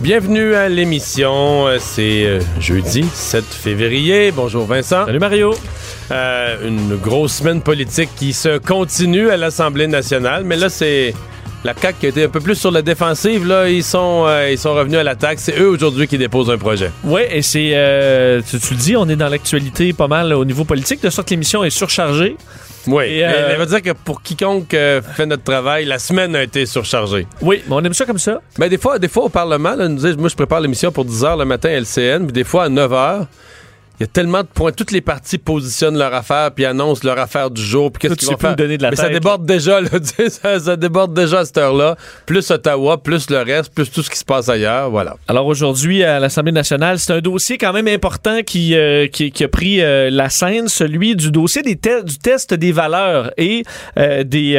Bienvenue à l'émission. Euh, C'est euh, jeudi 7 février. Bonjour Vincent. Salut Mario. Euh, une grosse semaine politique qui se continue à l'Assemblée nationale, mais là c'est la CAQ qui a été un peu plus sur la défensive. Là, ils sont, euh, ils sont revenus à l'attaque. C'est eux aujourd'hui qui déposent un projet. Oui, et c'est, euh, tu, tu le dis, on est dans l'actualité pas mal au niveau politique, de sorte que l'émission est surchargée. Oui. Et, euh, Elle veut dire que pour quiconque euh, fait notre travail, la semaine a été surchargée. Oui, mais on aime ça comme ça. Mais des fois, des fois au Parlement, là, nous dit, moi je prépare l'émission pour 10 h le matin à LCN, puis des fois à 9 h. Il y a tellement de points. Toutes les parties positionnent leur affaire puis annoncent leur affaire du jour. Puis qu'est-ce qu'ils vont faire? donner de la Mais ça déborde déjà, là, ça, ça déborde déjà à cette heure-là. Plus Ottawa, plus le reste, plus tout ce qui se passe ailleurs. Voilà. Alors aujourd'hui, à l'Assemblée nationale, c'est un dossier quand même important qui, euh, qui, qui a pris euh, la scène, celui du dossier des te- du test des valeurs et euh, des,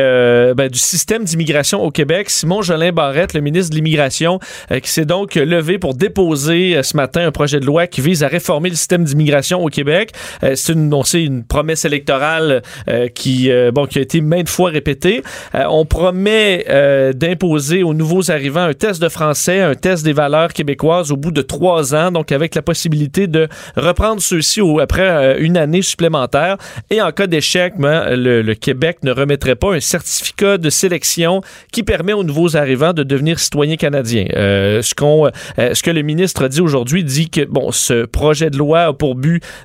ben, du système d'immigration au Québec. Simon Jolin Barrette, le ministre de l'Immigration, qui s'est donc levé pour déposer ce matin un projet de loi qui vise à réformer le système d'immigration au Québec. Euh, c'est une, promesse électorale euh, qui, euh, qui a été maintes fois répétée. On promet d'imposer aux nouveaux arrivants un test de français, un test des valeurs québécoises au bout de trois ans, donc avec la possibilité de reprendre ceux-ci après une année supplémentaire. Et en cas d'échec, ben, le, Québec ne remettrait pas un certificat de sélection qui permet aux nouveaux arrivants de devenir citoyens canadiens. Ce, que le ministre dit aujourd'hui dit que ce projet de loi a pour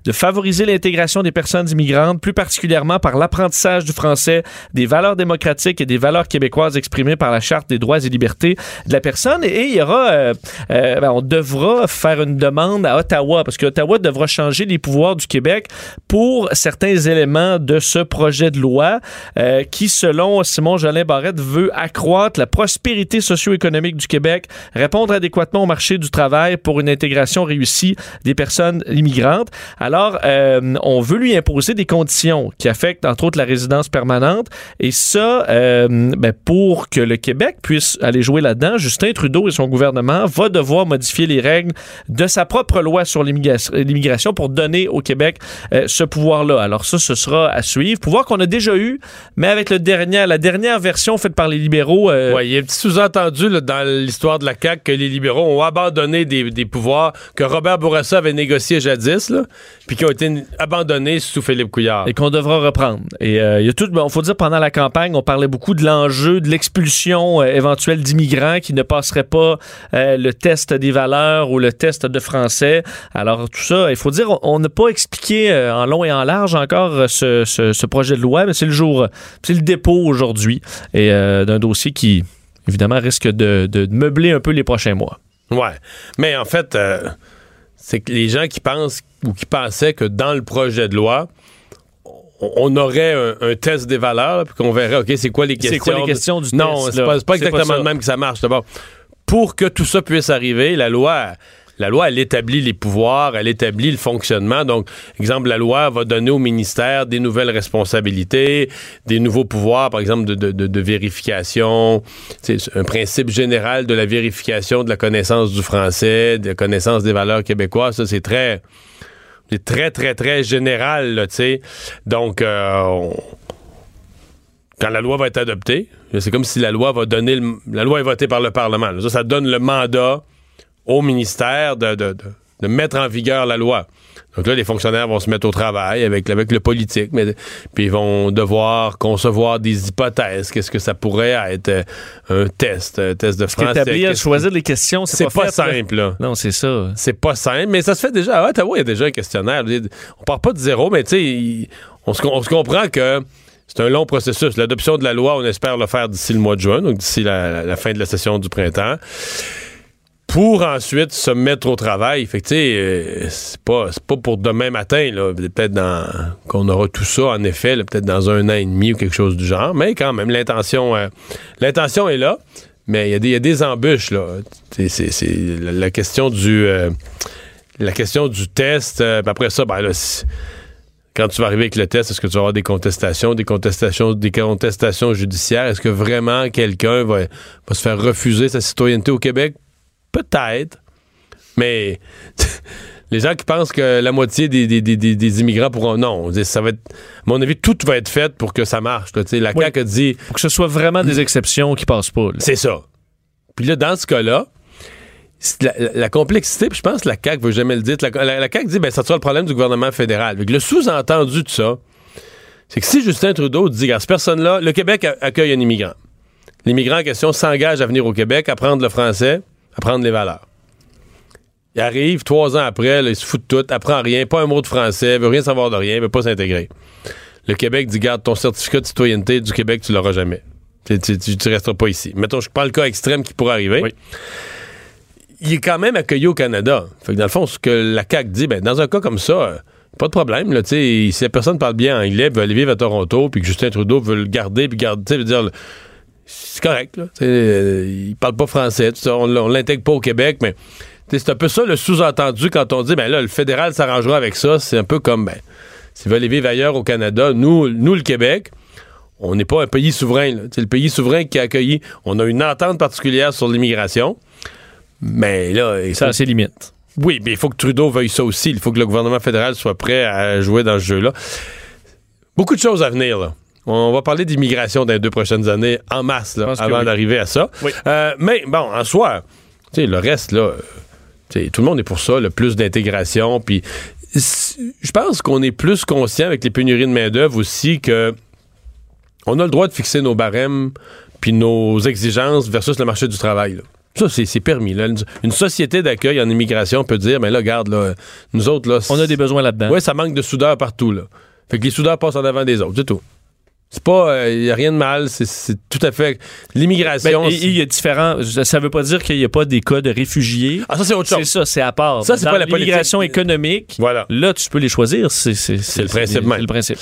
de favoriser l'intégration des personnes immigrantes, plus particulièrement par l'apprentissage du français, des valeurs démocratiques et des valeurs québécoises exprimées par la Charte des droits et libertés de la personne. Et il y aura, euh, euh, ben, on devra faire une demande à Ottawa, parce que Ottawa devra changer les pouvoirs du Québec pour certains éléments de ce projet de loi euh, qui, selon Simon Jolin Barrette, veut accroître la prospérité socio-économique du Québec, répondre adéquatement au marché du travail pour une intégration réussie des personnes immigrantes. Alors, euh, on veut lui imposer des conditions qui affectent, entre autres, la résidence permanente. Et ça, euh, ben, pour que le Québec puisse aller jouer là-dedans, Justin Trudeau et son gouvernement va devoir modifier les règles de sa propre loi sur l'immigra- l'immigration pour donner au Québec euh, ce pouvoir-là. Alors ça, ce sera à suivre. Pouvoir qu'on a déjà eu, mais avec la dernière version faite par les libéraux. euh, Ouais, il y a un petit sous-entendu dans l'histoire de la CAQ que les libéraux ont abandonné des, des pouvoirs que Robert Bourassa avait négociés jadis, là, puis qui ont été abandonnés sous Philippe Couillard. et qu'on devra reprendre. Et euh, il y a tout, bon, faut dire pendant la campagne, on parlait beaucoup de l'enjeu de l'expulsion euh, éventuelle d'immigrants qui ne passeraient pas euh, le test des valeurs ou le test de français. Alors tout ça, il faut dire, on- on n'a pas expliqué en long et en large encore ce, ce- ce projet de loi, mais c'est le jour, c'est le dépôt aujourd'hui et d'un dossier qui évidemment risque de, de meubler un peu les prochains mois. Ouais. Mais en fait, c'est que les gens qui pensent ou qui pensaient que dans le projet de loi, on- aurait un, un test des valeurs, puis qu'on verrait, OK, c'est quoi les questions. C'est quoi les questions du Non, test, pas, c'est pas pas exactement le même que ça marche. D'abord, pour que tout ça puisse arriver, la loi. La loi, elle établit les pouvoirs, elle établit le fonctionnement. Donc, exemple, la loi va donner au ministère des nouvelles responsabilités, des nouveaux pouvoirs, par exemple, de, vérification. C'est un principe général de la vérification de la connaissance du français, de la connaissance des valeurs québécoises. Ça, c'est très, très, très, très général, tu sais. Donc, euh, quand la loi va être adoptée, c'est comme si la loi va donner, le- la loi est votée par le Parlement. Ça, ça donne le mandat au ministère de, de- de- de mettre en vigueur la loi. Donc là, les fonctionnaires vont se mettre au travail avec, avec le politique, mais puis ils vont devoir concevoir des hypothèses. Qu'est-ce que ça pourrait être euh, un test, un test de français? Établir, choisir les questions, c'est pas, pas, simple, là. Non, c'est ça. C'est pas simple, mais ça se fait déjà. À Ottawa, il y a déjà un questionnaire. On part pas de zéro, mais tu sais, on se, on se comprend que c'est un long processus. L'adoption de la loi, on espère le faire d'ici le mois de juin, donc d'ici la fin de la session du printemps. Pour ensuite se mettre au travail. Fait que, tu euh, c'est pas, pour demain matin, là. Peut-être qu'on aura tout ça, en effet, peut-être dans un an et demi ou quelque chose du genre. Mais quand même, l'intention, euh, est là. Mais il y, a des- embûches, là. C'est, la, la question du. euh, la question du test, après ça, ben quand tu vas arriver avec le test, est-ce que tu vas avoir des contestations, des contestations, des contestations judiciaires? Est-ce que vraiment quelqu'un va se faire refuser sa citoyenneté au Québec? Peut-être. Mais les gens qui pensent que la moitié des, des- des- des- immigrants pourront. Non, ça va être. À mon avis, tout va être fait pour que ça marche. là. La Oui. CAQ a dit Pour que ce soit vraiment des exceptions qui passent pas. c'est ça. Puis là, dans ce cas-là, la, la- la complexité, puis je pense que la CAQ veut jamais le dire. La, la, CAQ dit, ben, ça sera le problème du gouvernement fédéral. Le sous-entendu de ça, c'est que si Justin Trudeau dit, à cette personne-là, le Québec accueille un immigrant. L'immigrant en question s'engage à venir au Québec, apprendre le français, apprendre les valeurs. Il arrive trois ans après, là, il se fout de tout, apprend rien, pas un mot de français, veut rien savoir de rien, veut pas s'intégrer. Le Québec dit, garde ton certificat de citoyenneté du Québec, tu l'auras jamais. Tu, tu, tu- tu resteras pas ici. Mettons, je prends le cas extrême qui pourrait arriver. Oui. Il est quand même accueilli au Canada. Fait que dans le fond, ce que la CAQ dit, ben, dans un cas comme ça, pas de problème. Là, si la personne parle bien anglais, veut aller vivre à Toronto, puis que Justin Trudeau veut le garder, puis garder, tu sais, veut dire, c'est correct. Là, euh, il parle pas français, on, on l'intègre pas au Québec, mais c'est un peu ça le sous-entendu quand on dit, ben là, le fédéral s'arrangera avec ça. C'est un peu comme, ben, s'il veut aller vivre ailleurs au Canada, nous, nous le Québec, on n'est pas un pays souverain. C'est le pays souverain qui a accueilli. On a une entente particulière sur l'immigration. Mais là, il Ça ses limites. oui, mais il faut que Trudeau veuille ça aussi. Il faut que le gouvernement fédéral soit prêt à jouer dans ce jeu-là. Beaucoup de choses à venir, là. On va parler d'immigration dans les deux prochaines années en masse, là, avant oui. d'arriver à ça. Oui. Euh, mais bon, en soi, tu sais, le reste, là, tout le monde est pour ça, le plus d'intégration. Puis je pense qu'on est plus conscient avec les pénuries de main-d'œuvre aussi que on a le droit de fixer nos barèmes puis nos exigences versus le marché du travail. là. Ça, c'est permis. là. Une, une société d'accueil en immigration peut dire, mais là, regarde, là, nous autres, là... On a des besoins là-dedans. Oui, ça manque de soudeurs partout, là. Fait que les soudeurs passent en avant des autres, c'est tout. C'est pas... Il n'y a rien de mal, c'est- c'est tout à fait... L'immigration... Ben, il y a différents. Ça veut pas dire qu'il n'y a pas des cas de réfugiés. Ah, ça, c'est autre C'est chose. ça, c'est à part. Ça, c'est pas la politique. l'immigration économique. Voilà. Là, tu peux les choisir. C'est c'est- C'est le principe c'est le principe.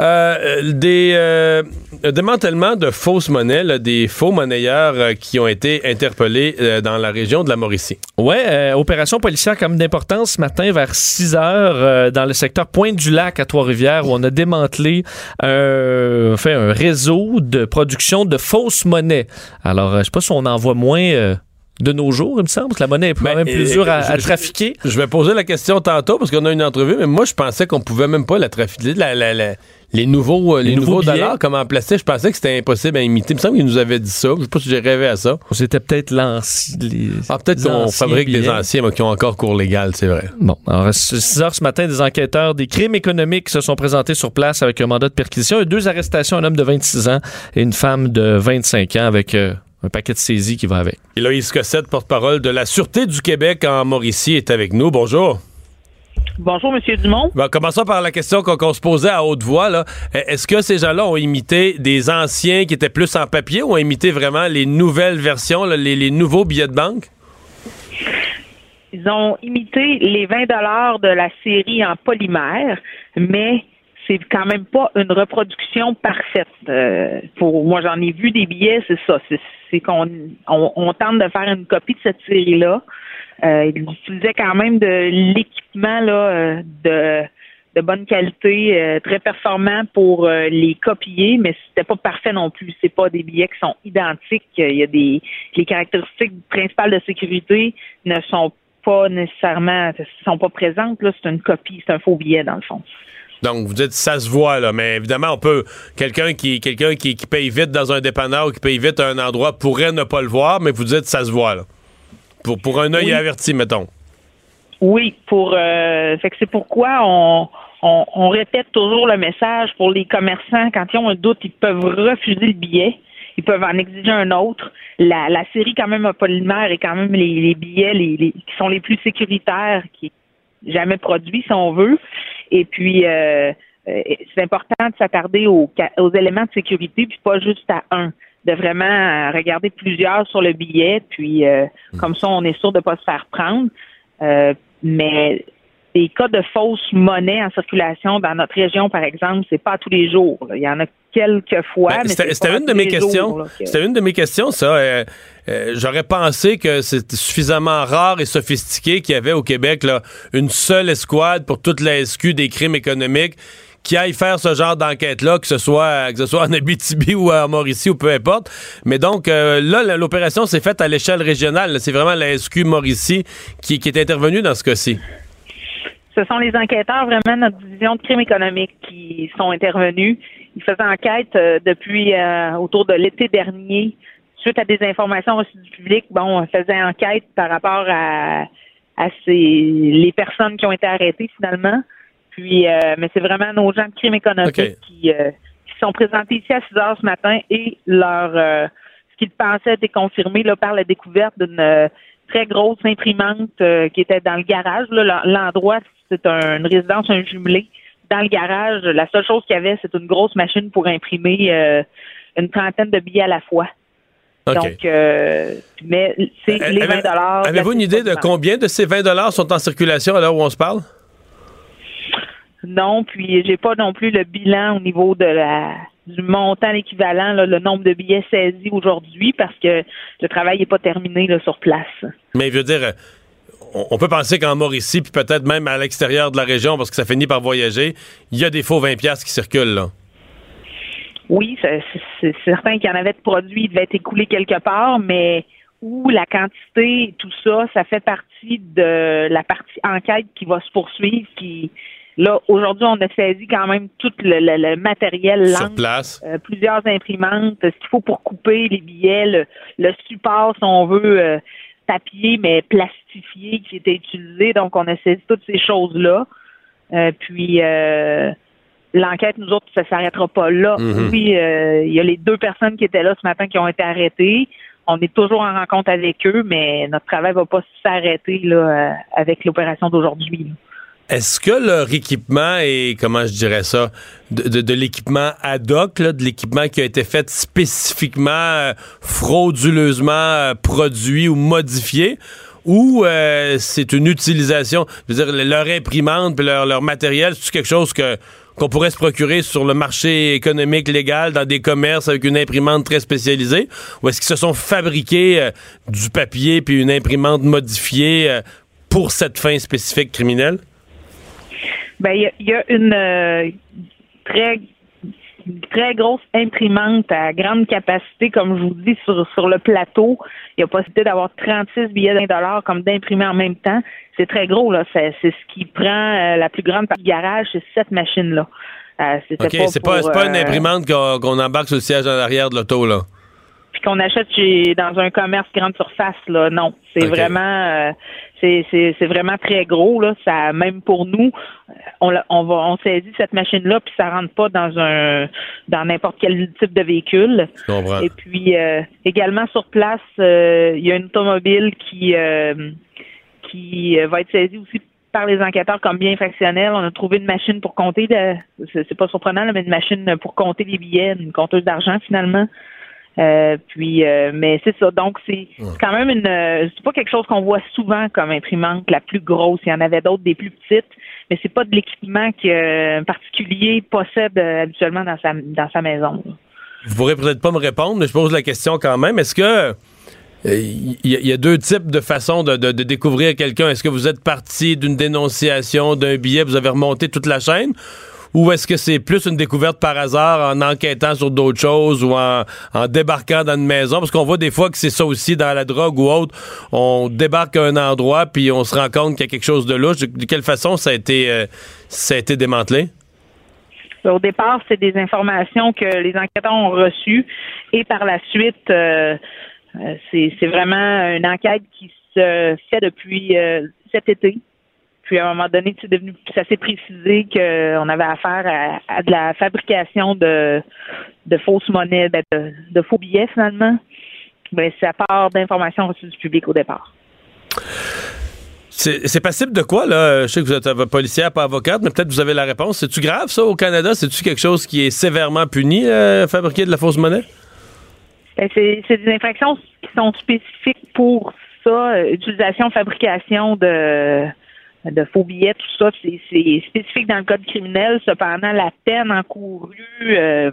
Euh, des euh, démantèlements de fausses monnaies, là, des faux monnayeurs euh, qui ont été interpellés euh, dans la région de la Mauricie. Ouais, euh, opération policière comme d'importance ce matin vers 6 heures euh, dans le secteur Pointe-du-Lac à Trois-Rivières où on a démantelé un, fait, un réseau de production de fausses monnaies. Alors, euh, je sais pas si on en voit moins euh, de nos jours, il me semble, que la monnaie est quand Ben, même plus dure à, je- à je- trafiquer. Je vais poser la question tantôt parce qu'on a une entrevue, mais moi, je pensais qu'on pouvait même pas la trafiquer. La- la- la- les nouveaux, euh, les Les nouveaux nouveaux billets. dollars, comme en plastique, je pensais que c'était impossible à imiter. Il me semble qu'il nous avait dit ça. Je sais pas si j'ai rêvé à ça. C'était peut-être l'ancien. Ah, peut-être qu'on fabrique des billets. anciens mais qui ont encore cours légal, c'est vrai. Bon, alors, à 6 heures ce matin, des enquêteurs des crimes économiques se sont présentés sur place avec un mandat de perquisition et deux arrestations, un homme de 26 ans et une femme de 25 ans avec euh, un paquet de saisies qui va avec. Héloïse Cossette, porte-parole de la Sûreté du Québec en Mauricie, est avec nous. Bonjour. Bonjour, Monsieur Dumont. Bon, commençons par la question qu'on se posait à haute voix. là. E- Est-ce que ces gens-là ont imité des anciens qui étaient plus en papier ou ont imité vraiment les nouvelles versions, là, les, les nouveaux billets de banque? Ils ont imité les 20 dollars de la série en polymère, mais c'est quand même pas une reproduction parfaite. Euh, pour moi, j'en ai vu des billets, c'est ça. C'est, qu'on on, tente de faire une copie de cette série-là. Euh, ils utilisaient quand même de l'équipement là euh, de bonne qualité, euh, très performant pour les copier, mais c'était pas parfait non plus. C'est pas des billets qui sont identiques. Il y a des les caractéristiques principales de sécurité ne sont pas nécessairement sont pas présentes. Là, c'est une copie, c'est un faux billet dans le fond. Donc, vous dites ça se voit, là, mais évidemment, on peut. Quelqu'un qui quelqu'un qui, qui paye vite dans un dépanneur ou qui paye vite à un endroit pourrait ne pas le voir, mais vous dites ça se voit, là. Pour, pour un œil Oui. averti, mettons. Oui, pour euh, fait que c'est pourquoi on, on, on répète toujours le message pour les commerçants quand ils ont un doute, ils peuvent refuser le billet, ils peuvent en exiger un autre. La, la série quand même polymère est quand même les, les billets les, les- qui sont les plus sécuritaires qui jamais produits si on veut. Et puis euh, euh, c'est important de s'attarder aux, aux éléments de sécurité puis pas juste à un de vraiment euh, regarder plusieurs sur le billet, puis euh, comme ça, on est sûr de ne pas se faire prendre. Euh, mais des cas de fausses monnaies en circulation dans notre région, par exemple, c'est pas tous les jours. là. Il y en a quelques fois. Ben, C'était une de mes questions. que- C'était une de mes questions, ça. Euh, euh, J'aurais pensé que c'était suffisamment rare et sophistiqué qu'il y avait au Québec là, une seule escouade pour toute la SQ des crimes économiques qui aille faire ce genre d'enquête-là, que ce soit que ce soit en Abitibi ou à Mauricie ou peu importe. Mais donc euh, là, l'opération s'est faite à l'échelle régionale. C'est vraiment la SQ Mauricie qui, qui est intervenue dans ce cas-ci. Ce sont les enquêteurs vraiment de notre division de crimes économiques qui sont intervenus. Ils faisaient enquête euh, depuis euh, autour de l'été dernier suite à des informations reçues du public. Bon, on faisait enquête par rapport à, à ces, les personnes qui ont été arrêtées finalement. Puis, euh, mais c'est vraiment nos gens de crimes économiques OK. qui, euh, qui sont présentés ici à 6 heures ce matin et leur euh, ce qu'ils pensaient était confirmé là, par la découverte d'une très grosse imprimante euh, qui était dans le garage. L'endroit, c'est un- une résidence, un jumelé. Dans le garage, la seule chose qu'il y avait, c'est une grosse machine pour imprimer euh, une trentaine de billets à la fois. Donc, euh, mais c'est Euh, les avez- 20 dollars. Avez-vous une idée de combien de ces 20 sont en circulation à l'heure où on se parle? Non, puis j'ai pas non plus le bilan au niveau de la du montant équivalent, là, le nombre de billets saisis aujourd'hui, parce que le travail n'est pas terminé là, sur place. Mais je veux dire, on, on peut penser qu'en Mauricie, puis peut-être même à l'extérieur de la région, parce que ça finit par voyager, il y a des faux 20 pièces qui circulent, là. Oui, c'est certain qu'il y en avait de produits, il devait être écoulé quelque part, mais où la quantité, tout ça, ça fait partie de la partie enquête qui va se poursuivre. Qui là, aujourd'hui, on a saisi quand même tout le, le- le matériel Sur langue, place. euh, plusieurs imprimantes, ce qu'il faut pour couper les billets, le, le support, si on veut, euh, papier, mais qui était utilisé. Donc, on a saisi toutes ces choses-là. Euh, puis, euh, l'enquête, nous autres, ça s'arrêtera pas là. Mhm. Oui, euh, il y a les deux personnes qui étaient là ce matin qui ont été arrêtées. On est toujours en rencontre avec eux, mais notre travail va pas s'arrêter là avec l'opération d'aujourd'hui. Est-ce que leur équipement est, comment je dirais ça, de, de- de l'équipement ad hoc, là, de l'équipement qui a été fait spécifiquement, euh, frauduleusement euh, produit ou modifié, ou euh, c'est une utilisation, je veux dire, leur imprimante puis leur, leur matériel, c'est quelque chose que qu'on pourrait se procurer sur le marché économique légal dans des commerces avec une imprimante très spécialisée, ou est-ce qu'ils se sont fabriqués euh, du papier puis une imprimante modifiée euh, pour cette fin spécifique criminelle? Ben, il y y a une euh, très une très grosse imprimante à grande capacité, comme je vous dis, sur, sur le plateau. Il y a possibilité d'avoir 36 billets d'un dollar comme d'imprimer en même temps. C'est très gros, là. C'est c'est ce qui prend euh, la plus grande partie du garage, c'est cette machine-là. Euh, OK, c'est pas, c'est pas une euh, imprimante qu'on qu'on embarque sur le siège en arrière de l'auto, là. Puis qu'on achète chez dans un commerce grande surface là non. C'est vraiment euh, c'est c'est c'est vraiment très gros là. Ça même pour nous on l'a- on va on saisit cette machine là puis ça rentre pas dans un dans n'importe quel type de véhicule. Et puis euh, également sur place euh, il y a une automobile qui euh, qui euh, va être saisie aussi par les enquêteurs comme bien fractionnel. On a trouvé une machine pour compter, le- c'est c'est pas surprenant, là, mais une machine pour compter les billets, une compteuse d'argent finalement. Euh, puis, euh, mais c'est ça. Donc, c'est quand même une. euh, c'est pas quelque chose qu'on voit souvent comme imprimante la plus grosse. Il y en avait d'autres des plus petites, mais c'est pas de l'équipement qu'un particulier possède euh, habituellement dans sa dans sa maison. là. Vous pourrez peut-être pas me répondre, mais je pose la question quand même. Est-ce que il y, a- il y a deux types de façons de, de- de découvrir quelqu'un? Est-ce que vous êtes parti d'une dénonciation, d'un billet, vous avez remonté toute la chaîne? Ou est-ce que c'est plus une découverte par hasard en enquêtant sur d'autres choses ou en, débarquant dans une maison? Parce qu'on voit des fois que c'est ça aussi dans la drogue ou autre. On débarque à un endroit puis on se rend compte qu'il y a quelque chose de louche. De, quelle façon ça a été, euh, ça a été démantelé? Au départ, c'est des informations que les enquêteurs ont reçues et par la suite, euh, euh, c'est vraiment une enquête qui se fait depuis cet été. Puis à un moment donné, c'est devenu, ça s'est précisé qu'on avait affaire à, à de la fabrication de, de fausses monnaies, ben, de, de faux billets finalement. Mais ça part d'informations reçues du public au départ. C'est c'est passible de quoi, là? Je sais que vous êtes policière, pas avocate, mais peut-être vous avez la réponse. C'est-tu grave, ça, au Canada? C'est-tu quelque chose qui est sévèrement puni, euh, fabriquer de la fausse monnaie? Ben, c'est c'est des infractions qui sont spécifiques pour ça, euh, utilisation, fabrication de de faux billets, tout ça, c'est spécifique dans le code criminel. Cependant, la peine encourue euh,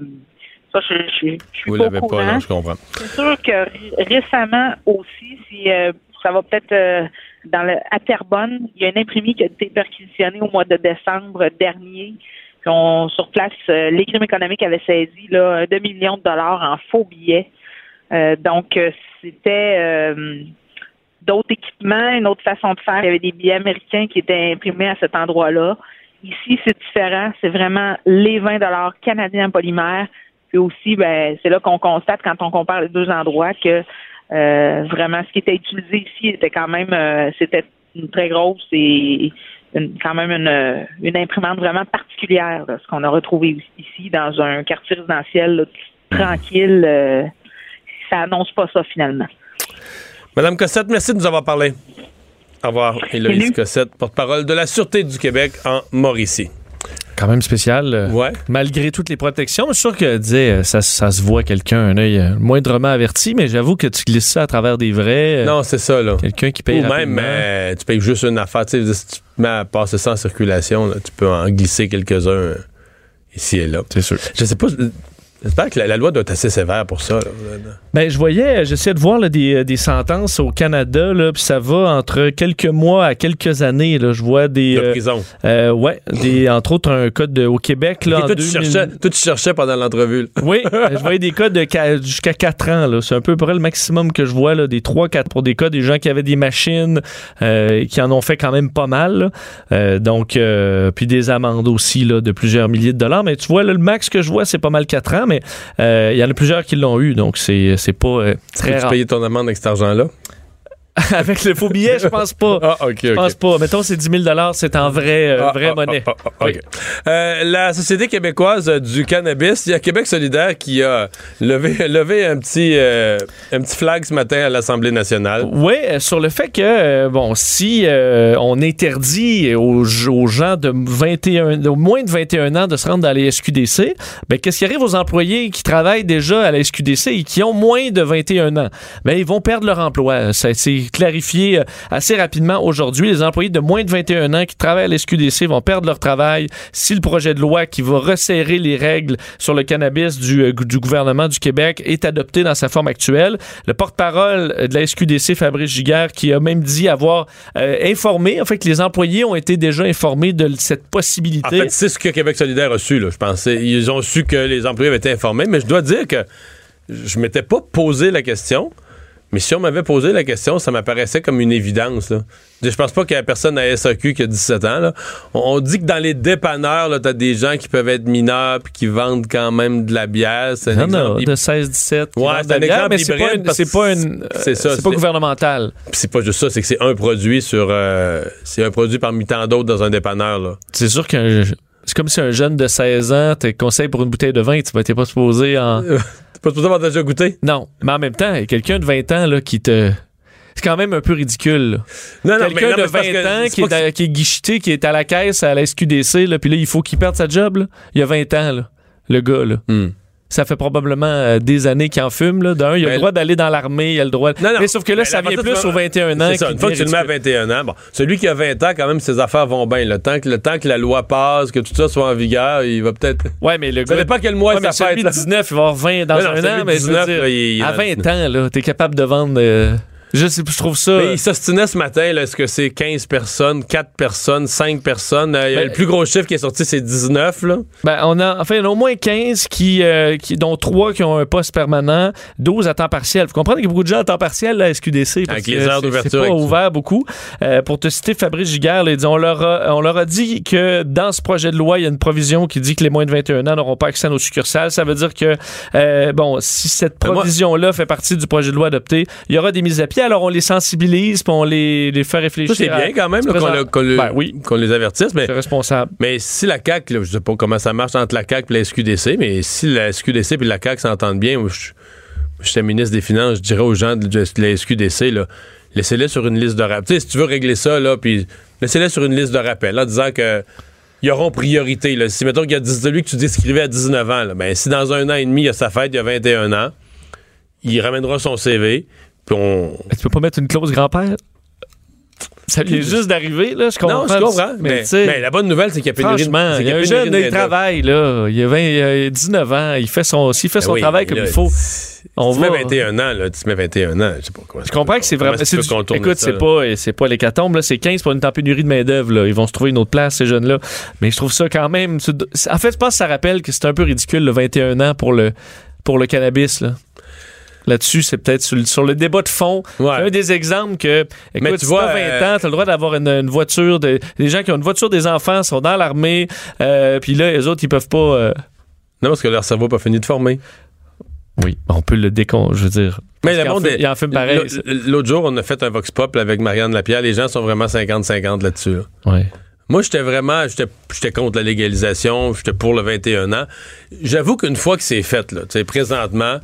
Ça, je, je, je suis Vous pas l'avez au pas, courant. non, je comprends. C'est sûr que ré- récemment aussi, si euh, ça va peut-être euh, dans le à Terrebonne, il y a une imprimée qui a été perquisitionnée au mois de décembre dernier. Puis on, sur place, euh, les crimes économiques avaient saisi là, un demi-million de dollars en faux billets. Euh, donc, euh, c'était euh, d'autres équipements, une autre façon de faire. Il y avait des billets américains qui étaient imprimés à cet endroit-là. Ici, c'est différent. C'est vraiment les 20 dollars canadiens en polymère. Puis aussi, ben, c'est là qu'on constate quand on compare les deux endroits que euh, vraiment ce qui était utilisé ici était quand même euh, c'était une très grosse et une- quand même une, une imprimante vraiment particulière, là, ce qu'on a retrouvé ici dans un quartier résidentiel là, tranquille. euh, ça annonce pas ça finalement. Madame Cossette, merci de nous avoir parlé. Au revoir. Héloïse. Cossette, porte-parole de la Sûreté du Québec en Mauricie. Quand même spécial. euh, Ouais. Malgré toutes les protections, je suis sûr que disais, euh, ça, ça se voit quelqu'un, un œil euh, moindrement averti, mais j'avoue que tu glisses ça à travers des vrais. euh, Non, c'est ça, là. Quelqu'un qui paye Ou même, rapidement. euh, tu payes juste une affaire. Tu sais, si tu mets à passer ça en circulation, là, tu peux en glisser quelques-uns ici et là. C'est sûr. Je sais pas. Euh, J'espère que la, la loi doit être assez sévère pour ça. Ben, je voyais, j'essayais de voir là, des, des sentences au Canada, là, puis ça va entre quelques mois à quelques années. Là, je vois des, De euh, prison. euh, ouais, des, entre autres un code de- au Québec là, Et en toi, tu 2000 cherchais, toi, tu cherchais pendant l'entrevue. Oui, euh, je voyais des cas de jusqu'à 4 ans. C'est un peu près le maximum que je vois, là, des 3-4 pour des cas, des gens qui avaient des machines, euh, qui en ont fait quand même pas mal. Euh, donc, euh, puis des amendes aussi là, de plusieurs milliers de dollars. Mais tu vois, le max que je vois, c'est pas mal 4 ans, mais euh, il y en a plusieurs qui l'ont eu, donc c'est pas euh, très Tu rare. payais ton amende avec cet argent-là. Avec le faux billet, je pense pas. Ah, OK, Je pense pas. Mettons, c'est 10 000 c'est en vrai, euh, Ah, vraie ah, monnaie. ah. Euh, la Société québécoise du cannabis, il y a Québec solidaire qui a levé, levé un, petit, euh, un petit flag ce matin à l'Assemblée nationale. Oui, euh, sur le fait que, euh, bon, si on interdit aux, aux gens de 21, de moins de 21 ans de se rendre dans les SQDC, ben, qu'est-ce qui arrive aux employés qui travaillent déjà à la SQDC et qui ont moins de 21 ans? Ben, ils vont perdre leur emploi. Ça clarifié euh, assez rapidement aujourd'hui. Les employés de moins de 21 ans qui travaillent à la SQDC vont perdre leur travail si le projet de loi qui va resserrer les règles sur le cannabis du, euh, gouvernement du Québec est adopté dans sa forme actuelle. Le porte-parole de la SQDC, Fabrice Giguère, qui a même dit avoir euh, informé, en fait, que les employés ont été déjà informés de cette possibilité. c'est ce que Québec solidaire a su, là, je pensais. Ils ont su que les employés avaient été informés, mais je dois dire que je m'étais pas posé la question. Mais si on m'avait posé la question, ça m'apparaissait comme une évidence. Là. Je pense pas qu'il y a personne à SAQ qui a 17 ans. Là. On, dit que dans les dépanneurs, tu as des gens qui peuvent être mineurs puis qui vendent quand même de la bière. C'est a exemple. de 16-17. qui Ouais, c'est un bière, exemple mais c'est pas une- c'est que pas une, c'est ça, euh, c'est pas gouvernemental. C'est pas juste ça, c'est que c'est un produit sur. euh, c'est un produit parmi tant d'autres dans un dépanneur. Là. C'est sûr qu'un c'est comme si un jeune de 16 ans te conseille pour une bouteille de vin, tu vas t'es pas supposé en pas supposé avoir déjà goûté? Non, mais en même temps, il y a quelqu'un de 20 ans là, qui te. C'est quand même un peu ridicule. Quelqu'un de mais c'est parce 20 que ans qui est, que à- qui est guicheté, qui est à la caisse à la SQDC, là, puis là, il faut qu'il perde sa job. là. Il y a 20 ans, là, le gars. Là. Hmm. Ça fait probablement euh, des années qu'il en fume. Là. D'un, il a Ben, le droit d'aller dans l'armée, il a le droit. Non, non. Mais sauf que là, Ben, ça vient plus aux vas- 21 ans. C'est ça, une fois que tu le mets à 21 ans, bon, celui qui a 20 ans, quand même, ses affaires vont bien. Le temps que, le temps que la loi passe, que tout ça soit en vigueur, il va peut-être. Ouais, mais le Ça gars. dépend quel mois Ouais, ça celui fête. de là. 19, il va avoir 20 dans Non, un an, mais je veux 19, dire, là, il- il- à 20 ans, là, t'es capable de vendre. euh, je sais, je trouve ça. Mais il s'ostinait ce matin, là, est-ce que c'est 15 personnes, 4 personnes, 5 personnes? Euh, Ben- le plus gros chiffre qui est sorti, c'est 19, là. Ben, on a, enfin, il y en a au moins 15 qui, euh, qui, dont 3 qui ont un poste permanent, 12 à temps partiel. Vous comprenez qu'il y a beaucoup de gens à temps partiel là, à SQDC. parce Avec les heures d'ouverture C'est pas ouvert beaucoup. Euh, pour te citer Fabrice Giguère, là, on, leur a, on leur a dit que dans ce projet de loi, il y a une provision qui dit que les moins de 21 ans n'auront pas accès à nos succursales. Ça veut dire que, euh, bon, si cette Ben, provision-là fait partie du projet de loi adopté, il y aura des mises à pied. Alors, on les sensibilise, puis on les, les fait réfléchir. Ça, c'est à- bien quand même, se là, qu'on, présenter- le- qu'on le- Ben oui. qu'on les avertisse, mais. C'est responsable. Mais si la CAQ, là, je sais pas comment ça marche entre la CAQ et la SQDC, mais si la SQDC et la CAQ s'entendent bien, je, je suis ministre des Finances, je dirais aux gens de la SQDC, là, laissez-les sur une liste de rappel. Si tu veux régler ça, là, puis laissez-les sur une liste de rappel, en disant que ils auront priorité. Là. Si, mettons qu'il y a 10 celui que tu décrivais à 19 ans, là, ben, si dans un an et demi, il y a sa fête, il y a 21 ans, il ramènera son CV, on... Tu peux pas mettre une clause grand-père? ça vient juste d'arriver, là. Je comprends. Non, je comprends. Mais, mais la bonne nouvelle, c'est qu'il y a pénurie de- il y a un jeune, de il travaille, là. Il a 20, euh, 19 ans. Il fait son, s'il fait Ben son oui, travail comme là, il faut. On tu mets va- 21 ans, là, tu mets 21 ans, je sais pas quoi. Je comprends que c'est vraiment. c'est du- écoute, c'est pas, c'est pas l'hécatombe, là. C'est 15 pour une pénurie de main-d'œuvre, là. Ils vont se trouver une autre place, ces jeunes-là. Mais je trouve ça quand même. En fait, je pense que ça rappelle que c'est un peu ridicule, le 21 ans pour le, pour le cannabis, là. Là-dessus, c'est peut-être sur, le- sur le débat de fond. Ouais. C'est un des exemples que, Mais tu si vois, t'as 20 euh, ans, t'as le droit d'avoir une, une voiture, de, des gens qui ont une voiture des enfants, sont dans l'armée, euh, puis là, les autres, ils peuvent pas. euh, Non, parce que leur cerveau n'a pas fini de former. Oui, on peut le décon, je veux dire. Mais le monde il en fait pareil. L'autre- jour, on a fait un Vox Pop avec Marianne Lapierre. Les gens sont vraiment 50-50 là-dessus. là. Moi, j'étais vraiment, j'étais contre la légalisation, j'étais pour le 21 ans. J'avoue qu'une fois que c'est fait, là, tu sais, présentement,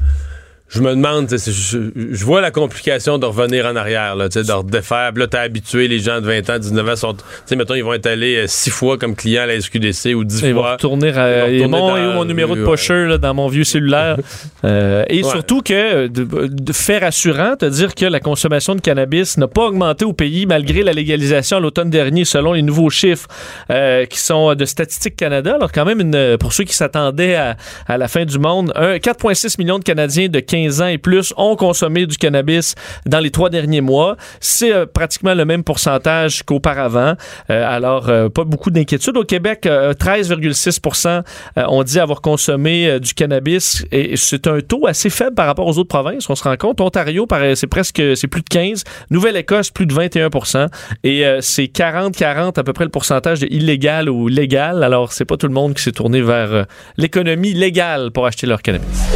je me demande, je, je vois la complication de revenir en arrière, là, de redéfaire. Là, t'as habitué, les gens de 20 ans, 19 ans sont, tu sais, mettons, ils vont être allés euh, six fois comme clients à la SQDC ou 10 Ils vont fois. retourner à. Ils vont et retourner mon, dans- mon numéro de ouais. là, dans mon vieux cellulaire. Euh, et Ouais. surtout que, de, de faire rassurant, te dire que la consommation de cannabis n'a pas augmenté au pays malgré la légalisation à l'automne dernier, selon les nouveaux chiffres euh, qui sont de Statistique Canada. Alors, quand même, une, pour ceux qui s'attendaient à, à la fin du monde, un 4,6 millions de Canadiens de 15 ans et plus ont consommé du cannabis dans les trois derniers mois. C'est euh, pratiquement le même pourcentage qu'auparavant. Euh, alors, euh, pas beaucoup d'inquiétude. Au Québec, euh, 13,6 euh, ont dit avoir consommé du cannabis et c'est un taux assez faible par rapport aux autres provinces. On se rend compte, Ontario, c'est presque, c'est plus de 15. Nouvelle-Écosse, plus de 21% et c'est 40-40 à peu près le pourcentage de illégal ou légal. Alors, c'est pas tout le monde qui s'est tourné vers l'économie légale pour acheter leur cannabis.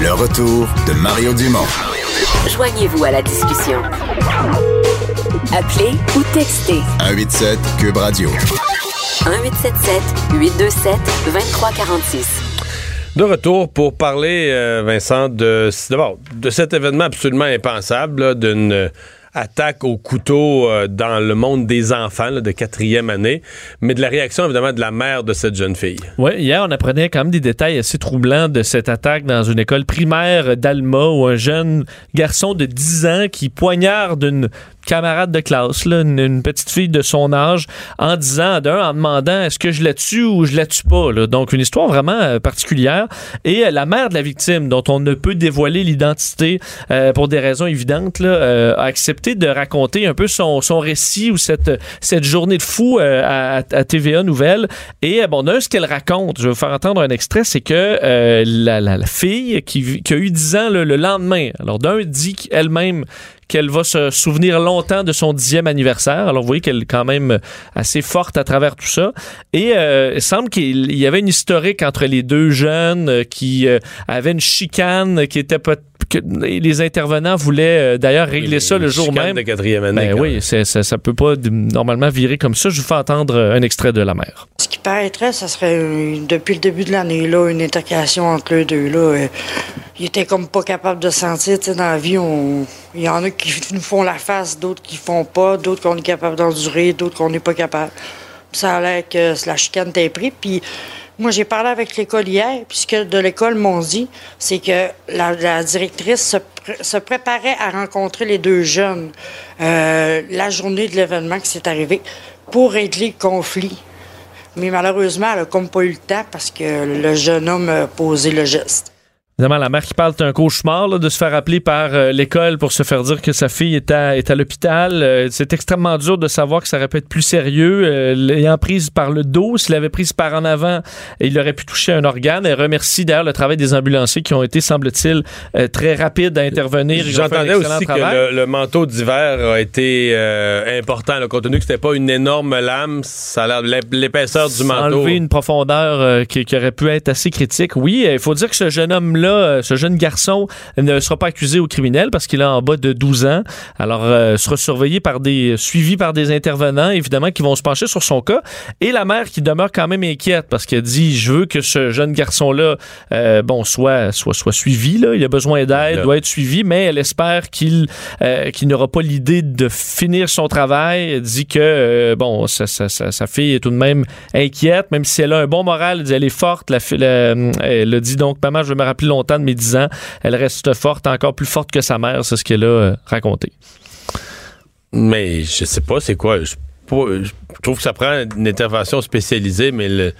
Le retour de Mario Dumont. Joignez-vous à la discussion. Appelez ou textez 187 Cube Radio. 1877 827 2346. De retour pour parler, euh, Vincent, de, d'abord, de cet événement absolument impensable, d'une euh, attaque au couteau euh, dans le monde des enfants de quatrième année, mais de la réaction évidemment de la mère de cette jeune fille. Oui, hier, on apprenait quand même des détails assez troublants de cette attaque dans une école primaire d'Alma où un jeune garçon de 10 ans qui poignarde une camarade de classe, une, petite fille de son âge, en disant, d'un, en demandant est-ce que je la tue ou je la tue pas. Donc, une histoire vraiment euh, particulière. Et euh, la mère de la victime, dont on ne peut dévoiler l'identité euh, pour des raisons évidentes, a accepté de raconter un peu son, son récit ou cette, cette journée de fou à, TVA Nouvelle. Et bon, d'un, ce qu'elle raconte, je vais vous faire entendre un extrait, c'est que la, la- la fille qui, qui a eu 10 ans le, le lendemain, alors d'un dit qu'elle-même qu'elle va se souvenir longtemps de son dixième anniversaire. Alors, vous voyez qu'elle est quand même assez forte à travers tout ça. Et euh, il semble qu'il y avait une historique entre les deux jeunes euh, qui euh, avaient une chicane qui était pas... que les intervenants voulaient euh, d'ailleurs régler ça le jour Chicane même. de quatrième année. Ben oui, ça, ça peut pas normalement virer comme ça. Je vous fais entendre euh, un extrait de la mère. Ce qui paraîtrait, ça serait euh, depuis le début de l'année là une intercation entre les deux là. Ils étaient comme pas capables de sentir, tu sais, dans la vie, on... il y en a qui nous font la face, d'autres qui font pas, d'autres qu'on est capable d'endurer, d'autres qu'on n'est pas capable. Ça a l'air que la chicane t'est pris, puis moi j'ai parlé avec l'école hier, puis ce que de l'école m'ont dit, c'est que la, la directrice se, se préparait à rencontrer les deux jeunes euh, la journée de l'événement qui s'est arrivé pour régler le conflit. Mais malheureusement, elle a comme pas eu le temps parce que le jeune homme a posé le geste. Évidemment, la mère qui parle, c'est un cauchemar là, de se faire appeler par euh, l'école pour se faire dire que sa fille est à, est à l'hôpital. Euh, c'est extrêmement dur de savoir que ça aurait pu être plus sérieux. Euh, L'ayant prise par le dos, s'il l'avait prise par en avant, il aurait pu toucher un organe. Elle remercie d'ailleurs le travail des ambulanciers qui ont été, semble-t-il, très rapides à intervenir. J'entendais aussi que le, le manteau d'hiver a été euh, important, le compte tenu que c'était pas une énorme lame, ça a l'air de l'ép- l'épaisseur du manteau. enlever une profondeur qui, qui aurait pu être assez critique. Oui, il faut dire que ce jeune homme-là, euh, ce jeune garçon, ne sera pas accusé au criminel parce qu'il est en bas de 12 ans. Alors, euh, sera surveillé par des, suivi par des intervenants, évidemment, qui vont se pencher sur son cas. Et la mère qui demeure quand même inquiète parce qu'elle dit, je veux que ce jeune garçon-là, euh, bon, soit, soit, soit suivi, là. Il a besoin d'aide, doit être suivi, mais elle espère qu'il, euh, qu'il n'aura pas l'idée de finir son travail. Elle dit que, bon, sa, sa, sa, sa fille est tout de même inquiète, même si elle a un bon moral, elle dit elle est forte. La- elle a dit donc, maman, je vais me rappeler longtemps de mes 10 ans. Elle reste forte, encore plus forte que sa mère, c'est ce qu'elle a euh, raconté. Mais je sais pas, c'est quoi. Je, trouve que ça prend une intervention spécialisée, mais le-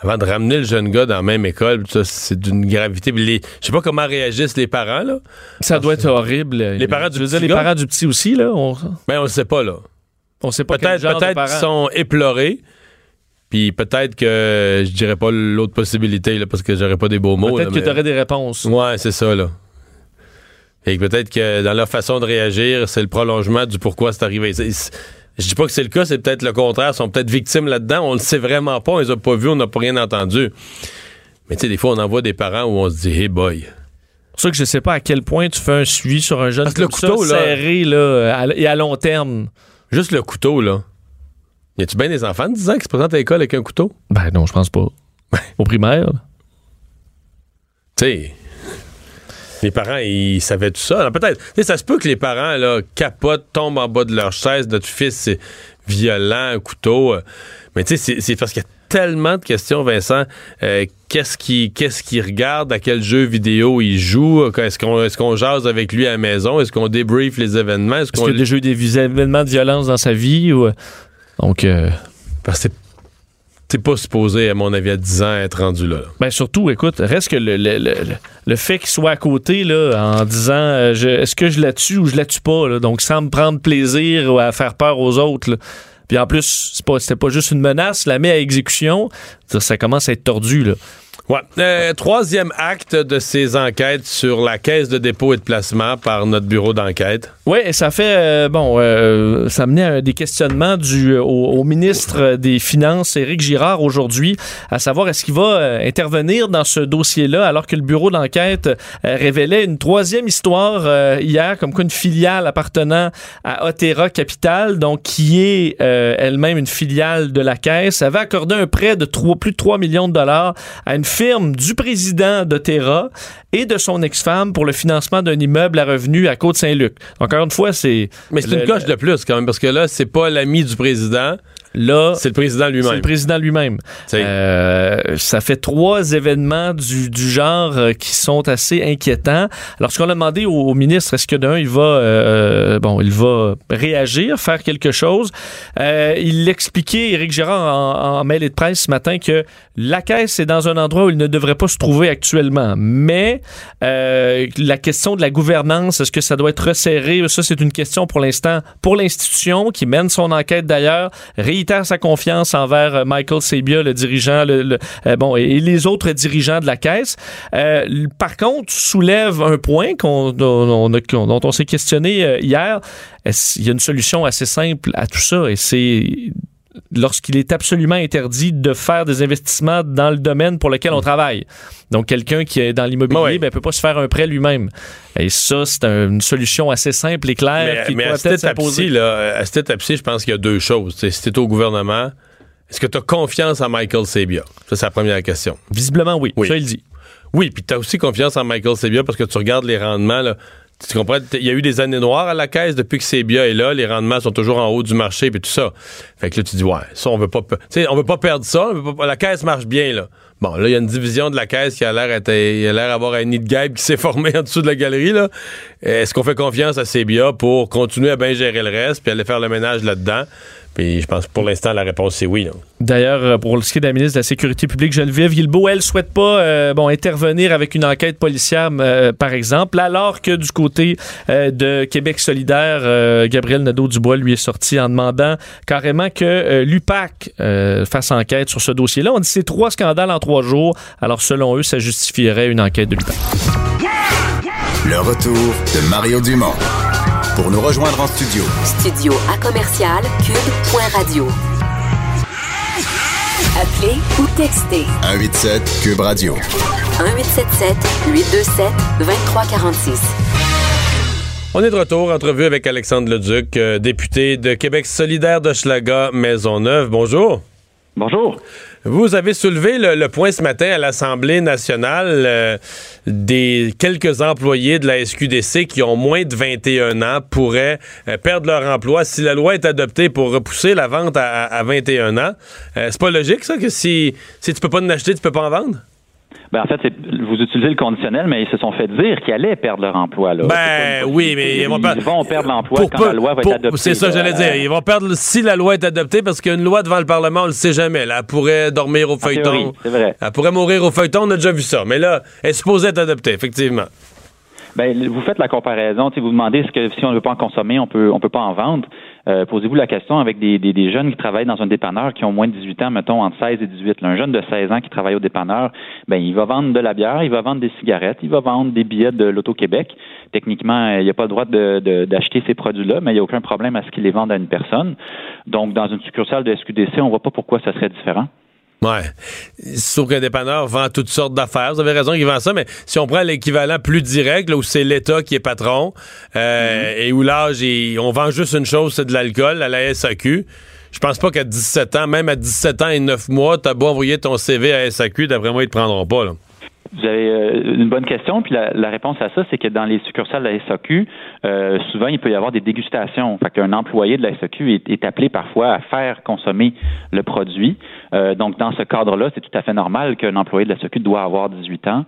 avant de ramener le jeune gars dans la même école, c'est d'une gravité. Les- je sais pas comment réagissent les parents, là. Ça doit être horrible. Les parents du Je veux dire, petit les gars? parents du petit aussi, là. On, Mais on le sait pas, là. on sait pas Peut-être parents. qu'ils sont éplorés. Puis peut-être que je dirais pas l'autre possibilité, là, parce que j'aurais pas des beaux mots. Peut-être que mais- tu aurais des réponses. Ouais, c'est ça, là. Et peut-être que dans leur façon de réagir, c'est le prolongement du pourquoi c'est arrivé. Je dis pas que c'est le cas, c'est peut-être le contraire. Ils sont peut-être victimes là-dedans. On le sait vraiment pas. On les a pas vus, on n'a pas rien entendu. Mais tu sais, des fois, on en voit des parents où on se dit, hey boy. C'est pour ça que je sais pas à quel point tu fais un suivi sur un jeune Parce le comme ça, couteau, là- serré là, et à long terme. Juste le couteau, là. Y a-tu bien des enfants de 10 ans qui se présentent à l'école avec un couteau? Ben non, je pense pas. Au primaire. Tu sais. Les parents, ils savaient tout ça. Alors, peut-être. Ça se peut que les parents, là, capotent, tombent en bas de leur chaise. Notre fils, c'est violent, un couteau. euh. Mais tu sais, c'est- parce qu'il y a tellement de questions, Vincent. Euh, qu'est-ce qu'il qu'est-ce regarde? À quel jeu vidéo il joue? Est-ce qu'on est qu'on jase avec lui à la maison? Est-ce qu'on débrief les événements? Est-ce qu'on qu'il y a déjà eu des événements de violence dans sa vie? Ou... Donc, euh, Parce que t'es- pas supposé, à mon avis, à 10 ans, être rendu là. ben surtout, écoute, reste que le, le, le, le- fait qu'il soit à côté là, en disant euh, est-ce que je la tue ou je la tue pas? là? donc, sans me prendre plaisir ou à faire peur aux autres. là. Puis en plus, c'est pas, c'était pas juste une menace, la met à exécution. Ça, ça commence à être tordu. Là. Ouais. Euh, troisième acte de ces enquêtes sur la caisse de dépôt et de placement par notre bureau d'enquête. Oui, ça fait euh, bon, euh, ça menait à des questionnements du au, ministre des Finances, Éric Girard, aujourd'hui, à savoir est-ce qu'il va intervenir dans ce dossier-là, alors que le bureau d'enquête révélait une troisième histoire hier, comme quoi une filiale appartenant à Otera Capital, donc qui est elle-même une filiale de la Caisse, avait accordé un prêt de plus de 3 millions de dollars à une firme du président d'Otera et de son ex-femme pour le financement d'un immeuble à revenus à Côte-Saint-Luc. Encore une fois, c'est Mais c'est une coche de plus quand même, parce que là, c'est pas l'ami du président, là, c'est le président c'est lui-même. le président lui-même. Euh, ça fait trois événements du, du genre euh, qui sont assez inquiétants. Alors, ce qu'on a demandé au, au ministre, est-ce que d'un, il va, euh, bon, il va réagir, faire quelque chose? Euh, il l'expliquait, Éric Gérard, en, en mail et de presse ce matin, que la caisse est dans un endroit où il ne devrait pas se trouver actuellement. Mais la question de la gouvernance, est-ce que ça doit être resserré? Ça, c'est une question pour l'instant pour l'institution qui mène son enquête d'ailleurs, sa confiance envers euh, Michael Sabia, le dirigeant, le, le- euh, bon, et, les autres dirigeants de la caisse. Euh, par contre, soulève un point qu'on, dont, on a- dont on s'est questionné euh, hier. Il y a une solution assez simple à tout ça? Et c'est lorsqu'il est absolument interdit de faire des investissements dans le domaine pour lequel on travaille. Donc, quelqu'un qui est dans l'immobilier Ouais. ne peut pas se faire un prêt lui-même. Et ça, c'est un- une solution assez simple et claire Mais, qui mais à cette étape-ci, je pense qu'il y a deux choses. T'sais, si t'es au gouvernement, est-ce que tu as confiance en Michael Sabia? Ça, c'est la première question. Visiblement, oui. Oui. Ça, il dit. Oui, puis tu as aussi confiance en Michael Sabia parce que tu regardes les rendements. Là, tu comprends? Il y a eu des années noires à la caisse depuis que Sabia est là. Les rendements sont toujours en haut du marché puis tout ça. Fait que là, tu dis, ouais, ça, on veut pas, on veut pas perdre ça. la caisse marche bien, là. Bon, là, il y a une division de la caisse qui a l'air l'air d'avoir un nid de guêpe qui s'est formé en dessous de la galerie, là. Est-ce qu'on fait confiance à Sabia pour continuer à bien gérer le reste puis aller faire le ménage là-dedans? Puis je pense que pour l'instant, la réponse, c'est oui. D'ailleurs, euh, pour ce qui est de la ministre de la Sécurité publique, Geneviève Guilbeault, elle souhaite pas euh, bon, intervenir avec une enquête policière, euh, par exemple, alors que du côté euh, de Québec solidaire, euh, Gabriel Nadeau-Dubois lui est sorti en demandant carrément que euh, l'UPAC euh, fasse enquête sur ce dossier-là. On dit que c'est trois scandales en trois jours. Alors, selon eux, ça justifierait une enquête de l'UPAC. Le retour de Mario Dumont. Pour nous rejoindre en studio, Studio à commercial cube.radio. Appelez ou textez 187 Cube Radio. 1877 827 2346. On est de retour, entrevue avec Alexandre Leduc, euh, député de Québec solidaire de Schlaga Maisonneuve. Bonjour. Bonjour. Vous avez soulevé le, point ce matin à l'Assemblée nationale euh, des quelques employés de la SQDC qui ont moins de 21 ans pourraient euh, perdre leur emploi si la loi est adoptée pour repousser la vente à, à 21 ans. Euh, c'est pas logique ça que si, si tu peux pas en acheter, tu peux pas en vendre? Ben, en fait, vous utilisez le conditionnel, mais ils se sont fait dire qu'ils allaient perdre leur emploi. Là. Ben oui, mais ils, vont, perdre l'emploi quand la loi va être adoptée. C'est ça, j'allais dire. Ils vont perdre si la loi est adoptée, parce qu'une loi devant le Parlement, on le sait jamais. Là, elle pourrait dormir au feuilleton. C'est vrai. Elle pourrait mourir au feuilleton, on a déjà vu ça. Mais là, elle est supposée être adoptée, effectivement. Ben, vous faites la comparaison. Vous demandez ce que si on ne veut pas en consommer, on peut on peut pas en vendre. Euh, posez-vous la question avec des, jeunes qui travaillent dans un dépanneur qui ont moins de 18 ans, mettons entre 16 et 18. un jeune de 16 ans qui travaille au dépanneur, ben il va vendre de la bière, il va vendre des cigarettes, il va vendre des billets de l'Auto-Québec. Techniquement, il n'y a pas le droit d'acheter ces produits-là, mais il n'y a aucun problème à ce qu'il les vende à une personne. Donc, dans une succursale de SQDC, on ne voit pas pourquoi ça serait différent. Ouais. Sauf qu'un dépanneur vend toutes sortes d'affaires. Vous avez raison qu'il vend ça, mais si on prend l'équivalent plus direct, là où c'est l'État qui est patron, euh, et où là, on vend juste une chose, c'est de l'alcool à la SAQ. Je pense pas qu'à 17 ans, même à 17 ans et 9 mois, t'as beau envoyer ton CV à SAQ, d'après moi, ils te prendront pas, là. Vous avez euh, une bonne question, puis la, réponse à ça, c'est que dans les succursales de la SAQ, euh, souvent, il peut y avoir des dégustations. Fait qu'un employé de la SAQ est, appelé parfois à faire consommer le produit. Euh, donc, dans ce cadre-là, c'est tout à fait normal qu'un employé de la SAQ doit avoir 18 ans,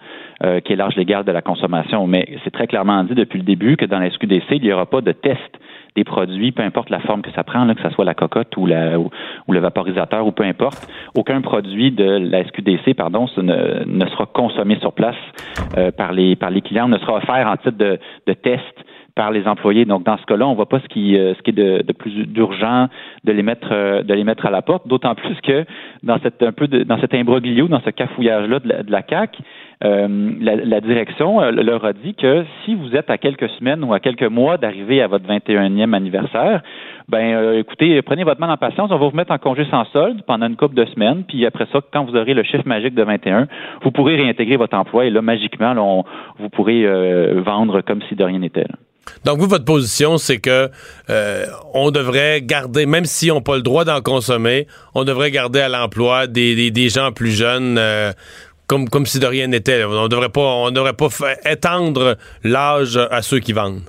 qui est l'âge légal de la consommation. Mais c'est très clairement dit depuis le début que dans la SQDC, il n'y aura pas de test des produits, peu importe la forme que ça prend, là, que ce soit la cocotte ou, la, ou, le vaporisateur ou peu importe, aucun produit de la SQDC, pardon, ne, ne sera consommé sur place euh, par les par les clients, ne sera offert en titre de, de test par les employés. Donc dans ce cas-là, on voit pas ce qui euh, ce qui est de, de plus d'urgent de les mettre euh, de les mettre à la porte. D'autant plus que dans cette un peu de, dans cet imbroglio, dans ce cafouillage là de la, de la CAC, euh, la, direction euh, leur a dit que si vous êtes à quelques semaines ou à quelques mois d'arriver à votre 21e anniversaire, ben euh, écoutez, prenez votre mal en patience, on va vous mettre en congé sans solde pendant une couple de semaines, puis après ça, quand vous aurez le chiffre magique de 21, vous pourrez réintégrer votre emploi et là, magiquement, vous pourrez vendre comme si de rien n'était. Donc vous, votre position, c'est que on devrait garder, même si on n'a pas le droit d'en consommer, on devrait garder à l'emploi des, gens plus jeunes comme, si de rien n'était. On devrait pas, on devrait pas étendre l'âge à ceux qui vendent.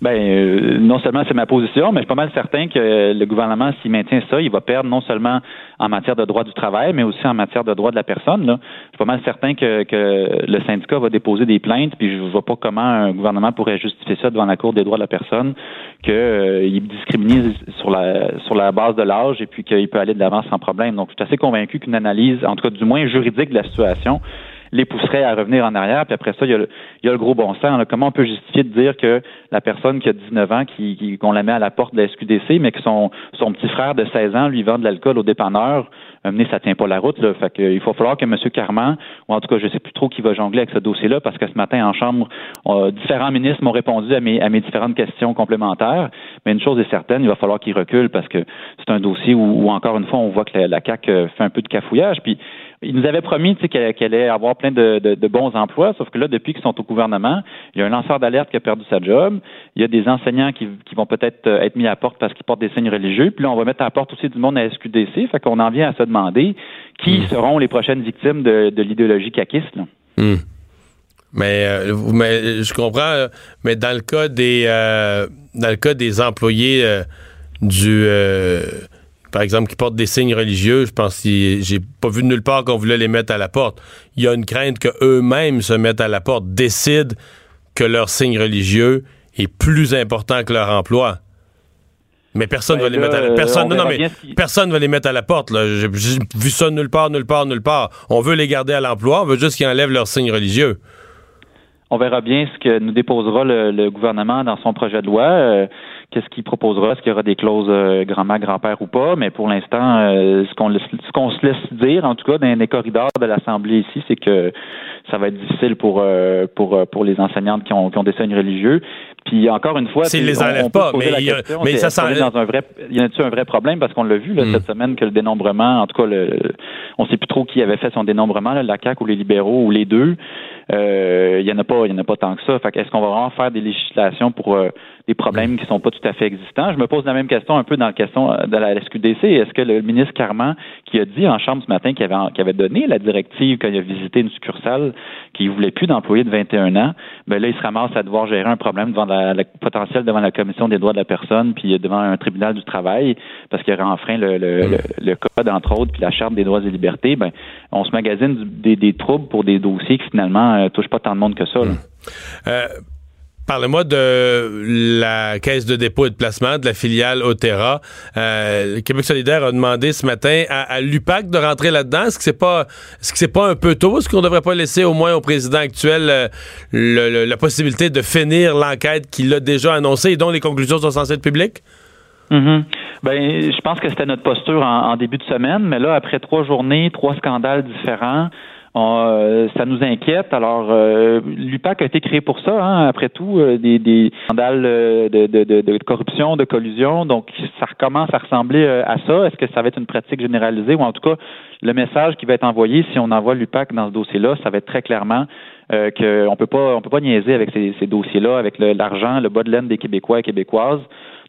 Ben, euh, non seulement c'est ma position, mais je suis pas mal certain que le gouvernement, s'il maintient ça, il va perdre non seulement en matière de droit du travail, mais aussi en matière de droit de la personne. Là. Je suis pas mal certain que, que le syndicat va déposer des plaintes, puis je vois pas comment un gouvernement pourrait justifier ça devant la Cour des droits de la personne, qu'il euh, sur la sur la base de l'âge et puis qu'il peut aller de l'avant sans problème. Donc, je suis assez convaincu qu'une analyse, en tout cas du moins juridique de la situation, les pousserait à revenir en arrière. Puis après ça, il y a le, il y a le gros bon sens. Comment on peut justifier de dire que la personne qui a 19 ans, qui, qu'on la met à la porte de la SQDC, mais que son, son petit frère de 16 ans lui vend de l'alcool au dépanneur, mener ça tient pas la route. Là. Fait que, il faut falloir que M. Carman, ou en tout cas, je sais plus trop qui va jongler avec ce dossier-là, parce que ce matin en chambre, différents ministres m'ont répondu à mes, à mes différentes questions complémentaires. Mais une chose est certaine, il va falloir qu'il recule parce que c'est un dossier où, encore une fois, on voit que la, la CAC euh, fait un peu de cafouillage. Puis il nous avait promis qu'elle allait avoir plein de, de, bons emplois, sauf que là, depuis qu'ils sont au gouvernement, il y a un lanceur d'alerte qui a perdu sa job, il y a des enseignants qui, qui vont peut-être euh, être mis à porte parce qu'ils portent des signes religieux, puis là, on va mettre à la porte aussi du monde à SQDC, fait qu'on en vient à se demander qui hmm. seront les prochaines victimes de, de l'idéologie caquiste. Hmm. Mais, euh, mais, je comprends, euh, mais dans le cas des dans le cas des employés du par exemple, qui portent des signes religieux, je pense que j'ai pas vu nulle part qu'on voulait les mettre à la porte. Il y a une crainte qu'eux-mêmes se mettent à la porte, décident que leur signe religieux est plus important que leur emploi. Mais personne ne va les mettre à la personne. Non, mais personne va les mettre à la porte. J'ai vu ça nulle part, nulle part, nulle part. On veut les garder à l'emploi, on veut juste qu'ils enlèvent leur signe religieux. On verra bien ce que nous déposera le, gouvernement dans son projet de loi. Euh, qu'est-ce qu'il proposera, est-ce qu'il y aura des clauses euh, grand-mère, grand-père ou pas, mais pour l'instant, euh, ce qu'on ce qu'on se laisse dire, en tout cas, dans les corridors de l'Assemblée ici, c'est que ça va être difficile pour euh, pour pour les enseignantes qui ont, qui ont des signes religieux. Puis encore une fois, s'ils les enlèvent pas, mais, il, mais ça s'enlève dans un vrai, il y a un vrai problème? Parce qu'on l'a vu là, hmm. cette semaine que le dénombrement, en tout cas, le, on sait plus trop qui avait fait son dénombrement, là, la CAC ou les libéraux ou les deux. il y en a pas, il y en a pas tant que ça. Fait est-ce qu'on va vraiment faire des législations pour des problèmes qui sont pas tout à fait existants. Je me pose la même question un peu dans la question de la SQDC. Est-ce que le ministre Carman, qui a dit en chambre ce matin qu'il avait, avait donné la directive quand il a visité une succursale qu'il voulait plus d'employés de 21 ans, ben là, il se ramasse à devoir gérer un problème devant la, potentiel devant la Commission des droits de la personne puis devant un tribunal du travail parce qu'il aurait enfreint le, le, code, entre autres, puis la Charte des droits et libertés. Ben, on se magasine des, troubles pour des dossiers qui finalement ne euh, touchent pas tant de monde que ça. Euh, Parle-moi de la caisse de dépôt et de placement de la filiale Otera. Euh, Québec solidaire a demandé ce matin à, l'UPAC de rentrer là-dedans. Est-ce que c'est pas, est-ce que c'est pas un peu tôt? Est-ce qu'on devrait pas laisser au moins au président actuel euh, la possibilité de finir l'enquête qu'il a déjà annoncée et dont les conclusions sont censées être publiques? Mm-hmm. Ben, je pense que c'était notre posture en, début de semaine, mais là, après trois journées, trois scandales différents, euh, ça nous inquiète. Alors, euh, l'UPAC a été créé pour ça, hein, après tout, euh, des, scandales de, de, de, de, corruption, de collusion. Donc, ça recommence à ressembler à ça. Est-ce que ça va être une pratique généralisée ou en tout cas, le message qui va être envoyé si on envoie l'UPAC dans ce dossier-là, ça va être très clairement euh, qu'on peut pas, on peut pas niaiser avec ces, dossiers-là, avec l'argent, le, bas de laine des Québécois et Québécoises.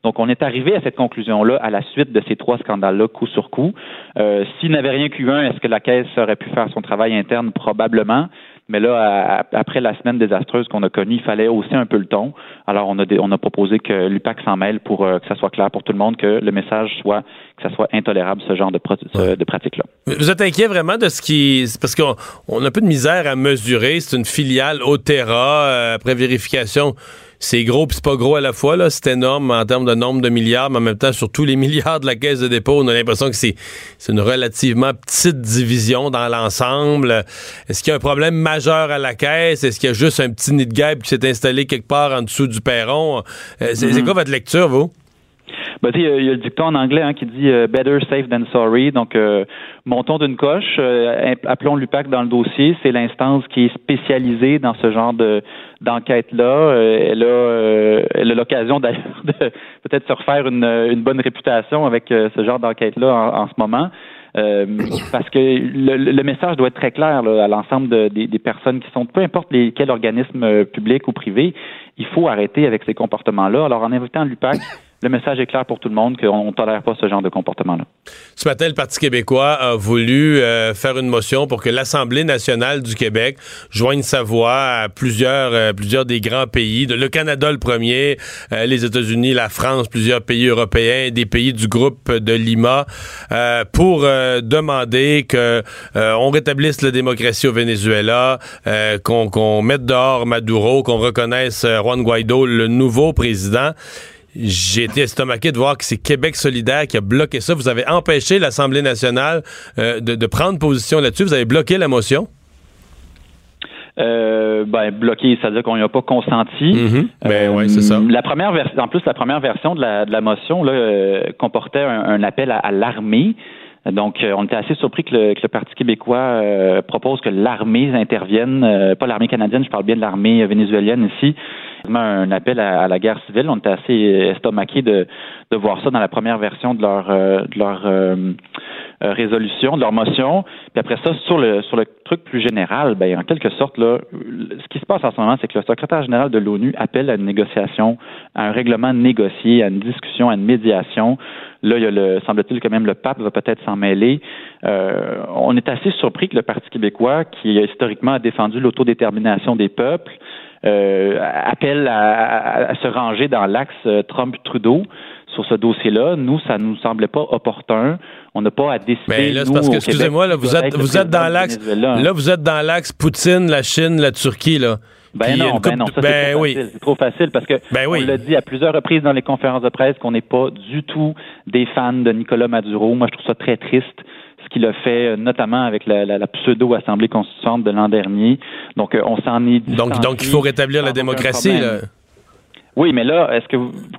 Donc, on est arrivé à cette conclusion-là à la suite de ces trois scandales-là, coup sur coup. Euh, S'il n'avait rien qu'un, un, est-ce que la Caisse aurait pu faire son travail interne? Probablement. Mais là, après la semaine désastreuse qu'on a connue, il fallait aussi un peu le ton. Alors, on a, on a proposé que l'UPAC s'en mêle pour euh, que ça soit clair pour tout le monde, que le message soit que ça soit intolérable, ce genre de, de pratique-là. Vous êtes inquiet vraiment de ce qui... Parce qu'on a un peu de misère à mesurer. C'est une filiale Otera, euh, après vérification c'est gros puis c'est pas gros à la fois. Là. C'est énorme en termes de nombre de milliards, mais en même temps, sur tous les milliards de la caisse de dépôt, on a l'impression que c'est, une relativement petite division dans l'ensemble. Est-ce qu'il y a un problème majeur à la caisse? Est-ce qu'il y a juste un petit nid de guêpe qui s'est installé quelque part en dessous du perron? Euh, c'est, c'est mm-hmm. quoi votre lecture, vous? Ben, il y, a le dicton en anglais hein, qui dit euh, better safe than sorry. Donc, euh, montons d'une coche, euh, appelons l'UPAC dans le dossier. C'est l'instance qui est spécialisée dans ce genre de d'enquête-là. elle a elle a l'occasion d'ailleurs de peut-être se refaire une, une bonne réputation avec ce genre d'enquête-là en, ce moment. parce que le, message doit être très clair à l'ensemble des, des, personnes qui sont, peu importe les, quel organisme public ou privé, il faut arrêter avec ces comportements-là. Alors, en invitant l'UPAC, le message est clair pour tout le monde qu'on ne tolère pas ce genre de comportement-là. Ce matin, le Parti québécois a voulu euh, faire une motion pour que l'Assemblée nationale du Québec joigne sa voix à plusieurs, euh, plusieurs des grands pays, le Canada le premier, euh, les États-Unis, la France, plusieurs pays européens, des pays du groupe de Lima, pour demander que on rétablisse la démocratie au Venezuela, qu'on mette dehors Maduro, qu'on reconnaisse Juan Guaido le nouveau président. J'ai été estomaqué de voir que c'est Québec solidaire qui a bloqué ça. Vous avez empêché l'Assemblée nationale euh, de, prendre position là-dessus. Vous avez bloqué la motion? Euh, ben, bloqué, c'est-à-dire qu'on n'y a pas consenti. Mm-hmm. Ben, oui, c'est ça. Euh, la première en plus, la première version de la, de la motion là, comportait un, appel à, l'armée. Donc, on était assez surpris que le, Parti québécois propose que l'armée intervienne, pas l'armée canadienne, je parle bien de l'armée vénézuélienne ici, un appel à, la guerre civile. On était assez estomaqués de, de voir ça dans la première version de leur, euh, de leur euh, euh, résolution, de leur motion. Puis après ça, sur le sur le truc plus général, ben en quelque sorte là, ce qui se passe en ce moment, c'est que le secrétaire général de l'ONU appelle à une négociation, à un règlement négocié, à une discussion, à une médiation. Là, il y a le semble-t-il que même le pape va peut-être s'en mêler. on est assez surpris que le Parti québécois, qui historiquement a défendu l'autodétermination des peuples, euh, appelle à, se ranger dans l'axe euh, Trump-Trudeau sur ce dossier-là. Nous, ça nous semblait pas opportun. On n'a pas à décider. Mais là, c'est parce que, excusez-moi, là, vous êtes, vous êtes dans l'axe. Là, vous êtes dans l'axe Poutine, la Chine, la Turquie, là. Ben non, ben non, ça c'est trop, oui. trop, facile parce que ben on l'a dit à plusieurs reprises dans les conférences de presse qu'on n'est pas du tout des fans de Nicolas Maduro. Moi, je trouve ça très triste ce qu'il a fait, euh, notamment avec la, pseudo-assemblée constituante de l'an dernier. Donc, euh, on s'en est donc, donc, il faut rétablir la démocratie. Là. Oui, mais là, est-ce que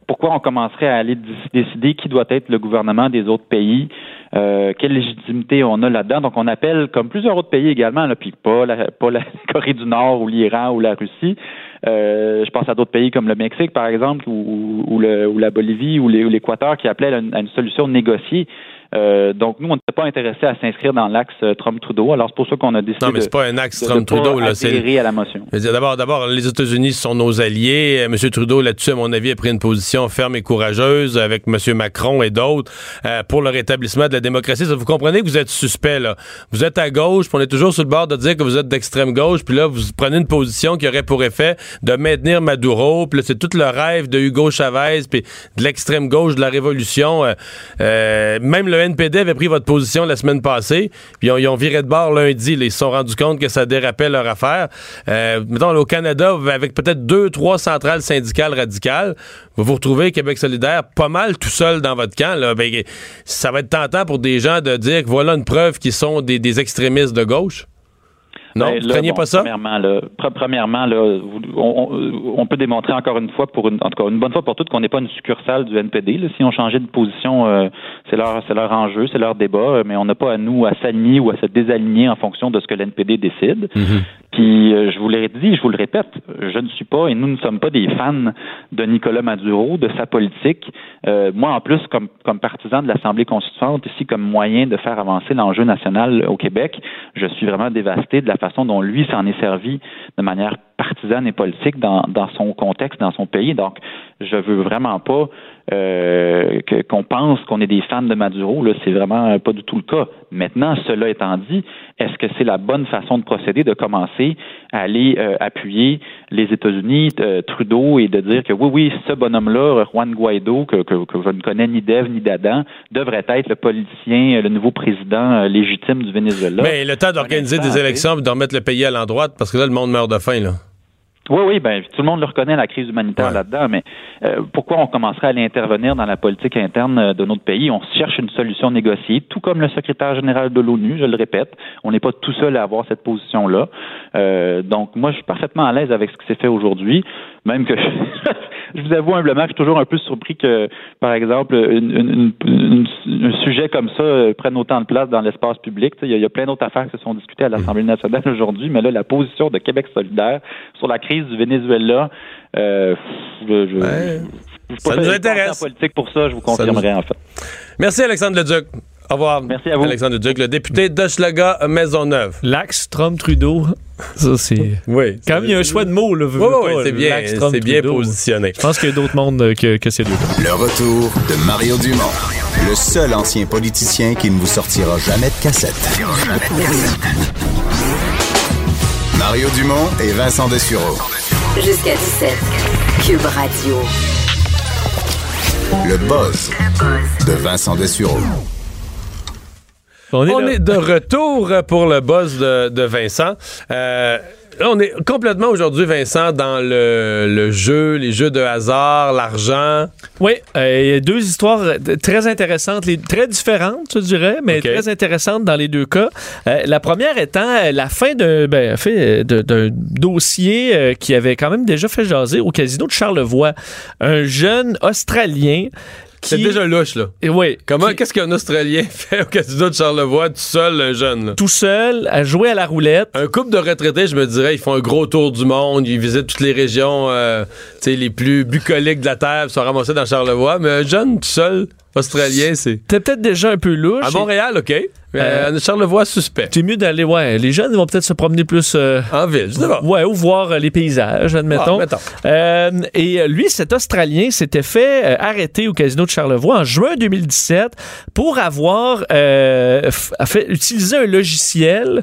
pourquoi on commencerait à aller décider qui doit être le gouvernement des autres pays? Euh, Quelle légitimité on a là-dedans? Donc, on appelle, comme plusieurs autres pays également, là, puis pas la, pas la Corée du Nord ou l'Iran ou la Russie. je pense à d'autres pays comme le Mexique, par exemple, ou, la Bolivie ou l'Équateur qui une, à une solution négociée. Euh, donc, nous, on n'était pas intéressés à s'inscrire dans l'axe euh, Trump-Trudeau. Alors, c'est pour ça qu'on a décidé Non, mais c'est pas un axe de- de Trump-Trudeau. c'est- à la motion. D'abord, d'abord, les États-Unis sont nos alliés. Euh, M. Trudeau, là-dessus, à mon avis, a pris une position ferme et courageuse avec M. Macron et d'autres euh, pour le rétablissement de la démocratie. Ça, vous comprenez que vous êtes suspect, là. Vous êtes à gauche, puis on est toujours sur le bord de dire que vous êtes d'extrême gauche, puis là, vous prenez une position qui aurait pour effet de maintenir Maduro, puis là, c'est tout le rêve de Hugo Chavez, puis de l'extrême gauche de la révolution. Euh, même le NPD avait pris votre position la semaine passée, puis ils ont, viré de bord lundi. ils se sont rendus compte que ça dérapait leur affaire. Euh, mettons, au Canada, avec peut-être deux, trois centrales syndicales radicales, vous vous retrouvez Québec solidaire pas mal tout seul dans votre camp. Ben, ça va être tentant pour des gens de dire que voilà une preuve qu'ils sont des extrémistes de gauche. Non, Ben, vous là, craignez bon, pas ça? Premièrement, là, pre- premièrement là, on, peut démontrer encore une fois, pour une, en tout cas une bonne fois pour toutes, qu'on n'est pas une succursale du NPD. là. Si on changeait de position, euh, c'est leur, c'est leur enjeu, c'est leur débat, euh, mais on n'a pas à nous à s'aligner ou à se désaligner en fonction de ce que l'NPD décide. Puis euh, je vous l'ai dit, je vous le répète, je ne suis pas et nous ne sommes pas des fans de Nicolas Maduro, de sa politique. Euh, moi, en plus, comme, comme partisan de l'Assemblée constituante, ici comme moyen de faire avancer l'enjeu national au Québec, je suis vraiment dévasté de la façon dont lui s'en est servi de manière partisane et politique dans, dans son contexte, dans son pays. Donc, je veux vraiment pas euh, qu'on pense qu'on est des fans de Maduro. Là, c'est vraiment pas du tout le cas. Maintenant, cela étant dit, est-ce que c'est la bonne façon de procéder de commencer à aller euh, appuyer les États-Unis, euh, Trudeau, et de dire que oui, oui, ce bonhomme-là, Juan Guaido, que, que, que je ne connais ni d'Ève ni d'Adam, devrait être le politicien, le nouveau président euh, légitime du Venezuela. Mais le temps d'organiser des élections et de remettre le pays à l'endroit, parce que là, le monde meurt de faim. Là. Oui, oui, ben tout le monde le reconnaît la crise humanitaire Ouais. là-dedans, mais euh, pourquoi on commencerait à aller intervenir dans la politique interne euh, de notre pays? On cherche une solution négociée, tout comme le secrétaire général de l'ONU, je le répète, on n'est pas tout seul à avoir cette position-là. Euh, donc moi, je suis parfaitement à l'aise avec ce qui s'est fait aujourd'hui, même que je, vous avoue humblement, je suis toujours un peu surpris que, par exemple, une- une- une- une- un sujet comme ça euh, prenne autant de place dans l'espace public. Il y, a- il y a plein d'autres affaires qui se sont discutées à l'Assemblée nationale aujourd'hui, mais là, la position de Québec solidaire sur la crise du Venezuela, euh, je, je, Ouais. je- je- Ça nous intéresse. en politique pour ça, je vous nous- confirmerai en fait. Merci, Alexandre Leduc. Au revoir. Merci à vous. Alexandre Leduc, le député d'Hochelaga Maisonneuve. L'axe Trump-Trudeau, ça, c'est. Oui. Quand même, il y a un choix de mots, là. veux, Oui, oui, pas, c'est bien, l'axe c'est bien positionné. Je pense qu'il y a d'autres mondes euh, que, que ces deux. Le retour de Mario Dumont, le seul ancien politicien qui ne vous sortira jamais de cassette. Mario Dumont et Vincent Dessureau. Jusqu'à 17. Cube Radio. Le buzz de Vincent Dessureau. On est, On là. est de retour pour le boss de, de Vincent. Euh, on est complètement aujourd'hui, Vincent, dans le, le jeu, les jeux de hasard, l'argent. Oui, euh, il y a deux histoires euh, très intéressantes, les, très différentes, je dirais, mais très intéressantes dans les deux cas. Euh, la première étant la fin d'un ben, d'un dossier euh, qui avait quand même déjà fait jaser au casino de Charlevoix. Un jeune Australien C'est déjà louche, là. Et oui, Comment, qui- qu'est-ce qu'un Australien fait au casino de Charlevoix, tout seul, le jeune, là? tout seul à jouer à la roulette. Un couple de retraités, je me dirais, ils font un gros tour du monde, ils visitent toutes les régions euh, tu sais, les plus bucoliques de la Terre, ils sont ramassés dans Charlevoix, mais un jeune tout seul, Australien, c'est... C'était peut-être déjà un peu louche. À Montréal, OK. Euh, Euh, Charlevoix, suspect. C'est mieux d'aller, ouais, les jeunes vont peut-être se promener plus... euh, En ville, je sais pas. Ouais, ou voir euh, les paysages, admettons. Ah, et lui, cet Australien s'était fait arrêter au casino de Charlevoix en juin 2017 pour avoir fait utiliser un logiciel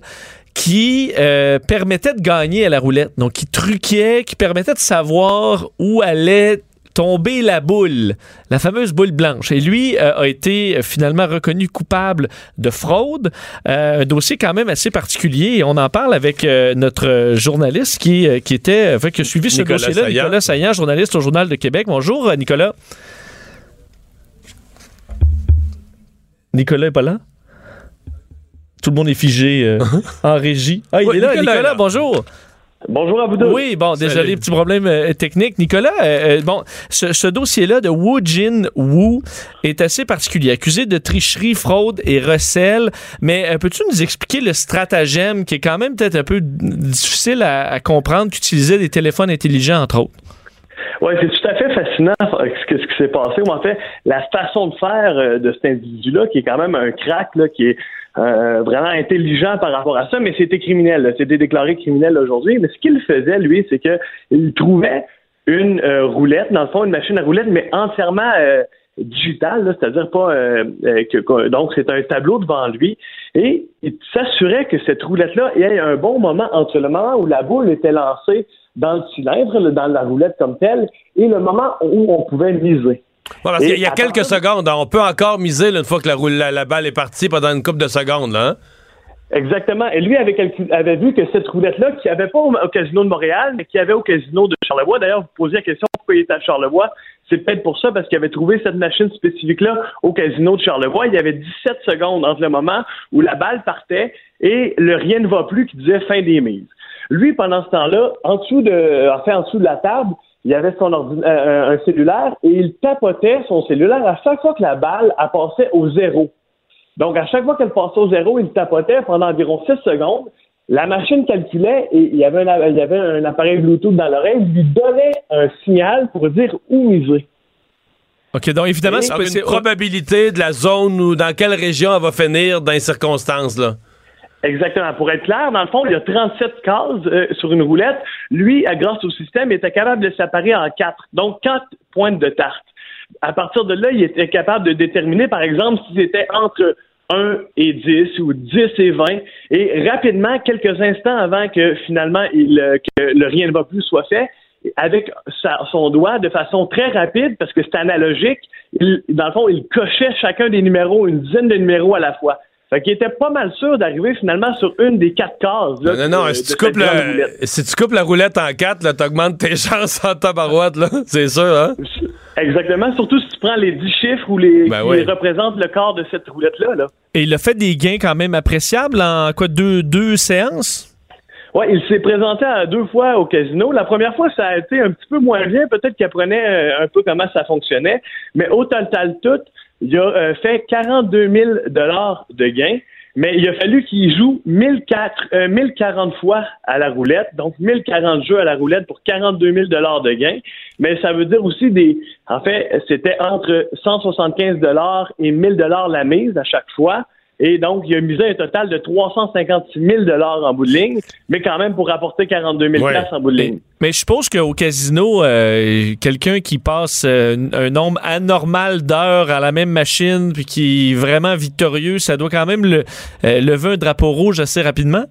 qui euh, permettait de gagner à la roulette. Donc, qui truquait, qui permettait de savoir où allait tomber la boule, la fameuse boule blanche. Et lui euh, a été finalement reconnu coupable de fraude. Euh, un dossier quand même assez particulier. Et on en parle avec euh, notre journaliste qui, qui était, enfin, qui a suivi ce Nicolas dossier-là. Nicolas Saillant, journaliste au Journal de Québec. Bonjour, Nicolas. Nicolas est pas là? Tout le monde est figé euh, en régie. Ah, il est là, Nicolas Nicolas, bonjour. Bonjour à vous deux. Oui, bon, désolé, Salut. petit problème euh, technique. Nicolas, euh, euh, bon, ce, ce dossier-là de Wu Jin Wu est assez particulier, accusé de tricherie, fraude et recel. Mais euh, peux-tu nous expliquer le stratagème qui est quand même peut-être un peu difficile à, à comprendre qu'utilisait des téléphones intelligents, entre autres? Oui, c'est tout à fait fascinant ce, ce qui s'est passé. En fait, la façon de faire de cet individu-là, qui est quand même un crack, là, qui est euh, vraiment intelligent par rapport à ça, mais c'était criminel. C'était déclaré criminel aujourd'hui. Mais ce qu'il faisait, lui, c'est qu'il trouvait une roulette, dans le fond, une machine à roulette, mais entièrement digitale, c'est-à-dire pas que, donc c'est un tableau devant lui, et il s'assurait que cette roulette-là ait un bon moment entre le moment où la boule était lancée dans le cylindre, dans la roulette comme telle, et le moment où on pouvait miser. Parce qu'il y a quelques secondes, on peut encore miser une fois que la, la, balle est partie pendant une couple de secondes. Là, hein? Exactement. Et lui avait, avait vu que cette roulette-là, qui avait pas au, Casino de Montréal, mais qui avait au Casino de Charlevoix, d'ailleurs, vous posiez la question pourquoi il était à Charlevoix, c'est peut-être pour ça, parce qu'il avait trouvé cette machine spécifique-là au Casino de Charlevoix. Il y avait 17 secondes entre le moment où la balle partait et le rien ne va plus qui disait fin des mises. Lui, pendant ce temps-là, en dessous de, enfin, en dessous de la table, il y avait son euh, un cellulaire et il tapotait son cellulaire à chaque fois que la balle a passé au zéro. Donc, à chaque fois qu'elle passait au zéro, il tapotait pendant environ 6 secondes. La machine calculait et il y avait un, il y avait un appareil Bluetooth dans l'oreille, il lui donnait un signal pour dire où miser. OK, donc évidemment, c'est une probabilité de la zone ou dans quelle région elle va finir dans les circonstances, là. Exactement. Pour être clair, dans le fond, il y a 37 cases euh, sur une roulette. Lui, grâce au système, était capable de séparer en quatre. Donc, quatre pointes de tarte. À partir de là, il était capable de déterminer, par exemple, si c'était entre 1 et 10 ou 10 et 20. Et rapidement, quelques instants avant que finalement il, euh, que le rien ne va plus soit fait, avec son doigt de façon très rapide, parce que c'est analogique, il, dans le fond, il cochait chacun des numéros, une dizaine de numéros à la fois. Fait qu'il était pas mal sûr d'arriver finalement sur une des quatre cases. non, non, si, tu coupes si tu coupes la roulette en quatre, là, t'augmentes tes chances en tabarouette, là. C'est sûr, hein? Exactement. Surtout si tu prends les dix chiffres ou les, ben qui représentent le corps de cette roulette-là. Là. Et il a fait des gains quand même appréciables en quoi, deux, deux séances? Oui, il s'est présenté à deux fois au casino. La première fois, ça a été un petit peu moins bien. Peut-être qu'il apprenait euh, un peu comment ça fonctionnait. Mais au total tout, il a euh, fait 42 000 dollars de gains, mais il a fallu qu'il joue 1004, 1040 euh, fois à la roulette, donc 1040 jeux à la roulette pour 42 000 dollars de gains. Mais ça veut dire aussi des, en fait, c'était entre 175 dollars et 1000 dollars la mise à chaque fois. Et donc, il a misé un total de 356 000 en bout de ligne, mais quand même pour rapporter 42 000 en bout de ligne. Mais, je suppose qu'au casino, euh, quelqu'un qui passe euh, un nombre anormal d'heures à la même machine, puis qui est vraiment victorieux, ça doit quand même le, euh, lever un drapeau rouge assez rapidement?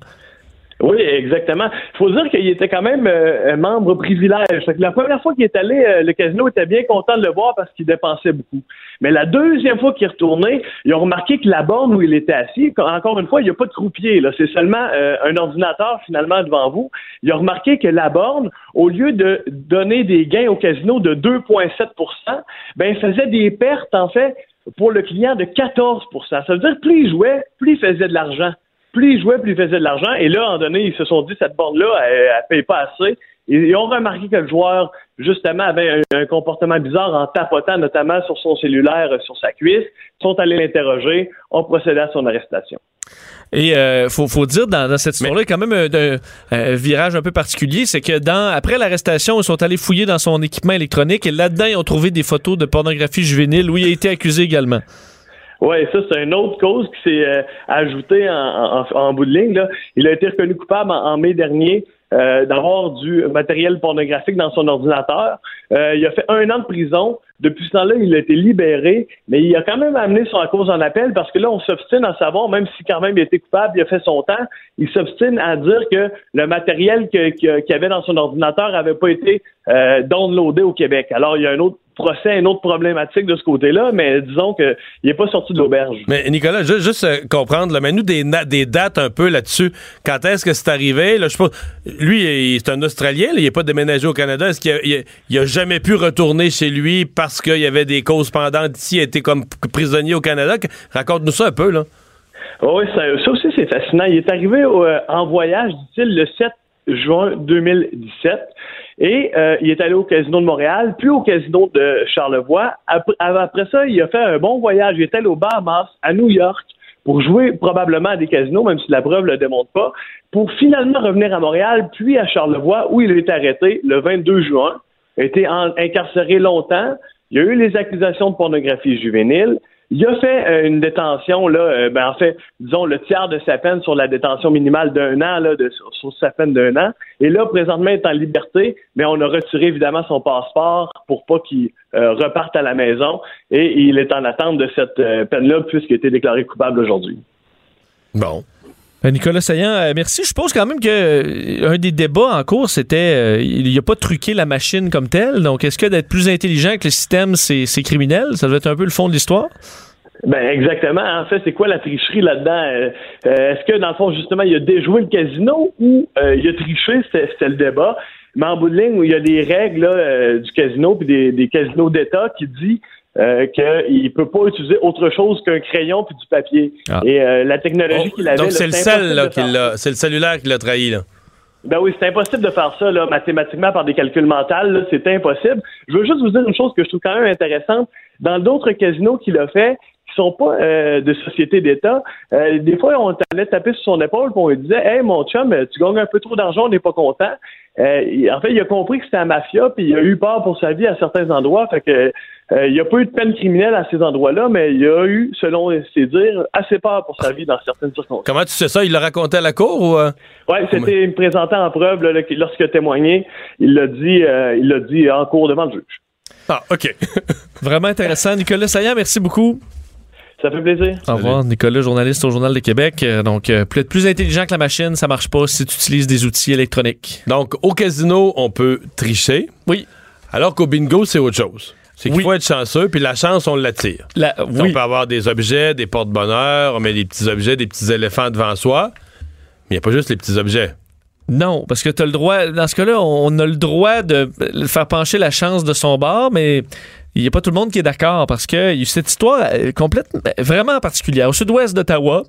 Oui, exactement. Il faut dire qu'il était quand même euh, un membre privilège. la première fois qu'il est allé, euh, le casino était bien content de le voir parce qu'il dépensait beaucoup. Mais la deuxième fois qu'il est retourné, ils ont remarqué que la borne où il était assis, encore une fois, il n'y a pas de croupier. C'est seulement euh, un ordinateur finalement devant vous. Ils ont remarqué que la borne, au lieu de donner des gains au casino de 2,7% ben, faisait des pertes en fait pour le client de 14 Ça veut dire que plus il jouait, plus il faisait de l'argent plus ils jouaient, plus ils faisaient de l'argent. Et là, à un moment donné, ils se sont dit, cette borne-là, elle, ne paye pas assez. Et ils ont remarqué que le joueur, justement, avait un, comportement bizarre en tapotant notamment sur son cellulaire, sur sa cuisse. Ils sont allés l'interroger, ont procédé à son arrestation. Et euh, faut, faut dire dans, cette histoire-là, quand même un, un, virage un peu particulier, c'est que dans après l'arrestation, ils sont allés fouiller dans son équipement électronique et là-dedans, ils ont trouvé des photos de pornographie juvénile où il a été accusé également. Oui, ça, c'est une autre cause qui s'est euh, ajoutée en, en, bout de ligne. Là. Il a été reconnu coupable en, mai dernier euh, d'avoir du matériel pornographique dans son ordinateur. Euh, il a fait un an de prison. Depuis ce temps-là, il a été libéré, mais il a quand même amené son cause en appel parce que là, on s'obstine à savoir, même si quand même il été coupable, il a fait son temps, il s'obstine à dire que le matériel qu'il avait dans son ordinateur n'avait pas été euh, downloadé au Québec. Alors, il y a un autre procès, une autre problématique de ce côté-là, mais disons qu'il n'est pas sorti de l'auberge. Mais Nicolas, juste, juste euh, comprendre, mais nous, des, des dates un peu là-dessus. Quand est-ce que c'est arrivé? Là, je pense, lui, c'est un Australien, il n'est pas déménagé au Canada. Est-ce qu'il a, jamais pu retourner chez lui parce qu'il y avait des causes pendantes ici, il a été comme prisonnier au Canada? Raconte-nous ça un peu, là. Oui, ça, aussi, c'est fascinant. Il est arrivé euh, en voyage, dit-il, le 7 juin 2017. Et euh, il est allé au casino de Montréal, puis au casino de Charlevoix. Après, ça, il a fait un bon voyage. Il est allé au Bahamas, à New York, pour jouer probablement à des casinos, même si la preuve ne le démontre pas, pour finalement revenir à Montréal, puis à Charlevoix, où il est arrêté le 22 juin. a été incarcéré longtemps. Il y a eu les accusations de pornographie juvénile. Il a fait euh, une détention, là, euh, ben, en fait, disons le tiers de sa peine sur la détention minimale d'un an, là, de, sur, sa peine d'un an. Et là, présentement, il est en liberté, mais on a retiré évidemment son passeport pour pas qu'il euh, reparte à la maison. Et il est en attente de cette euh, peine-là puisqu'il a été déclaré coupable aujourd'hui. Bon. Euh, Nicolas Saillant, euh, merci. Je suppose quand même que euh, un des débats en cours, c'était il n'y a pas truqué la machine comme telle. Donc, est-ce que d'être plus intelligent que le système, c'est c'est criminel? Ça doit être un peu le fond de l'histoire? Ben exactement. En fait, c'est quoi la tricherie là-dedans? Est-ce que dans le fond, justement, il a déjoué le casino ou euh, il a triché? C'était le débat. Mais en bout de ligne, il y a des règles du casino puis des, des casinos d'État qui dit euh, qu'il ne peut pas utiliser autre chose qu'un crayon puis du papier. Ah. Et euh, la technologie qu'il avait. Donc, c'est le sel, là, qui l'a. C'est le cellulaire qui l'a trahi, là. ben oui, c'est impossible de faire ça là, mathématiquement par des calculs mentaux. C'est impossible. Je veux juste vous dire une chose que je trouve quand même intéressante. Dans d'autres casinos qu'il a fait, qui sont pas euh, de sociétés d'État, euh, des fois, on allait taper sur son épaule et on lui disait Hey, mon chum, tu gagnes un peu trop d'argent, on n'est pas content. Euh, en fait, il a compris que c'était un mafia, puis il a eu peur pour sa vie à certains endroits. Fait que il n'y a pas eu de peine criminelle à ces endroits-là, mais il a eu, selon ses dires, assez peur pour sa vie dans certaines circonstances. Comment tu sais ça? Il l'a raconté à la cour ou. Ouais, c'était présenté en preuve là, lorsqu'il a témoigné. Il l'a dit, euh, il l'a dit en cours devant le juge. Ah, OK. Vraiment intéressant. Nicolas Saillant, merci beaucoup. Ça fait plaisir. Au revoir, Nicolas, journaliste au Journal de Québec. Euh, Donc, euh, être plus intelligent que la machine, ça marche pas si tu utilises des outils électroniques. Donc, au casino, on peut tricher. Oui. Alors qu'au bingo, c'est autre chose. C'est qu'il Oui. faut être chanceux, puis la chance, on l'attire. La- On oui. peut avoir des objets, des porte-bonheur, on met des petits objets, des petits éléphants devant soi. Mais il n'y a pas juste les petits objets. Non, parce que tu as le droit, dans ce cas-là, on a le droit de faire pencher la chance de son bord, mais il n'y a pas tout le monde qui est d'accord parce que cette histoire euh, complètement, vraiment particulière. Au sud-ouest d'Ottawa,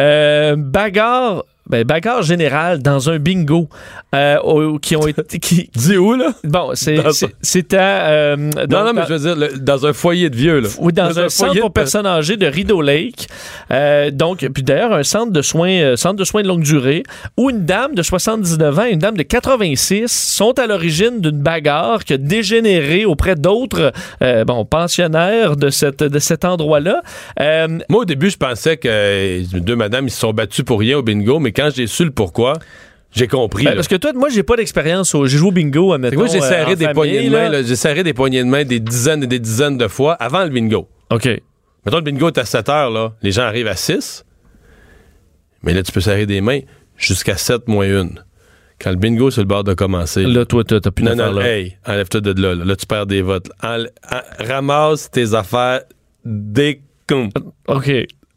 euh, bagarre. Ben, bagarre générale dans un bingo euh, au- qui ont été qui Dis où, là? bon c'est un- à euh, non, donc, non, mais dans- je veux dire, le- dans un foyer de vieux, là. oui, dans, un, centre foyer pour personnes âgées de Rideau Lake. Euh, donc, puis d'ailleurs, un centre de soins, centre de soins de longue durée, où une dame de 79 ans et une dame de 86 sont à l'origine d'une bagarre qui a dégénéré auprès d'autres, bon, pensionnaires de cette de cet endroit-là. Moi, au début, je pensais que deux madames, ils se sont battus pour rien au bingo, mais quand j'ai su le pourquoi, j'ai compris. ben, parce que toi, moi, j'ai pas d'expérience. au- J'ai joué au bingo, admettons. moi, j'ai euh, serré des famille, poignées de main, j'ai serré des poignées de main des dizaines et des dizaines de fois avant le bingo. OK. Mettons, le bingo est à 7 heures, là. Les gens arrivent à 6. Mais là, tu peux serrer des mains jusqu'à 7 moins 1. Quand le bingo est sur le bord de commencer. Là, toi, t'as plus non, non, là. hey, enlève-toi de là, là. Là, tu perds des votes. En- ramasse tes affaires dès. OK.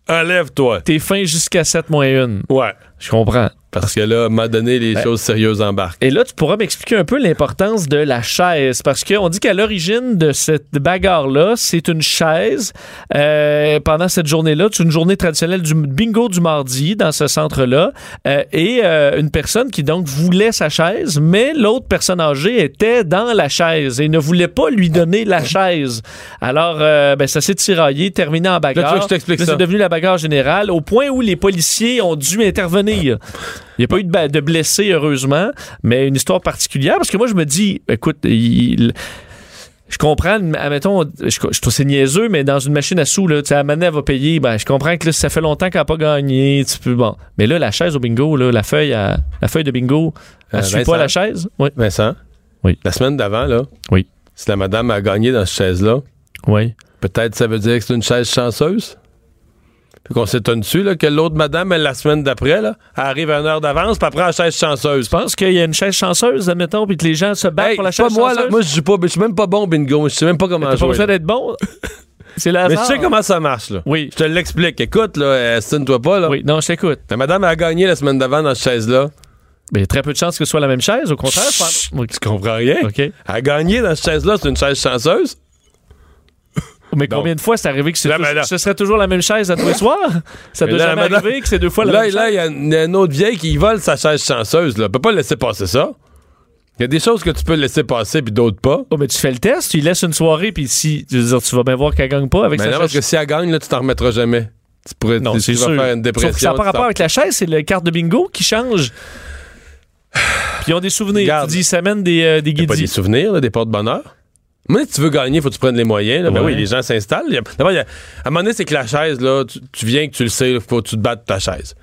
Enlève-toi. T'es fin jusqu'à 7 moins 1. Ouais. Je comprends. Parce que là, à un moment donné, les Ben- choses sérieuses embarquent. Et là, tu pourras m'expliquer un peu l'importance de la chaise, parce qu'on dit qu'à l'origine de cette bagarre-là, c'est une chaise. euh, pendant cette journée-là, c'est une journée traditionnelle du bingo du mardi dans ce centre-là, euh, et euh, une personne qui donc voulait sa chaise, mais l'autre personne âgée était dans la chaise et ne voulait pas lui donner la chaise. Alors, ben, ça s'est tiraillé, terminé en Là, tu veux bagarre. que je t'explique Là, ça? C'est devenu la bagarre générale, au point où les policiers ont dû intervenir. Il n'y a pas eu de, de blessés, heureusement, mais une histoire particulière parce que moi, je me dis, écoute, il- je comprends, admettons, je, je trouve c'est niaiseux, mais dans une machine à sous, là, tu sais, la manette va payer, ben, je comprends que là, ça fait longtemps qu'elle n'a pas gagné, tu peux, bon. Mais là, la chaise au bingo, là, la feuille, à- la feuille de bingo, elle Euh, suit Vincent? pas la chaise? Oui. Vincent? Oui. La semaine d'avant, là. Oui. Si la madame a gagné dans cette chaise-là, Oui. peut-être ça veut dire que c'est une chaise chanceuse? Puis qu'on s'étonne dessus, là, que l'autre madame, elle, la semaine d'après, là, elle arrive à une heure d'avance, puis elle prend la chaise chanceuse. Je pense qu'il y a une chaise chanceuse, admettons, puis que les gens se battent Hey, pour la chaise pas moi, chanceuse. là. Moi, je suis pas, je suis même pas bon bingo. Je sais même pas comment pas jouer. là. d'être bon. C'est Mais tu sais comment ça marche, là. Oui. Je te l'explique. Écoute, là, estime-toi pas, là. Oui, non, je t'écoute. La madame a gagné la semaine d'avant dans cette chaise-là. Mais il y a très peu de chances que ce soit la même chaise, au contraire. Oui. Tu comprends rien? OK. Elle a gagné dans cette chaise-là, c'est une chaise chanceuse. Mais Donc- combien de fois c'est arrivé que Là, là- ce serait toujours la même chaise à tous les soirs? Ça doit jamais arriver que c'est deux fois la Là, même là, chaise. il y a une, autre vieille qui vole sa chaise chanceuse, là. On peut pas laisser passer ça. Il y a des choses que tu peux laisser passer, puis d'autres pas. Oh, mais tu fais le test, tu y laisses une soirée, puis si, tu veux dire, tu vas bien voir qu'elle gagne pas avec Mais sa non, parce que chaise. si elle gagne, là, tu t'en remettras jamais. Tu pourrais Non, tu, tu vas faire une Sauf que ça dépression. n'a pas tu rapport avec la chaise, c'est le carte de bingo qui change. Puis Ils ont des souvenirs. Regarde. Tu dis, ils s'amènent des, euh, des pas des souvenirs, là, des porte-bonheur? Mais si tu veux gagner, faut que tu prennes les moyens. là. Ben Ouais. oui, les gens s'installent. D'abord, à un moment donné, c'est que la chaise, là, tu, tu viens que tu le sais, il faut que tu te battes ta chaise.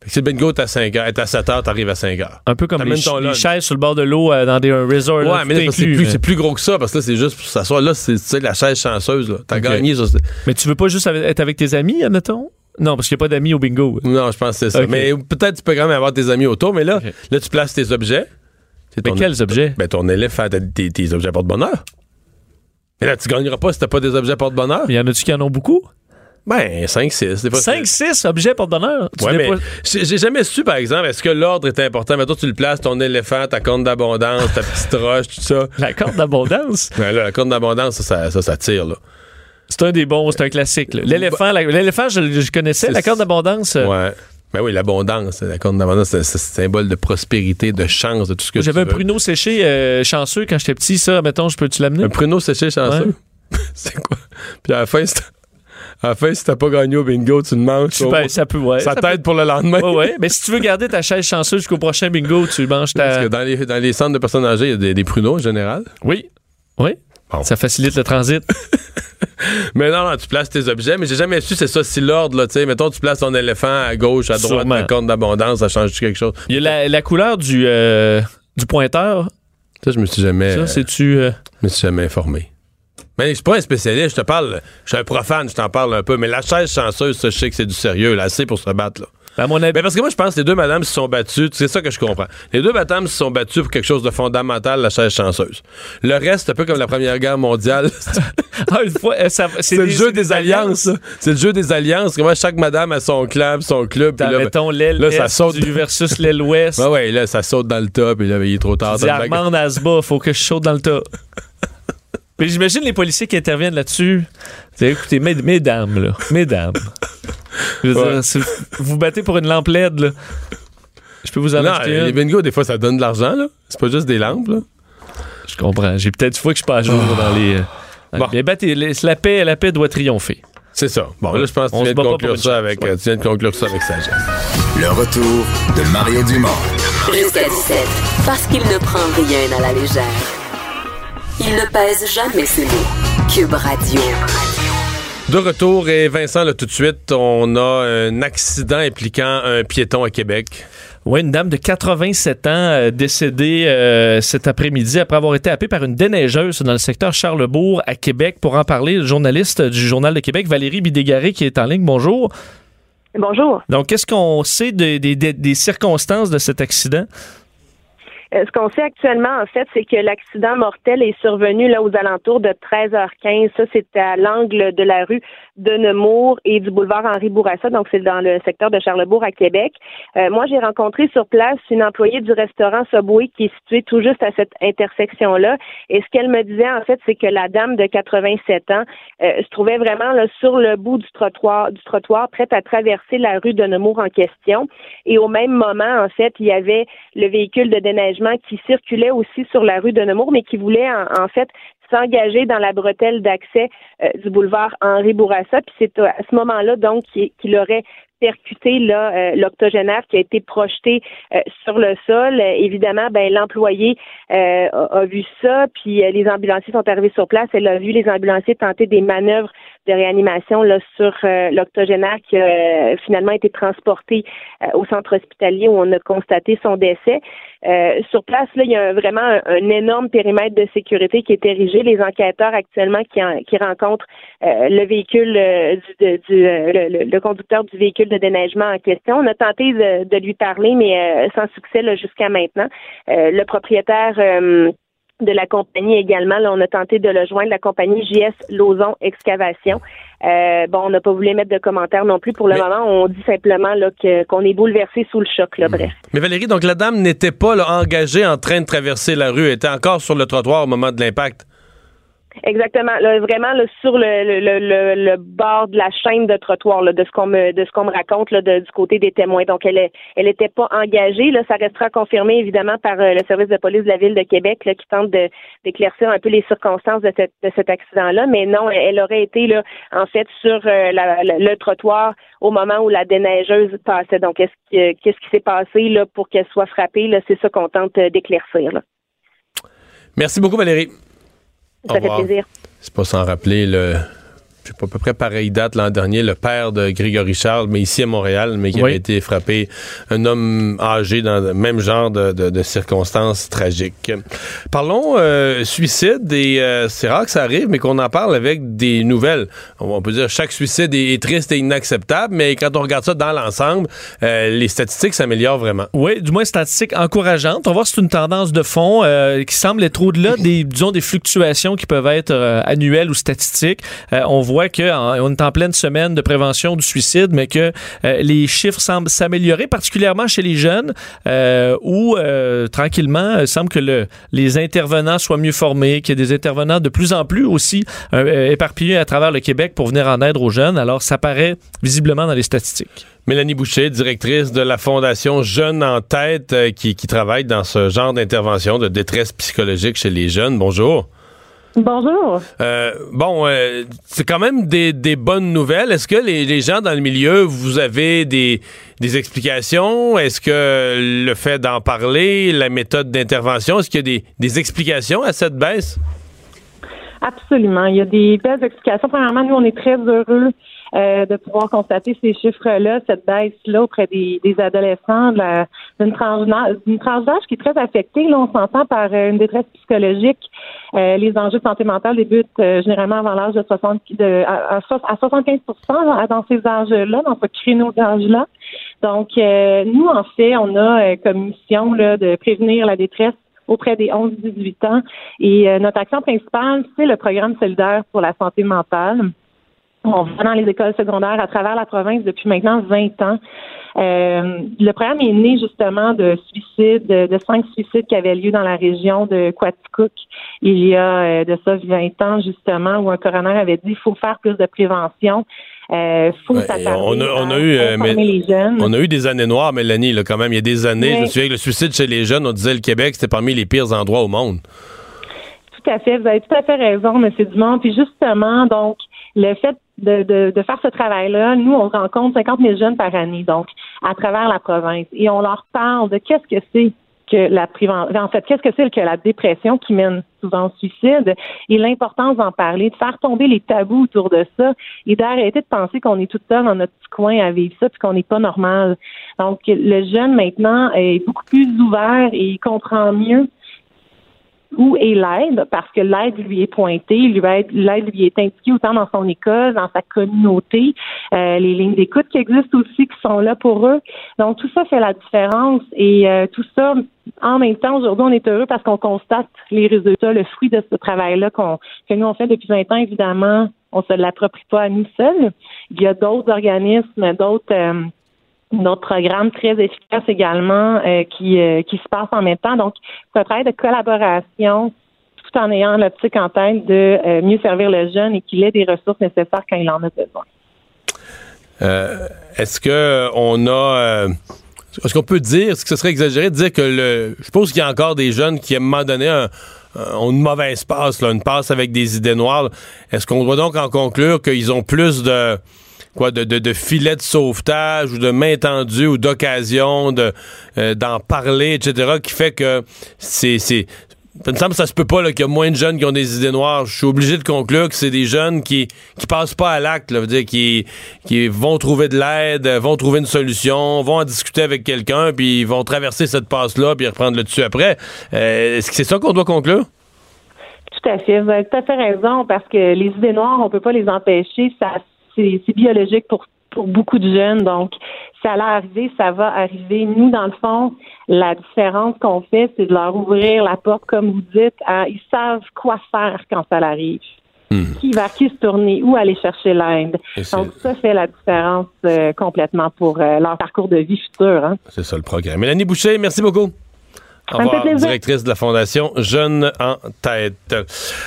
Fait que si le bingo est à 5 heures, est à 7 heures, t'arrives à 5 heures. Un peu comme les, ton les chaises sur le bord de l'eau euh, dans des un resort. là, Ouais, tout mais là, c'est plus, plus gros que ça, parce que là, c'est juste pour s'asseoir. Là, c'est la chaise chanceuse, là. T'as gagné, ça. Mais tu veux pas juste être avec tes amis, admettons? Non, parce qu'il n'y a pas d'amis au bingo. Non, je pense que c'est ça. Mais peut-être tu peux quand même avoir tes amis autour, mais là, là, tu places tes objets. Mais quels objets? Ben, ton éléphant, tes, tes objets porte-bonheur. Mais là, tu gagneras pas si t'as pas des objets porte-bonheur. Il y en a-tu qui en ont beaucoup? Ben, 5, 6. Des fois, 5, 6 objets porte-bonheur? Ouais, mais pas- j'ai jamais su, par exemple, est-ce que l'ordre est important? Mettons, tu le places, ton éléphant, ta corne d'abondance, ta petite roche, tout ça. La corde d'abondance? Ben là, la corne d'abondance, ça, ça, ça, ça tire, là. C'est un des bons, c'est un classique. L'éléphant, l'éléphant, je, je connaissais. La corde d'abondance, euh, Ouais. Ben oui, l'abondance, la corne d'abondance, c'est c'est symbole de prospérité, de chance, de tout ce que j'avais un pruneau séché euh, chanceux quand j'étais petit. Ça, mettons, je peux-tu l'amener? Un pruneau séché chanceux? c'est quoi? Puis à la fin, à la fin, si t'as pas gagné au bingo, tu le manges. Tu- ça peut, ouais. ça ça t'aide pour le lendemain. Ouais, ouais. Mais si tu veux garder ta chaise chanceuse jusqu'au prochain bingo, tu manges Parce ta. que dans les, dans les centres de personnes âgées, il y a des, des pruneaux en général. Oui. Oui. Bon. Ça facilite le transit. Mais non, non, tu places tes objets, mais j'ai jamais su c'est ça si l'ordre, là, tu sais, mettons, tu places ton éléphant à gauche, à droite, Sûrement. corne d'abondance, ça change quelque chose? Il y a la, la couleur du, euh, du pointeur. Ça, je me suis jamais, Ça, euh, c'est-tu. euh, je me suis jamais informé. Mais je suis pas un spécialiste, je te parle, je suis un profane, je t'en parle un peu, mais la chaise chanceuse, ça, je sais que c'est du sérieux, là, assez pour se battre, là. À mon avis. Ben parce que moi, je pense que les deux madames se sont battues. C'est ça que je comprends. Les deux madames se sont battues pour quelque chose de fondamental, la chaise chanceuse. Le reste, c'est un peu comme la Première Guerre mondiale. Ah, une fois, euh, c'est le jeu des alliances. C'est le jeu des alliances. Comment chaque madame a son puis son club. Là, ben, mettons, l'aile là, ça saute. du versus l'aile ouest. ouais, ouais, là, ça saute dans le top, et là, ben, il est trop tard. Dis. Armand Asba, faut que je saute dans le tas. Mais j'imagine les policiers qui interviennent là-dessus. Écoutez, mes- mesdames, là, mesdames. Je veux Ouais. dire, si vous battez pour une lampe LED, là. Je peux vous en Non, acheter les une. bingos, des fois, ça donne de l'argent, là. C'est pas juste des lampes, là. Je comprends. J'ai peut-être une fois que je suis pas à jour dans les. euh, dans Bon. les- battez- les- la paix, la paix doit triompher. C'est ça. Bon, là, je pense que On tu viens, de conclure ça avec, ouais. euh, tu viens de conclure ça avec sagesse. Le retour de Mario Dumont. Jusqu'à 17. Parce qu'il ne prend rien à la légère. Il ne pèse jamais ses mots. Cube Radio. De retour, et Vincent, là, tout de suite, on a un accident impliquant un piéton à Québec. Oui, une dame de 87 ans euh, décédée euh, cet après-midi après avoir été happée par une déneigeuse dans le secteur Charlebourg à Québec. Pour en parler, le journaliste du Journal de Québec, Valérie Bidégaré, qui est en ligne. Bonjour. Bonjour. Donc, qu'est-ce qu'on sait des- des- des- des circonstances de cet accident? Euh, ce qu'on sait actuellement, en fait, c'est que l'accident mortel est survenu là aux alentours de 13h15. Ça, c'était à l'angle de la rue de Nemours et du boulevard Henri Bourassa. Donc, c'est dans le secteur de Charlebourg à Québec. Euh, moi, j'ai rencontré sur place une employée du restaurant Subway qui est situé tout juste à cette intersection-là. Et ce qu'elle me disait, en fait, c'est que la dame de 87 ans euh, se trouvait vraiment là, sur le bout du trottoir, du trottoir, prête à traverser la rue de Nemours en question. Et au même moment, en fait, il y avait le véhicule de déneigement qui circulait aussi sur la rue de Nemours, mais qui voulait en, fait s'engager dans la bretelle d'accès euh, du boulevard Henri Bourassa. Puis c'est à ce moment-là donc qu'il aurait percuté là euh, l'octogénaire qui a été projeté euh, sur le sol. Évidemment, ben l'employé euh, a, a vu ça, puis les ambulanciers sont arrivés sur place. Elle a vu les ambulanciers tenter des manœuvres de réanimation là sur l'octogénaire qui a finalement été transporté au centre hospitalier où on a constaté son décès. Euh, sur place, là, il y a vraiment un, énorme périmètre de sécurité qui est érigé. Les enquêteurs actuellement qui, qui rencontrent euh, le véhicule du, du le- le conducteur du véhicule de déneigement en question. On a tenté de, de lui parler, mais euh, sans succès jusqu'à maintenant. Euh, le propriétaire euh, de la compagnie également. Là, on a tenté de le joindre, la compagnie JS Lozon Excavation. Euh, bon, on n'a pas voulu mettre de commentaires non plus pour le Mais- moment. On dit simplement là, que, qu'on est bouleversé sous le choc. Là, bref. Mais Valérie, donc la dame n'était pas là, engagée en train de traverser la rue, elle était encore sur le trottoir au moment de l'impact. Exactement. Vraiment sur le, le, le, le, bord de la chaîne de trottoir de ce qu'on me ce qu'on me raconte du côté des témoins. Donc elle est, elle était pas engagée. Là, ça restera confirmé évidemment par euh, le service de police de la ville de Québec qui tente d'éclaircir un peu les circonstances de, cette, de cet accident-là. Mais non, elle, aurait été en fait sur euh, la, le trottoir au moment où la déneigeuse passait. Donc qu'est-ce qui qui s'est passé pour qu'elle soit frappée C'est ça qu'on tente euh, d'éclaircir. Merci beaucoup Valérie. Ça fait plaisir. C'est pas sans rappeler le je sais pas, à peu près pareille date l'an dernier, le père de Grégory Charles, mais ici à Montréal, mais qui avait été frappé, un homme âgé dans le même genre de, de, circonstances tragiques. Parlons euh, suicide, et euh, c'est rare que ça arrive, mais qu'on en parle avec des nouvelles. On peut dire chaque suicide est, triste et inacceptable, mais quand on regarde ça dans l'ensemble, euh, les statistiques s'améliorent vraiment. Oui, du moins statistiques encourageantes. On va voir si c'est une tendance de fond qui semble être au-delà des, disons, des fluctuations qui peuvent être annuelles ou statistiques. on voit voit qu'on est en pleine semaine de prévention du suicide, mais que euh, les chiffres semblent s'améliorer, particulièrement chez les jeunes, euh, où euh, tranquillement, il semble que le, les intervenants soient mieux formés, qu'il y ait des intervenants de plus en plus aussi éparpillés à travers le Québec pour venir en aide aux jeunes. Alors, ça paraît visiblement dans les statistiques. Mélanie Boucher, directrice de la Fondation Jeunes en tête, qui travaille dans ce genre d'intervention de détresse psychologique chez les jeunes. Bonjour. Bonjour. Euh, bon, euh, c'est quand même des, bonnes nouvelles. Est-ce que les, gens dans le milieu, vous avez des, explications? Est-ce que le fait d'en parler, la méthode d'intervention, est-ce qu'il y a des, explications à cette baisse? Absolument. Il y a des belles explications. Premièrement, nous, on est très heureux euh, de pouvoir constater ces chiffres-là, cette baisse-là auprès des, adolescents, d'une tranche d'âge qui est très affectée. Là, on s'entend par euh, une détresse psychologique. Euh, les enjeux de santé mentale débutent généralement avant l'âge de 60 de, à, 75% dans ces âges-là, dans ce créneau d'âge-là. Donc, nous, en fait, on a comme mission là, de prévenir la détresse auprès des 11-18 ans. Et notre action principale, c'est le programme solidaire pour la santé mentale. On va dans les écoles secondaires à travers la province depuis maintenant 20 ans. Euh, le programme est né justement de suicides, de, cinq suicides qui avaient lieu dans la région de Quaticook il y a euh, de ça 20 ans justement, où un coroner avait dit qu'il faut faire plus de prévention. Euh, faut on, a, on a eu, euh, on a eu des années noires, Mélanie, là, quand même. Il y a des années, je me souviens que le suicide chez les jeunes, on disait le Québec, c'était parmi les pires endroits au monde. Tout à fait, vous avez tout à fait raison, M. Dumont. Puis justement, donc, le fait de, de, de faire ce travail-là, nous, on rencontre 50 000 jeunes par année, donc, à travers la province, et on leur parle de qu'est-ce que c'est que la prévention, en fait, qu'est-ce que c'est que la dépression qui mène souvent au suicide et l'importance d'en parler, de faire tomber les tabous autour de ça et d'arrêter de penser qu'on est tout seul dans notre petit coin à vivre ça puis qu'on n'est pas normal. Donc, le jeune maintenant est beaucoup plus ouvert et il comprend mieux où est l'aide, parce que l'aide lui est pointée, l'aide lui est indiquée autant dans son école, dans sa communauté, euh, les lignes d'écoute qui existent aussi, qui sont là pour eux. Donc, tout ça fait la différence et euh, tout ça, en même temps, aujourd'hui, on est heureux parce qu'on constate les résultats, le fruit de ce travail-là qu'on que nous on fait depuis 20 ans, évidemment, on se l'approprie pas à nous seuls. Il y a d'autres organismes, d'autres euh, notre programme très efficace également euh, qui, euh, qui se passe en même temps. Donc, c'est un travail de collaboration tout en ayant l'optique en tête de euh, mieux servir le jeune et qu'il ait des ressources nécessaires quand il en a besoin. est-ce que on a est-ce qu'on peut dire, est-ce que ce serait exagéré de dire que le je suppose qu'il y a encore des jeunes qui à un moment donné ont une mauvaise passe, là, une passe avec des idées noires. Est-ce qu'on doit donc en conclure qu'ils ont plus de quoi de, de, de filet de sauvetage ou de main tendue ou d'occasion de euh, d'en parler, etc., qui fait que c'est ça me semble que ça se peut pas qu'il y a moins de jeunes qui ont des idées noires. Je suis obligé de conclure que c'est des jeunes qui qui passent pas à l'acte, dire qui qui vont trouver de l'aide, vont trouver une solution, vont en discuter avec quelqu'un, puis ils vont traverser cette passe là, puis reprendre le dessus après. Euh, est-ce que c'est ça qu'on doit conclure? Tout à fait, vous avez tout à fait raison, parce que les idées noires, on peut pas les empêcher. Ça c'est biologique pour pour beaucoup de jeunes. Donc, ça allait arriver, ça va arriver. Nous, dans le fond, la différence qu'on fait, c'est de leur ouvrir la porte, comme vous dites. ils savent quoi faire quand ça arrive. Hmm. Qui va qui se tourner, où aller chercher l'aide. Donc, ça fait la différence euh, complètement pour euh, leur parcours de vie futur. Hein. C'est ça le programme. Mélanie Boucher, merci beaucoup. Au revoir, directrice de la Fondation Jeunes en tête.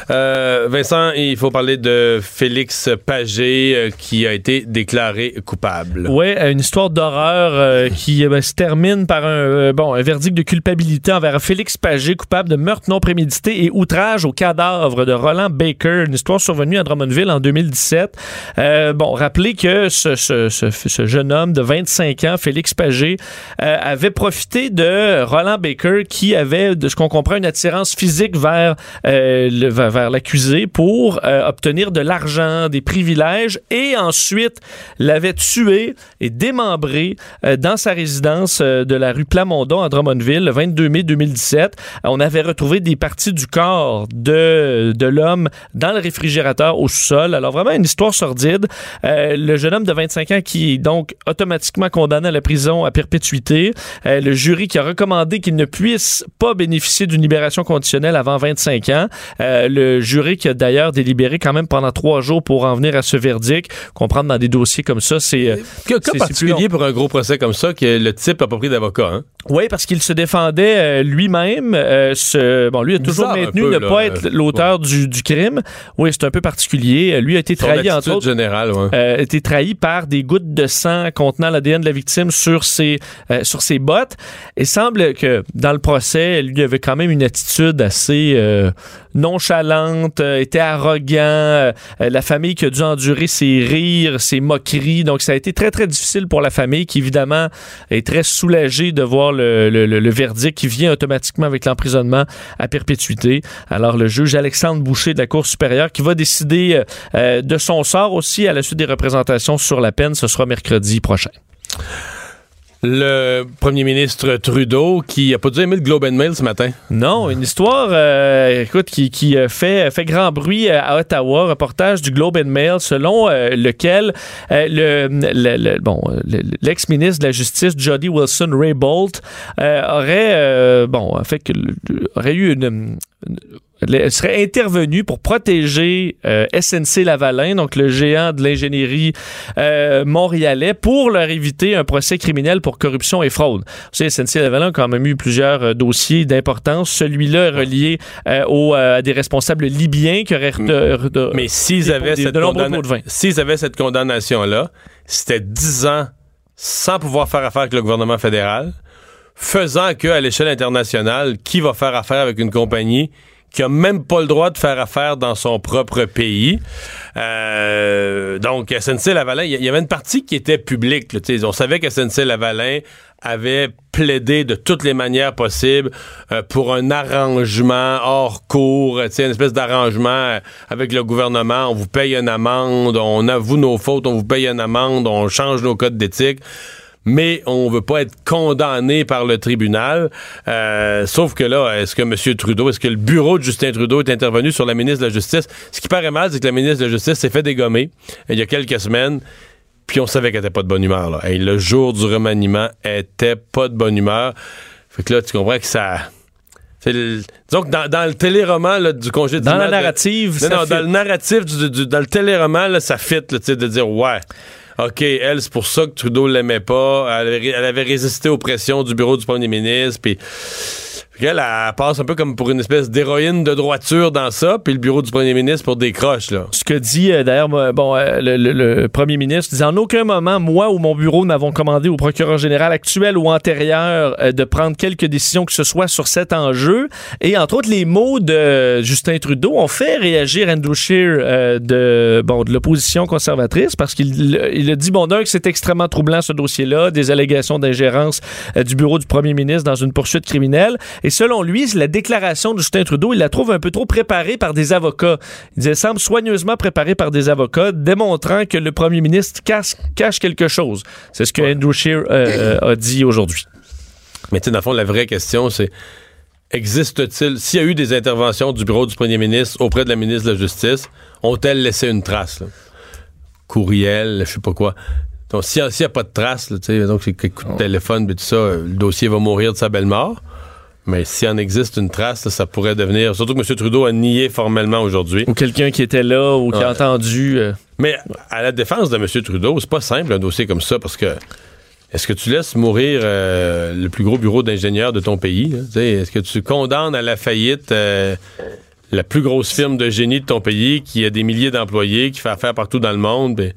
Euh, Vincent, il faut parler de Félix Pagé euh, qui a été déclaré coupable. Oui, une histoire d'horreur euh, qui euh, ben, se termine par un, euh, bon, un verdict de culpabilité envers Félix Pagé, coupable de meurtre non prémédité et outrage au cadavre de Roland Baker. Une histoire survenue à Drummondville en 2017. Euh, bon, rappelez que ce, ce- ce- ce jeune homme de 25 ans, Félix Pagé, euh, avait profité de Roland Baker qui avait, de ce qu'on comprend, une attirance physique vers, euh, le- vers, l'accusé pour euh, obtenir de l'argent, des privilèges et ensuite l'avait tué et démembré euh, dans sa résidence de la rue Plamondon à Drummondville le 22 mai 2017. Euh, on avait retrouvé des parties du corps de, de l'homme dans le réfrigérateur au sous-sol. Alors vraiment une histoire sordide. Le jeune homme de 25 ans qui est donc automatiquement condamné à la prison à perpétuité. Le jury qui a recommandé qu'il ne puisse pas bénéficier d'une libération conditionnelle avant 25 ans. Euh, le jury qui a d'ailleurs délibéré quand même pendant trois jours pour en venir à ce verdict. Comprendre dans des dossiers comme ça, c'est... euh, Que, plus particulier pour un gros procès comme ça que le type n'a pas pris d'avocat. Hein? Oui, parce qu'il se défendait euh, lui-même. euh, ce- bon, lui a toujours Bizarre maintenu peu, ne là, pas être l'auteur du, du crime. Oui, c'est un peu particulier. Lui a été Son trahi, entre autres. générale, ouais. a été trahi par des gouttes de sang contenant l'ADN de la victime sur ses, sur ses bottes. Et semble que dans le procès, lui avait quand même une attitude assez euh, nonchalante, euh, était arrogant. euh, la famille qui a dû endurer ses rires, ses moqueries. Donc ça a été très, très difficile pour la famille qui, évidemment, est très soulagée de voir le, verdict qui vient automatiquement avec l'emprisonnement à perpétuité. Alors le juge Alexandre Boucher de la Cour supérieure qui va décider de son sort aussi à la suite des représentations sur la peine. Ce sera mercredi prochain. Le premier ministre Trudeau qui a pas dû aimer le Globe and Mail ce matin. Non, une histoire, euh, écoute, qui, qui euh, fait, fait grand bruit euh, à Ottawa, reportage du Globe and Mail, selon lequel le, le- le- bon, le- l'ex-ministre de la Justice, Jody Wilson-Raybould, aurait, bon, fait que, aurait eu une- elle serait intervenu pour protéger euh, SNC Lavalin, donc le géant de l'ingénierie euh, montréalais, pour leur éviter un procès criminel pour corruption et fraude. Vous savez, SNC Lavalin a quand même eu plusieurs euh, dossiers d'importance. Celui-là est relié euh, au, à des responsables libyens qui auraient... de- de- Mais s'ils des- avaient, des- cette de nombreux condamna- pots de vin. s'ils avaient cette condamnation-là, c'était 10 ans sans pouvoir faire affaire avec le gouvernement fédéral, faisant que à l'échelle internationale, qui va faire affaire avec une compagnie qui a même pas le droit de faire affaire dans son propre pays. Euh, donc, SNC Lavalin, il y, avait une partie qui était publique. là, on savait que SNC Lavalin avait plaidé de toutes les manières possibles euh, pour un arrangement hors cours, une espèce d'arrangement euh, avec le gouvernement. On vous paye une amende, on avoue nos fautes, on vous paye une amende, on change nos codes d'éthique mais on veut pas être condamné par le tribunal. Euh, sauf que là, est-ce que M. Trudeau, est-ce que le bureau de Justin Trudeau est intervenu sur la ministre de la Justice? Ce qui paraît mal, c'est que la ministre de la Justice s'est fait dégommer euh, il y a quelques semaines. Puis on savait qu'elle était pas de bonne humeur. Là. Hey, le jour du remaniement, elle était pas de bonne humeur. Fait que là, tu comprends que ça... le- disons que dans, dans le téléroman là, du congé Dans la narrative, non, dans le narratif, du, du- dans le téléroman, là, ça fit, là, de dire, ouais, OK, elle, c'est pour ça que Trudeau l'aimait pas. Elle avait, elle avait résisté aux pressions du bureau du premier ministre, puis... Qu'elle, elle passe un peu comme pour une espèce d'héroïne de droiture dans ça, puis le bureau du premier ministre pour des croches, là. Ce que dit euh, d'ailleurs bon, euh, le, premier ministre, disait en aucun moment, moi ou mon bureau n'avons commandé au procureur général actuel ou antérieur euh, de prendre quelques décisions que ce soit sur cet enjeu. Et entre autres, les mots de Justin Trudeau ont fait réagir Andrew Scheer de, bon, de l'opposition conservatrice parce qu'il il a dit, bon, d'un, que c'est extrêmement troublant ce dossier-là, des allégations d'ingérence du bureau du premier ministre dans une poursuite criminelle. Et selon lui, la déclaration de Justin Trudeau, il la trouve un peu trop préparée par des avocats. Il dit, elle semble soigneusement préparée par des avocats, démontrant que le premier ministre cache, cache quelque chose. C'est ce que Andrew Scheer euh, euh, a dit aujourd'hui. Mais tu sais, dans le fond, la vraie question, c'est existe-t-il, s'il y a eu des interventions du bureau du premier ministre auprès de la ministre de la Justice, ont-elles laissé une trace? là? Courriel, je sais pas quoi. Donc, s'il n'y a, pas de trace, là, tu sais, donc c'est quelques coups de téléphone, puis tout ça, euh, le dossier va mourir de sa belle mort. Mais s'il en existe une trace, là, ça pourrait devenir. Surtout que M. Trudeau a nié formellement aujourd'hui. Ou quelqu'un qui était là ou qui a entendu. euh, Mais à la défense de M. Trudeau, c'est pas simple un dossier comme ça parce que est-ce que tu laisses mourir euh, le plus gros bureau d'ingénieurs de ton pays? Est-ce que tu condamnes à la faillite euh, la plus grosse firme de génie de ton pays qui a des milliers d'employés, qui fait affaire partout dans le monde? ben,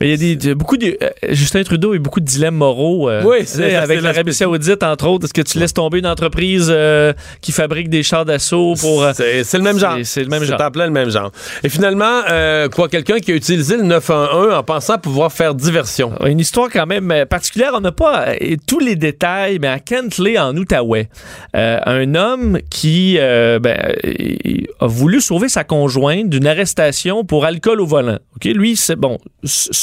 Mais il y a des, beaucoup de. euh, Justin Trudeau a eu beaucoup de dilemmes moraux. euh, Oui, c'est- avec l'Arabie. Saoudite, entre autres. Est-ce que tu laisses tomber une entreprise euh, qui fabrique des chars d'assaut pour. euh, c'est le même genre. c'est- le même genre. C'est le même genre. Et finalement, quoi, quelqu'un qui a utilisé le 911 en pensant pouvoir faire diversion? Une histoire quand même particulière. On n'a pas tous les détails, mais à Kentley, en Outaouais, un homme qui ben, a voulu sauver sa conjointe d'une arrestation pour alcool au volant. Ok, Lui, c'est bon.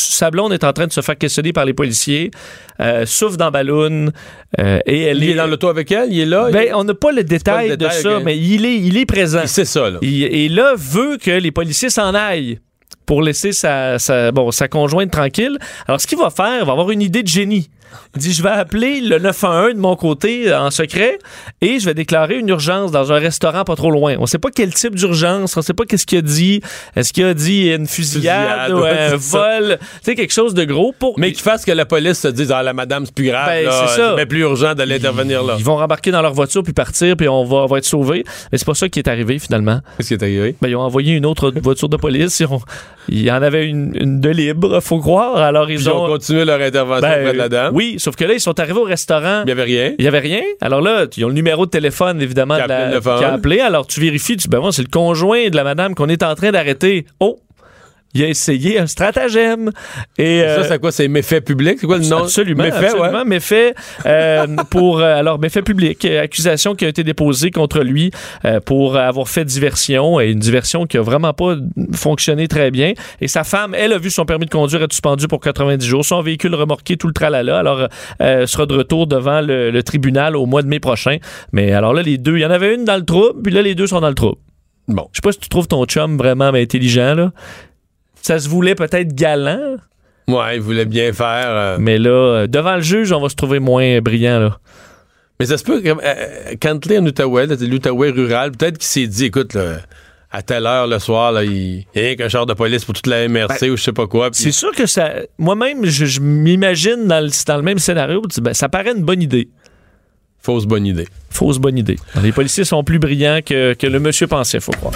S- Sa blonde est en train de se faire questionner par les policiers, euh, souffle dans ballon, euh, et elle Il est dans l'auto avec elle, il est là? Ben, il- on n'a pas le détail, le détail, de ça, mais il est, il est présent. sait ça, là. Il- et là, veut que les policiers s'en aillent pour laisser sa, sa- bon, sa conjointe tranquille. Alors, ce qu'il va faire, il va avoir une idée de génie. Il dit, je vais appeler le 911 de mon côté euh, en secret et je vais déclarer une urgence dans un restaurant pas trop loin. On ne sait pas quel type d'urgence, on ne sait pas qu'est-ce qu'il a dit. Est-ce qu'il a dit une fusillade, Fusillade, ou ouais, un vol? Tu sais, quelque chose de gros pour... Mais qu'il fasse que la police se dise, ah, la madame, c'est plus grave, Ben, c'est ça. mais plus urgent d'aller intervenir là. Ils vont rembarquer dans leur voiture puis partir puis on va, on va être sauvés. Mais c'est pas ça qui est arrivé finalement. Qu'est-ce qui est arrivé? Ben, ils ont envoyé une autre voiture de police. Ils ont- Il y en avait une, une de libre, faut croire. Alors ils Ils ont ont. continué leur intervention Ben, auprès de la dame. Oui, sauf que là, ils sont arrivés au restaurant. Il n'y avait rien. Il n'y avait rien? Alors là, ils ont le numéro de téléphone, évidemment, Qui a de la- appelé le 911. qui a appelé. Alors tu vérifies, tu dis, ben moi, c'est le conjoint de la madame qu'on est en train d'arrêter. Oh! Il a essayé un stratagème. Et, Ça, euh, c'est quoi? C'est méfait public? C'est quoi le nom? Absolument. Méfait, absolument. ouais. Méfait, euh, pour, euh, alors, méfait public. accusation qui a été déposée contre lui euh, pour avoir fait diversion et une diversion qui a vraiment pas fonctionné très bien. Et sa femme, elle a vu son permis de conduire être suspendu pour 90 jours. Son véhicule remorqué, tout le tralala. Alors, euh, sera de retour devant le, le tribunal au mois de mai prochain. Mais alors là, les deux, il y en avait une dans le trouble, puis là, les deux sont dans le trouble. Bon. Je sais pas si tu trouves ton chum vraiment intelligent, là. Ça se voulait peut-être galant, Ouais, il voulait bien faire. euh, mais là, euh, devant le juge, on va se trouver moins brillant, là. Mais ça se peut que euh, Cantley en Outaouais, l'Outaouais rural, peut-être qu'il s'est dit, écoute, là, à telle heure le soir, là, il y a rien qu'un char de police pour toute la MRC ou je sais pas quoi. C'est sûr que ça. Moi-même, je, je m'imagine dans le, dans le même scénario, ben, ça paraît une bonne idée. Fausse bonne idée. Fausse bonne idée. Les policiers sont plus brillants que, que le monsieur pensait, faut croire.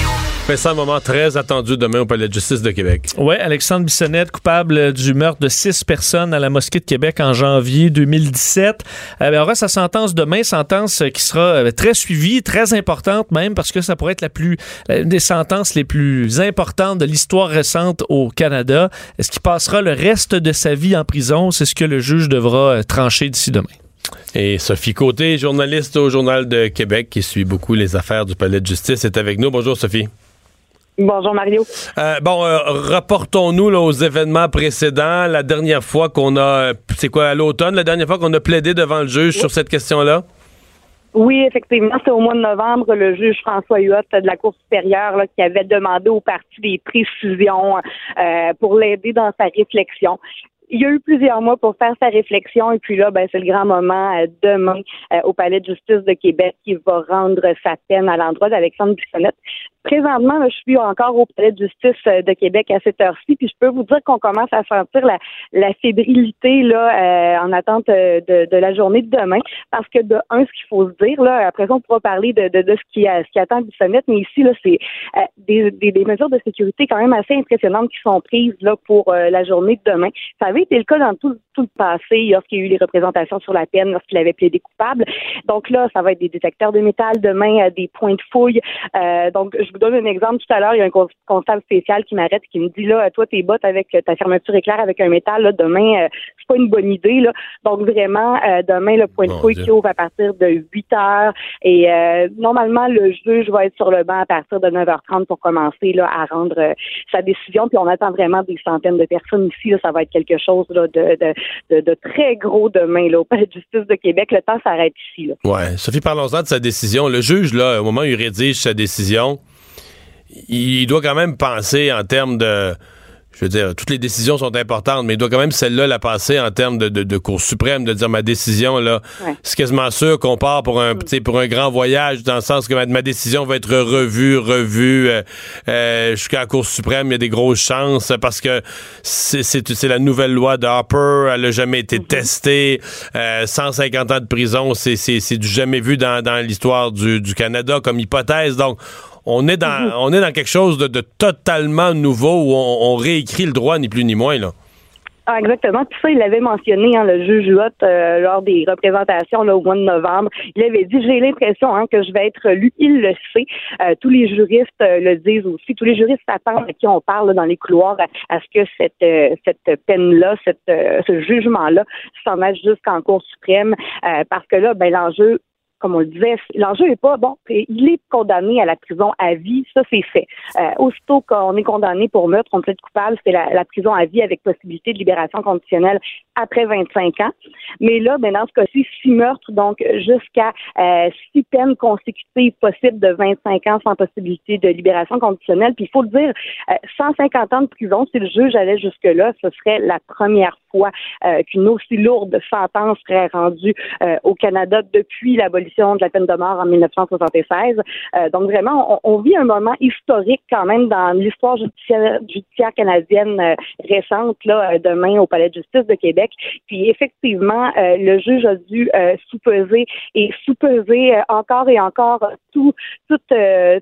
Mais c'est un moment très attendu demain au Palais de justice de Québec. Oui, Alexandre Bissonnette, coupable du meurtre de six personnes à la mosquée de Québec en janvier 2017. Euh, ben, aura sa sentence demain, sentence qui sera euh, très suivie, très importante même, parce que ça pourrait être la plus, une des sentences les plus importantes de l'histoire récente au Canada. Est-ce qu'il passera le reste de sa vie en prison? C'est ce que le juge devra euh, trancher d'ici demain. Et Sophie Côté, journaliste au Journal de Québec, qui suit beaucoup les affaires du Palais de justice, est avec nous. Bonjour, Sophie. Bonjour Mario. Euh, bon, euh, rapportons-nous là, aux événements précédents. La dernière fois qu'on a, c'est quoi, à l'automne, la dernière fois qu'on a plaidé devant le juge sur cette question-là? Oui, effectivement, c'est au mois de novembre, le juge François Huot de la Cour supérieure là, qui avait demandé au parti des précisions euh, pour l'aider dans sa réflexion. Il y a eu plusieurs mois pour faire sa réflexion et puis là, ben, c'est le grand moment euh, demain euh, au Palais de justice de Québec qui va rendre sa peine à l'endroit d'Alexandre Bissonnette. Présentement, là, je suis encore au Palais de justice euh, de Québec à cette heure-ci, puis je peux vous dire qu'on commence à sentir la, la fébrilité là euh, en attente euh, de, de la journée de demain, parce que de un, ce qu'il faut se dire là, après on pourra parler de, de, de ce qui ce qui attend Bissonnette, mais ici là, c'est des, des, des mesures de sécurité quand même assez impressionnantes qui sont prises là pour la journée de demain. Ça été le cas dans tout, tout le passé, lorsqu'il y a eu les représentations sur la peine, lorsqu'il avait plaidé coupable. Donc là, ça va être des détecteurs de métal demain, euh, des points de fouille. Euh, donc, je vous donne un exemple. Tout à l'heure, il y a un cons- constable spécial qui m'arrête et qui me dit là, toi, tes bottes avec euh, ta fermeture éclair avec un métal, là, demain, euh, c'est pas une bonne idée. Là. Donc, vraiment, euh, demain, le point de fouille qui ouvre à partir de 8 heures. Et euh, normalement, le juge va être sur le banc à partir de 9h30 pour commencer là, à rendre sa décision. Puis on attend vraiment des centaines de personnes ici. Là. Ça va être quelque chose de très gros demain là, au Palais de justice de Québec. Le temps s'arrête ici. Là. Ouais. Sophie, parlons-en de sa décision. Le juge, là, au moment où il rédige sa décision, il doit quand même penser en termes de je veux dire, toutes les décisions sont importantes, mais il doit quand même celle-là la passer en termes de, de, de, Cour suprême, de dire ma décision, là, c'est quasiment sûr qu'on part pour un, mm. pour un grand voyage, dans le sens que ma, décision va être revue, revue, euh, euh, jusqu'à la Cour suprême, il y a des grosses chances, parce que c'est la nouvelle loi d'Harper, elle n'a jamais été mm-hmm. testée, 150 ans de prison, c'est du jamais vu dans, dans l'histoire du, du Canada comme hypothèse, donc on est dans, mhm. on est dans quelque chose de, totalement nouveau où on, réécrit le droit, ni plus ni moins, là. Ah, exactement. Puis ça, il l'avait mentionné, hein, le juge Huot, euh, lors des représentations là, au mois de novembre. Il avait dit, j'ai l'impression hein, que je vais être lu. Il le sait. Euh, tous les juristes euh, le disent aussi. Tous les juristes s'attendent à qui on parle dans les couloirs à, ce que cette, cette peine-là, cette, ce jugement-là s'en aille jusqu'en Cour suprême. parce que là, ben, l'enjeu comme on le disait, l'enjeu est pas bon. Il est condamné à la prison à vie, ça c'est fait. Euh, aussitôt qu'on est condamné pour meurtre, on peut être coupable, c'est la, prison à vie avec possibilité de libération conditionnelle après 25 ans. Mais là, ben, dans ce cas-ci, six meurtres, donc jusqu'à euh, six peines consécutives possibles de 25 ans sans possibilité de libération conditionnelle. Puis il faut le dire, 150 euh, ans de prison, si le juge allait jusque-là, ce serait la première fois euh, qu'une aussi lourde sentence serait rendue euh, au Canada depuis l'abolition de la peine de mort en 1976. Euh, donc vraiment, on, vit un moment historique quand même dans l'histoire judiciaire, canadienne récente, là, demain au Palais de justice de Québec. Puis effectivement, le juge a dû sous-peser et sous-peser encore et encore tout, tout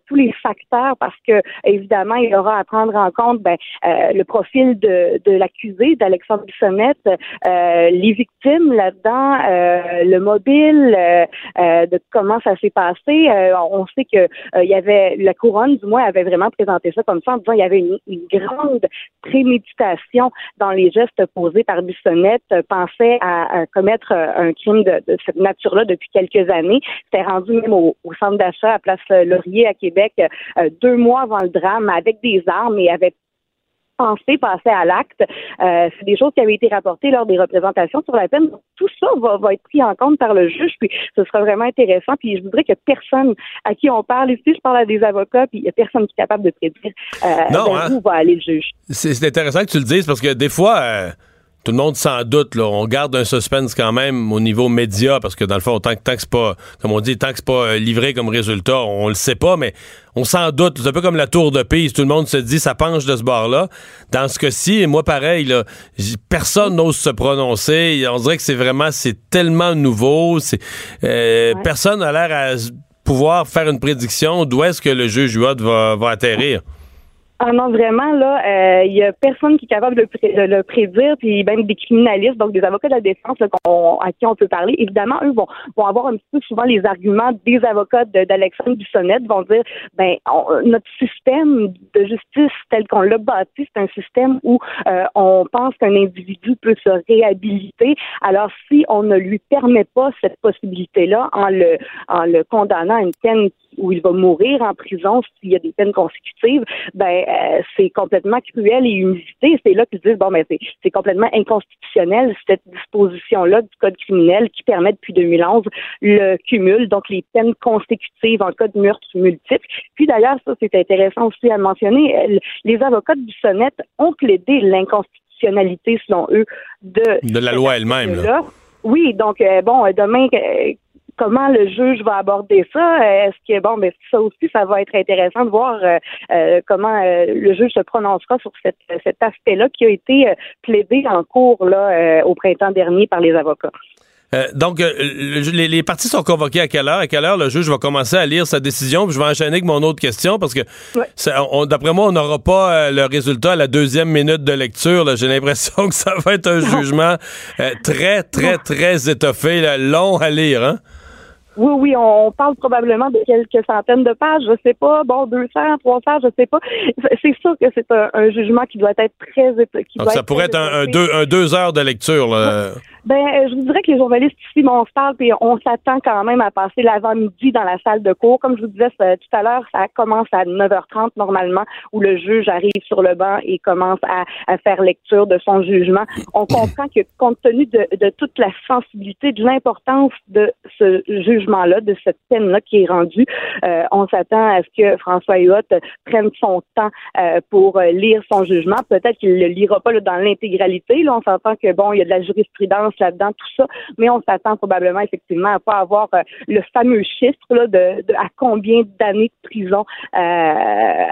tous les facteurs parce que évidemment, il aura à prendre en compte ben, le profil de, de l'accusé, d'Alexandre Bissonnette, euh, les victimes là-dedans, euh, le mobile, euh, de comment ça s'est passé. on sait que il y avait la couronne, du moins, avait vraiment présenté ça comme ça en disant qu'il y avait une, grande préméditation dans les gestes posés par Bissonnette, pensait à, commettre un crime de, cette nature-là depuis quelques années. C'était rendu même au, centre d'achat à Place Laurier à Québec deux mois avant le drame avec des armes et avait penser passer à l'acte. Euh, c'est des choses qui avaient été rapportées lors des représentations sur la peine. Tout ça va, va, être pris en compte par le juge, puis ce sera vraiment intéressant. Puis je voudrais que personne à qui on parle ici, je parle à des avocats, puis il n'y a personne qui est capable de prédire euh, non, hein? où va aller le juge. C'est intéressant que tu le dises parce que des fois. Euh, tout le monde s'en doute, là. On garde un suspense quand même au niveau média, parce que dans le fond, tant que, tant que c'est pas, comme on dit, tant que c'est pas euh, livré comme résultat, on le sait pas, mais on s'en doute. C'est un peu comme la tour de Pise. Tout le monde se dit, ça penche de ce bord-là. Dans ce cas-ci, moi, pareil, là, personne n'ose se prononcer. On dirait que c'est vraiment, c'est tellement nouveau. C'est, euh, Personne n'a l'air à pouvoir faire une prédiction d'où est-ce que le juge Huot va, va atterrir. Ah non, vraiment, là, il euh, y a personne qui est capable de, le prédire, puis même des criminalistes, donc des avocats de la défense à qui on peut parler. Évidemment, eux vont, vont avoir un petit peu souvent les arguments des avocats d'Alexandre Bissonnette, vont dire, ben, notre système de justice tel qu'on l'a bâti, c'est un système où euh, on pense qu'un individu peut se réhabiliter. Alors, si on ne lui permet pas cette possibilité-là en le, en le condamnant à une peine où il va mourir en prison s'il y a des peines consécutives, ben euh, c'est complètement cruel et inusité. C'est là qu'ils disent bon ben c'est complètement inconstitutionnel cette disposition-là du code criminel qui permet depuis 2011 le cumul, donc les peines consécutives en cas de meurtre multiple. Puis d'ailleurs ça c'est intéressant aussi à mentionner, euh, les avocats de Bissonnette ont plaidé l'inconstitutionnalité selon eux de de la loi elle-même. Oui, donc euh, bon, demain, comment le juge va aborder ça? Est-ce que bon, mais ça aussi, ça va être intéressant de voir euh, euh, comment euh, le juge se prononcera sur cet aspect-là qui a été plaidé en cours là au printemps dernier par les avocats. donc, les, parties sont convoquées à quelle heure? À quelle heure le juge va commencer à lire sa décision? je vais enchaîner avec mon autre question parce que, d'après moi, on n'aura pas le résultat à la deuxième minute de lecture. J'ai l'impression que ça va être un jugement très, très, très étoffé, long à lire. Hein? Oui, oui, on parle probablement de quelques centaines de pages, je sais pas, bon, 200, 300, je sais pas. C'est sûr que c'est un, jugement qui doit être très... Qui Donc ça pourrait être, un, deux, un, deux, heures de lecture. Là. Ben, euh, je vous dirais que les journalistes ici, bon, on se parle, puis on s'attend quand même à passer l'avant-midi dans la salle de cours. Comme je vous disais tout à l'heure, ça commence à 9h30 normalement, où le juge arrive sur le banc et commence à, faire lecture de son jugement. On comprend que compte tenu de, de toute la sensibilité, de l'importance de ce jugement-là, de cette peine-là qui est rendue, euh, on s'attend à ce que François Huot prenne son temps euh, pour euh, lire son jugement. Peut-être qu'il le lira pas là, dans l'intégralité. Là, on s'entend que bon, il y a de la jurisprudence là-dedans, tout ça, mais on s'attend probablement effectivement à pas avoir euh, le fameux chiffre là, de, de à combien d'années de prison euh,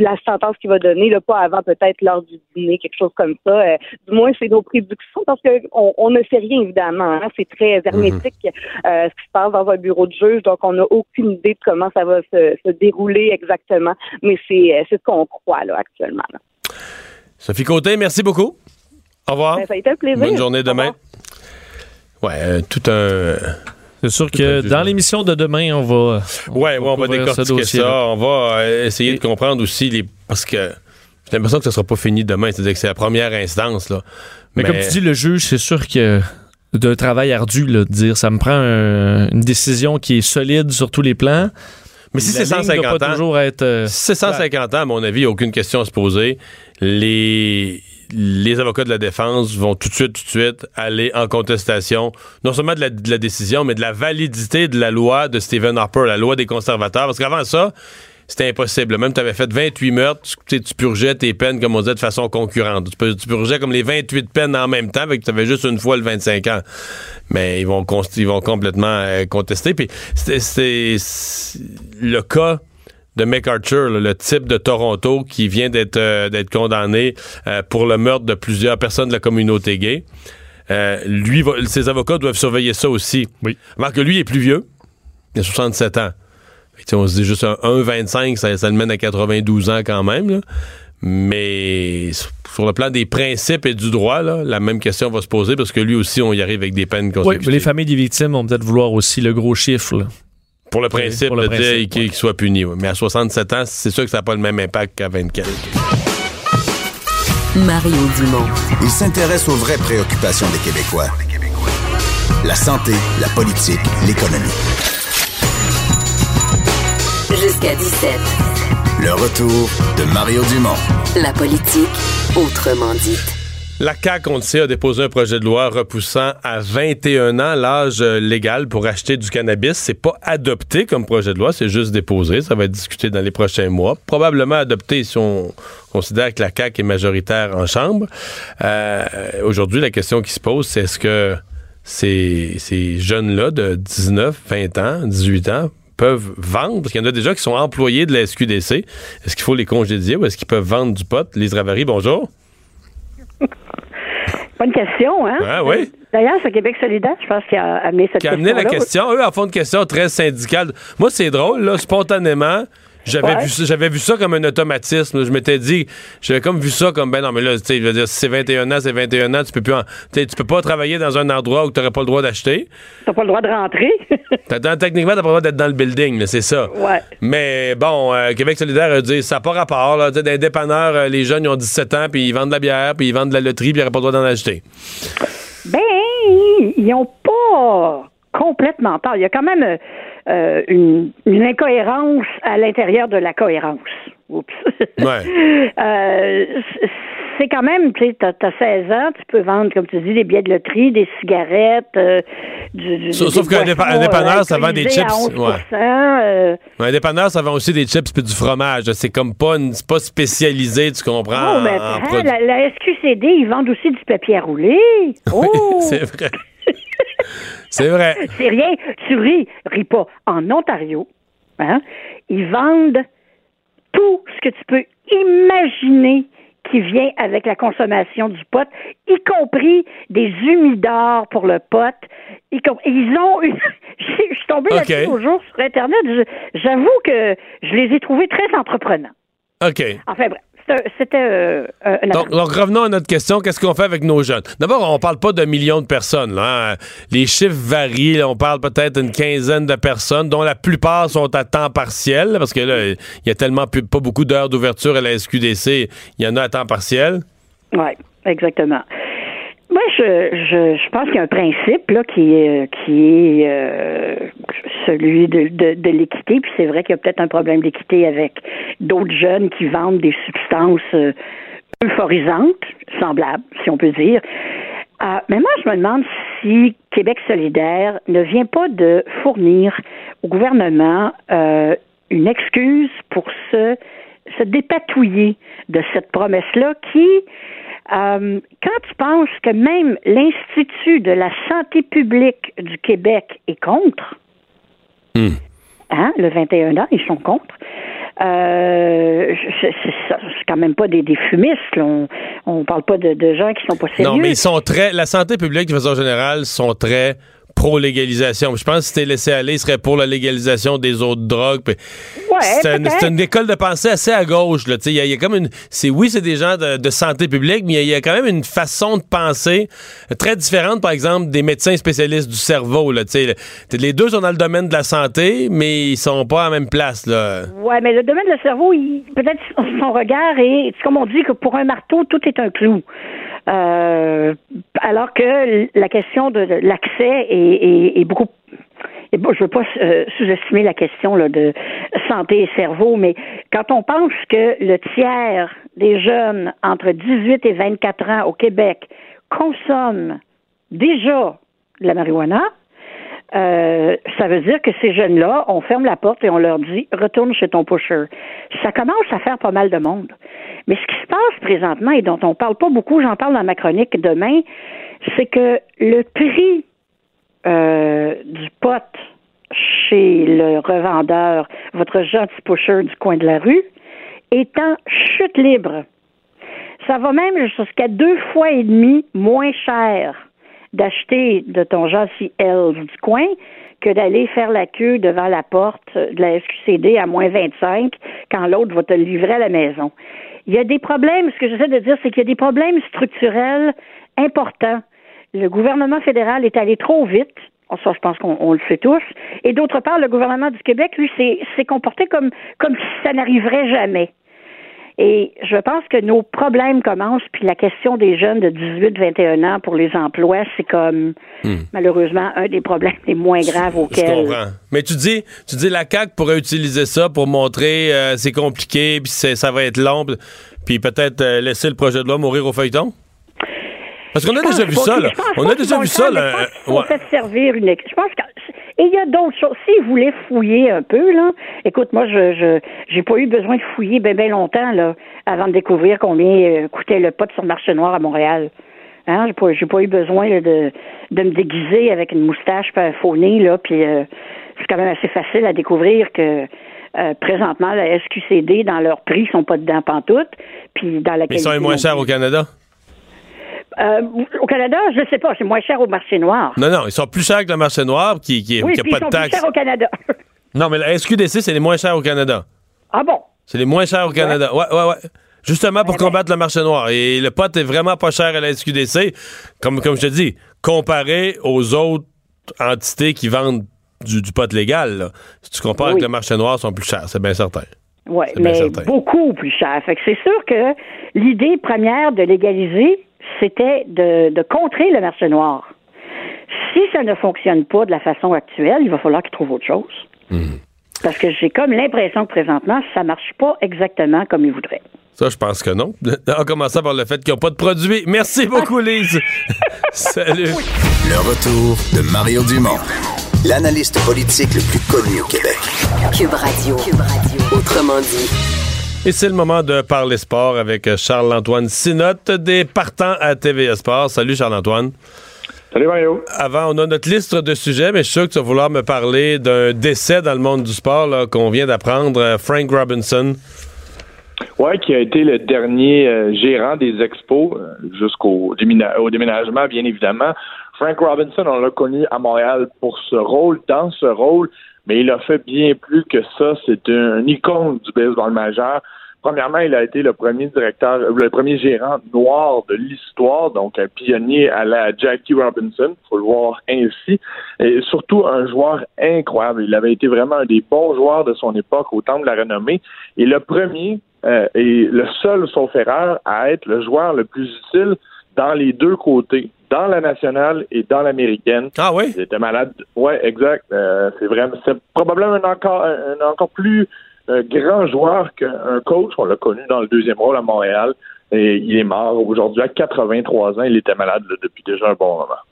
la sentence qu'il va donner, là, pas avant peut-être l'heure du dîner, quelque chose comme ça. Euh, du moins, c'est nos prédictions parce que on, ne sait rien évidemment. hein. C'est très hermétique euh, ce qui se passe dans un bureau de juge, donc on n'a aucune idée de comment ça va se, se dérouler exactement. Mais c'est ce qu'on croit là actuellement. là. Sophie Côté, merci beaucoup. Au revoir. Ben, ça a été un plaisir. Bonne journée demain. Ouais, euh, tout un. C'est sûr Tout que dans l'émission de demain, on va. Ouais, ouais, on va décortiquer ça. On va euh, essayer de comprendre aussi les. Parce que j'ai l'impression que ce sera pas fini demain. C'est-à-dire que c'est la première instance, là. Mais, comme tu dis, le juge, c'est sûr que d'un travail ardu, là, de dire ça me prend un- une décision qui est solide sur tous les plans. Mais si c'est ligne doit 150 pas ans, toujours être. euh, si c'est 150 ans, à mon avis, aucune question à se poser. Les, les avocats de la défense vont tout de suite, tout de suite aller en contestation, non seulement de la, décision, mais de la validité de la loi de Stephen Harper, la loi des conservateurs. Parce qu'avant ça, c'était impossible. Même tu avais fait 28 meurtres, tu, tu purgeais tes peines, comme on disait, de façon concurrente. Tu, tu purgeais comme les 28 peines en même temps, tu avais juste une fois le 25 ans. Mais ils vont, ils vont complètement euh, contester. Puis c'est le cas de McArthur, là, le type de Toronto qui vient d'être euh, d'être condamné euh, pour le meurtre de plusieurs personnes de la communauté gay. Euh, lui, va- ses avocats doivent surveiller ça aussi. Oui. Alors que lui est plus vieux. Il a 67 ans. Fait on se dit juste un 1,25, ça, ça le mène à 92 ans quand même. là. Mais sur- le plan des principes et du droit, là, la même question va se poser parce que lui aussi, on y arrive avec des peines Oui, consécutives. mais les familles des victimes vont peut-être vouloir aussi le gros chiffre. là. Pour le principe pour le de principe, dire qu'il soit puni. Mais à 67 ans, c'est sûr que ça n'a pas le même impact qu'à 24. Mario Dumont. Il s'intéresse aux vraies préoccupations des Québécois. La santé, la politique, l'économie. Jusqu'à 17. Le retour de Mario Dumont. La politique, autrement dite. La CAQ, on le a déposé un projet de loi repoussant à 21 ans l'âge euh, légal pour acheter du cannabis. C'est pas adopté comme projet de loi, c'est juste déposé. Ça va être discuté dans les prochains mois. Probablement adopté si on considère que la CAQ est majoritaire en Chambre. Euh, Aujourd'hui, la question qui se pose, c'est est-ce que ces, ces jeunes-là de 19, 20 ans, 18 ans peuvent vendre, parce qu'il y en a déjà qui sont employés de la SQDC. Est-ce qu'il faut les congédier ou est-ce qu'ils peuvent vendre du pot? Lise Ravary, bonjour. Bonne question, hein? Ah oui. D'ailleurs, c'est Québec solidaire, je pense, qui a amené cette qui a amené la question. question. Eux, en fond, une question très syndicale. Moi, c'est drôle, là, spontanément. J'avais Ouais. vu ça, j'avais vu ça comme un automatisme. Je m'étais dit, j'avais comme vu ça comme ben non mais là, tu sais, je veux dire, si c'est 21 ans, c'est 21 ans, tu peux plus, en- tu peux pas travailler dans un endroit où tu n'aurais pas le droit d'acheter. T'as pas le droit de rentrer. Dans- techniquement, t'as pas le droit d'être dans le building, c'est ça. Ouais. Mais bon, euh, Québec solidaire a dit, ça n'a pas rapport. Là, Tu sais, dans les dépanneurs, euh, les jeunes, ils ont 17 ans, puis ils vendent de la bière, puis ils vendent de la loterie, puis ils n'auraient pas le droit d'en acheter. Ben, ils n'ont pas complètement tort. Il y a quand même euh, une, une incohérence à l'intérieur de la cohérence. Oups. Ouais. Euh, c'est quand même, tu sais, t'as, t'as 16 ans, tu peux vendre, comme tu dis, des billets de loterie, des cigarettes, euh, du, du- Sauf- qu'un dépanneur, ça vend des chips, 11%, ouais. Un dépanneur, ça vend aussi des chips puis du fromage. C'est comme pas, une- c'est pas spécialisé, tu comprends? Oh, mais en- la, la SQCD, ils vendent aussi du papier à rouler. Oh! C'est vrai. C'est vrai. C'est rien. Tu ris, ris pas. En Ontario, hein, ils vendent tout ce que tu peux imaginer qui vient avec la consommation du pot, y compris des humidors pour le pot. y Ils ont une... Je suis tombée OK. là-dessus aujourd'hui sur Internet. J'avoue que je les ai trouvés très entreprenants. OK. Enfin bref, c'était- euh, un Donc, donc, revenons à notre question. Qu'est-ce qu'on fait avec nos jeunes? D'abord, on parle pas de millions de personnes. Là, hein. Les chiffres varient. là. On parle peut-être d'une quinzaine de personnes, dont la plupart sont à temps partiel, parce que là, il y a tellement plus- pas beaucoup d'heures d'ouverture à la SQDC. Il y en a à temps partiel. Oui, exactement. Moi, je, je, je pense qu'il y a un principe là qui est qui est euh, celui de, de, de l'équité. Puis c'est vrai qu'il y a peut-être un problème d'équité avec d'autres jeunes qui vendent des substances euh, euphorisantes, semblables, si on peut dire. Euh, mais moi, je me demande si Québec solidaire ne vient pas de fournir au gouvernement euh, une excuse pour se, se dépatouiller de cette promesse-là qui, euh, quand tu penses que même l'Institut de la santé publique du Québec est contre, Hmm. hein, le 21 ans, ils sont contre. Euh, c'est quand même pas des, des fumistes. là. On, on parle pas de, de gens qui sont pas sérieux. Non, mais ils sont très. La santé publique, de façon générale, sont très pro-légalisation. Je pense que si c'était laissé aller, ils seraient pour la légalisation des autres drogues. puis Ouais, c'est une, peut-être. c'est une école de pensée assez à gauche. Là. Il y, a- il y a comme une. C'est oui, c'est des gens de, de santé publique, mais il y, a- il y a quand même une façon de penser très différente, par exemple, des médecins spécialistes du cerveau. Là. Les deux sont dans le domaine de la santé, mais ils sont pas à la même place. Là. Ouais, mais le domaine de le cerveau, il- peut-être son regard est, comme on dit que pour un marteau, tout est un clou. Euh, alors que la question de, l'accès est, est- est beaucoup. et bon, je veux pas euh, sous-estimer la question là, de santé et cerveau, mais quand on pense que le tiers des jeunes entre 18 et 24 ans au Québec consomment déjà de la marijuana, euh, ça veut dire que ces jeunes-là, on ferme la porte et on leur dit retourne chez ton pusher. Ça commence à faire pas mal de monde. Mais ce qui se passe présentement et dont on parle pas beaucoup, j'en parle dans ma chronique demain, c'est que le prix euh, du pot chez le revendeur, votre gentil pusher du coin de la rue, est en chute libre. Ça va même jusqu'à deux fois et demi moins cher d'acheter de ton gentil elf du coin que d'aller faire la queue devant la porte de la SQCD à moins 25 quand l'autre va te livrer à la maison. Il y a des problèmes, ce que j'essaie de dire, c'est qu'il y a des problèmes structurels importants. Le gouvernement fédéral est allé trop vite. Ça, je pense qu'on on le sait tous. Et d'autre part, le gouvernement du Québec, lui, s'est comporté comme, comme si ça n'arriverait jamais. Et je pense que nos problèmes commencent, puis la question des jeunes de 18-21 ans pour les emplois, c'est comme malheureusement un des problèmes les moins graves Je auxquels. comprends. Mais tu dis, tu dis la CAQ pourrait utiliser ça pour montrer euh, c'est compliqué, puis c'est- ça va être long, puis- puis peut-être euh, laisser le projet de loi mourir au feuilleton? Parce qu'on a déjà vu pas- ça, là. On pas a déjà vu ça, là. Je pense euh, ouais. peut-être servir une. Je pense que. Et il y a d'autres choses. S'ils voulaient fouiller un peu, là, écoute, moi, je je j'ai pas eu besoin de fouiller bien ben longtemps, là, avant de découvrir combien euh, coûtait le pot sur le marché noir à Montréal. Hein, j'ai pas, j'ai pas eu besoin là, de, de me déguiser avec une moustache puis un faux nez, là, puis euh, c'est quand même assez facile à découvrir que euh, présentement, la SQCD, dans leurs prix, sont pas dedans pantoute, puis dans la Mais ils sont qualité moins chers au Canada? Euh, au Canada, je sais pas, c'est moins cher au marché noir. Non, non, ils sont plus chers que le marché noir, qui, qui, oui, qui a puis pas ils sont de plus taxes. chers au Canada. Non, mais la SQDC, c'est les moins chers au Canada. ah bon? C'est les moins chers au Canada. Ouais, ouais, ouais. Justement pour combattre le marché noir. Et le pot est vraiment pas cher à la SQDC, comme, comme je te dis, comparé aux autres entités qui vendent du, du pot légal. là. Si tu compares avec le marché noir, ils sont plus chers, c'est bien certain. Oui, mais certain. beaucoup plus cher. Fait que c'est sûr que l'idée première de légaliser, c'était de, de contrer le marché noir. Si ça ne fonctionne pas de la façon actuelle, il va falloir qu'ils trouvent autre chose. Hmm. Parce que j'ai comme l'impression que présentement, ça marche pas exactement comme ils voudraient. Ça, je pense que non. En commençant par le fait qu'ils n'ont pas de produits. Merci beaucoup, Lise. Salut. Le retour de Mario Dumont, l'analyste politique le plus connu au Québec. Cube Radio. Cube Radio. Autrement dit. Et c'est le moment de parler sport avec Charles-Antoine Sinotte des partants à TVA Sport. Salut Charles-Antoine. Salut Mario. Avant, on a notre liste de sujets, mais je suis sûr que tu vas vouloir me parler d'un décès dans le monde du sport là, qu'on vient d'apprendre. Euh, Frank Robinson. Ouais, qui a été le dernier euh, gérant des expos euh, jusqu'au démina- déménagement, bien évidemment. Frank Robinson, on l'a connu à Montréal pour ce rôle, dans ce rôle, mais il a fait bien plus que ça. C'est un icône du baseball majeur. Premièrement, il a été le premier directeur, le premier gérant noir de l'histoire, donc un pionnier à la Jackie Robinson, faut le voir ainsi, et surtout un joueur incroyable. Il avait été vraiment un des bons joueurs de son époque au temps de la renommée, et le premier euh, et le seul, sauf erreur, à être le joueur le plus utile dans les deux côtés dans la nationale et dans l'américaine. Ah oui? Il était malade. Ouais, exact. Euh, c'est vraiment, c'est probablement un encore, un, encore plus euh, grand joueur qu'un coach. On l'a connu dans le deuxième rôle à Montréal. Et il est mort aujourd'hui à 83 ans. Il était malade là, depuis déjà un bon moment.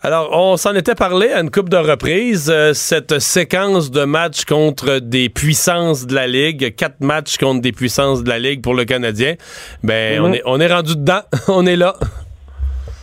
Alors, on s'en était parlé à une coupe de reprises, euh, cette séquence de matchs contre des puissances de la Ligue, quatre matchs contre des puissances de la Ligue pour le Canadien. Ben, on, Mhm. est, on est rendu dedans, on est là.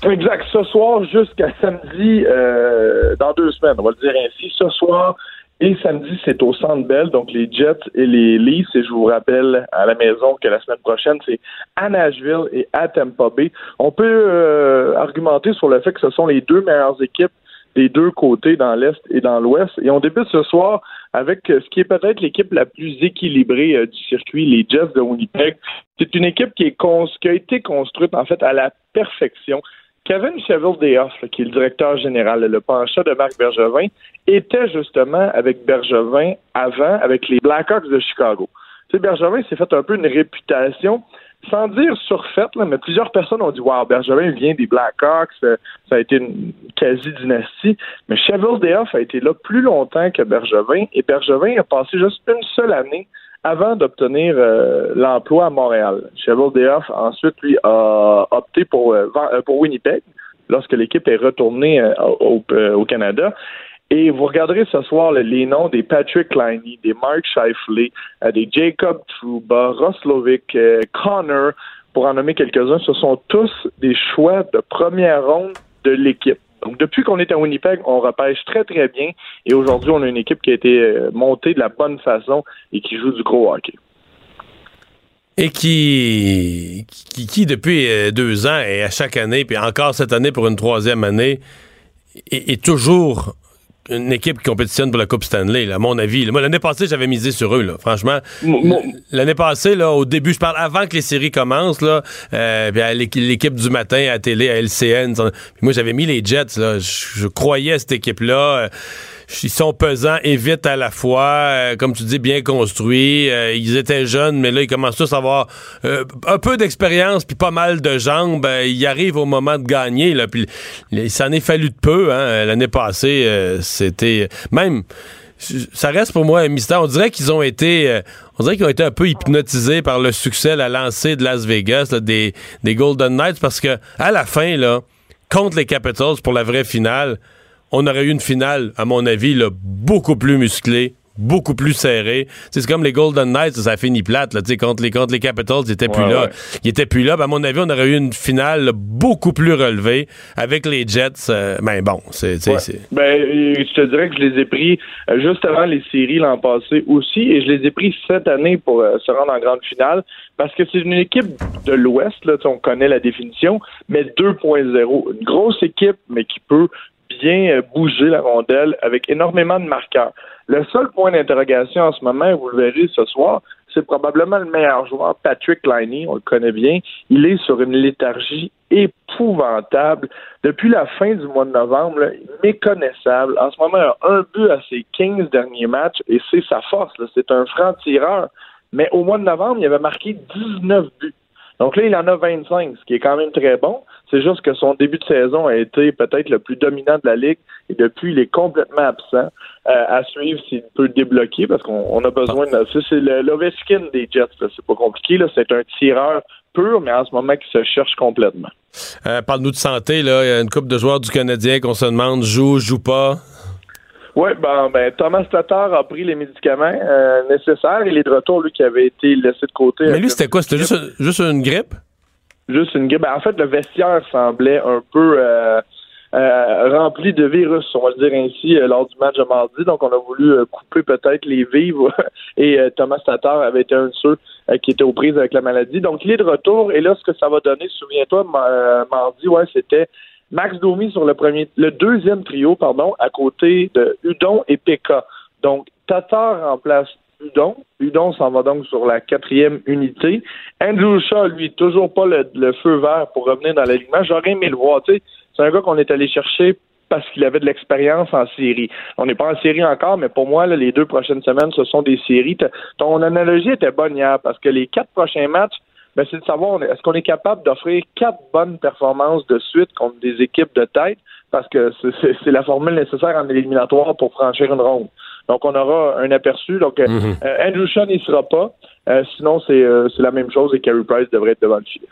Exact. Ce soir jusqu'à samedi, euh, dans deux semaines, on va le dire ainsi. Ce soir et samedi, c'est au Centre Bell, donc les Jets et les Leafs. Et je vous rappelle à la maison que la semaine prochaine, c'est à Nashville et à Tampa Bay. On peut euh, argumenter sur le fait que ce sont les deux meilleures équipes des deux côtés, dans l'Est et dans l'Ouest. Et on débute ce soir avec ce qui est peut-être l'équipe la plus équilibrée euh, du circuit, les Jets de Winnipeg. C'est une équipe qui, est qui a été construite, en fait, à la perfection. Kevin Chevel-Dayoff, là, qui est le directeur général, le penchant de Marc Bergevin, était justement avec Bergevin avant, avec les Blackhawks de Chicago. Tu sais, Bergevin s'est fait un peu une réputation, sans dire surfaite, là, mais plusieurs personnes ont dit Wow, Bergevin vient des Blackhawks, euh, ça a été une quasi-dynastie. Mais Chevel-Dayoff a été là plus longtemps que Bergevin, et Bergevin a passé juste une seule année avant d'obtenir euh, l'emploi à Montréal. Chevel-Dayoff, ensuite, lui, a opté pour, euh, euh, pour Winnipeg lorsque l'équipe est retournée euh, au, au Canada. Et vous regarderez ce soir les noms des Patrick Liney, des Mark Scheifele, euh, des Jacob Trouba, Roslovic, Connor, pour en nommer quelques-uns. Ce sont tous des choix de première ronde de l'équipe. Donc, depuis qu'on est à Winnipeg, on repêche très, très bien. Et aujourd'hui, on a une équipe qui a été euh, montée de la bonne façon et qui joue du gros hockey. Et qui, qui, depuis euh, deux ans et à chaque année, puis encore cette année pour une troisième année, est toujours une équipe qui compétitionne pour la Coupe Stanley, là, à mon avis. là. Moi, l'année passée, j'avais misé sur eux, là, franchement. L'année passée, là, au début, je parle avant que les séries commencent, là, euh, l'équipe du matin à la télé, à LCN. Puis moi, j'avais mis les Jets, là. Je, je croyais à cette équipe-là. Euh, ils sont pesants et vite à la fois, euh, comme tu dis, bien construits. Euh, ils étaient jeunes, mais là, ils commencent tous à avoir euh, un peu d'expérience puis pas mal de jambes. Ils arrivent au moment de gagner. Là, puis il s'en est fallu de peu. Hein, L'année passée, c'était même. Ça reste pour moi un mystère. On dirait qu'ils ont été, on dirait qu'ils ont été un peu hypnotisés par le succès, la lancée de Las Vegas, des, des Golden Knights, parce que à la fin, là, contre les Capitals pour la vraie finale, on aurait eu une finale, à mon avis, là, beaucoup plus musclée, beaucoup plus serrée. C'est comme les Golden Knights, ça a fini plate. Là, contre, les, contre les Capitals, ils étaient plus Ouais, là. ouais. Ils étaient plus là. Ben, à mon avis, on aurait eu une finale beaucoup plus relevée avec les Jets. euh, ben bon, c'est... Ouais. Ben, je te dirais que je les ai pris euh, juste avant les séries l'an passé aussi, et je les ai pris cette année pour euh, se rendre en grande finale, parce que c'est une équipe de l'Ouest, là, on connaît la définition, mais 2.0, une grosse équipe, mais qui peut bien euh, bouger la rondelle avec énormément de marqueurs. Le seul point d'interrogation en ce moment, vous le verrez ce soir, c'est probablement le meilleur joueur, Patrick Liney, on le connaît bien. Il est sur une léthargie épouvantable. Depuis la fin du mois de novembre, méconnaissable. En ce moment, il a un but à ses 15 derniers matchs et c'est sa force. C'est un franc-tireur. Mais au mois de novembre, il avait marqué 19 buts. Donc là, il en a 25, ce qui est quand même très bon. C'est juste que son début de saison a été peut-être le plus dominant de la Ligue et depuis, il est complètement absent. Euh, à suivre s'il peut débloquer parce qu'on on a besoin de... C'est le l'Ovechkin des Jets. C'est pas compliqué. C'est un tireur pur, mais en ce moment qui se cherche complètement. Euh, Parle-nous de santé, là. Il y a une couple de joueurs du Canadien qu'on se demande joue, joue pas? Oui, ben, ben, Thomas Tatar a pris les médicaments euh, nécessaires. Il est de retour, lui, qui avait été laissé de côté. Mais lui, c'était quoi? C'était juste, juste une grippe? Juste une grippe. Ben, en fait, le vestiaire semblait un peu euh, euh, rempli de virus, on va le dire ainsi, lors du match de mardi. Donc, on a voulu couper peut-être les vivres. Et Thomas Tatar avait été un de ceux qui était aux prises avec la maladie. Donc, il est de retour. Et là, ce que ça va donner, souviens-toi, ma- mardi, ouais, c'était Max Domi sur le premier, le deuxième trio, pardon, à côté de Udon et Pekka. Donc, Tatar remplace Udon. Udon s'en va donc sur la quatrième unité. Andrew Shaw, lui, toujours pas le, le feu vert pour revenir dans l'alignement. J'aurais aimé le voir. C'est un gars qu'on est allé chercher parce qu'il avait de l'expérience en série. On n'est pas en série encore, mais pour moi, là, les deux prochaines semaines, ce sont des séries. Ton analogie était bonne hier parce que les quatre prochains matchs ben, c'est de savoir est-ce qu'on est capable d'offrir quatre bonnes performances de suite contre des équipes de tête, parce que c'est- la formule nécessaire en éliminatoire pour franchir une ronde. Donc, on aura un aperçu. Donc, euh, Mhm. euh, Andrew Shaw n'y sera pas. Euh, sinon, c'est euh, la même chose et Carey Price devrait être devant le filet.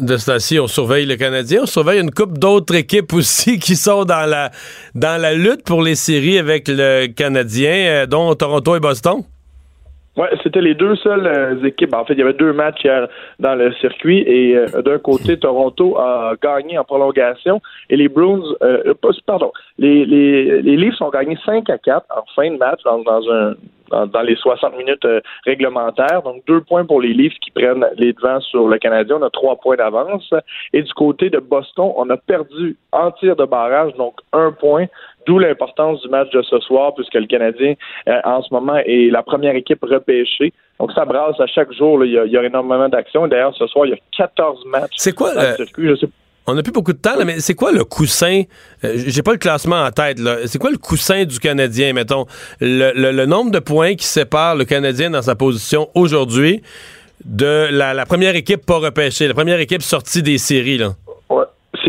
De ce temps-ci, on surveille le Canadien. On surveille une coupe d'autres équipes aussi qui sont dans la, dans la lutte pour les séries avec le Canadien, dont Toronto et Boston. Ouais, c'était les deux seules euh, équipes. En fait, il y avait deux matchs hier dans le circuit et euh, d'un côté, Toronto a gagné en prolongation et les Bruins, euh, pas- pardon, les, les, les Leafs ont gagné 5 à 4 en fin de match dans, dans un dans, les 60 minutes euh, réglementaires. Donc, deux points pour les Leafs qui prennent les devants sur le Canadien. On a trois points d'avance. Et du côté de Boston, on a perdu en tir de barrage, donc un point. D'où l'importance du match de ce soir, puisque le Canadien, euh, en ce moment, est la première équipe repêchée. Donc, ça brasse à chaque jour. Il y, a, il y a énormément d'actions. D'ailleurs, ce soir, il y a 14 matchs. C'est quoi, le circuit. Je sais On n'a plus beaucoup de temps, là, mais c'est quoi le coussin? euh, J'ai pas le classement en tête. là. C'est quoi le coussin du Canadien, mettons? Le, le- le nombre de points qui sépare le Canadien dans sa position aujourd'hui de la, la première équipe pas repêchée, la première équipe sortie des séries. Là?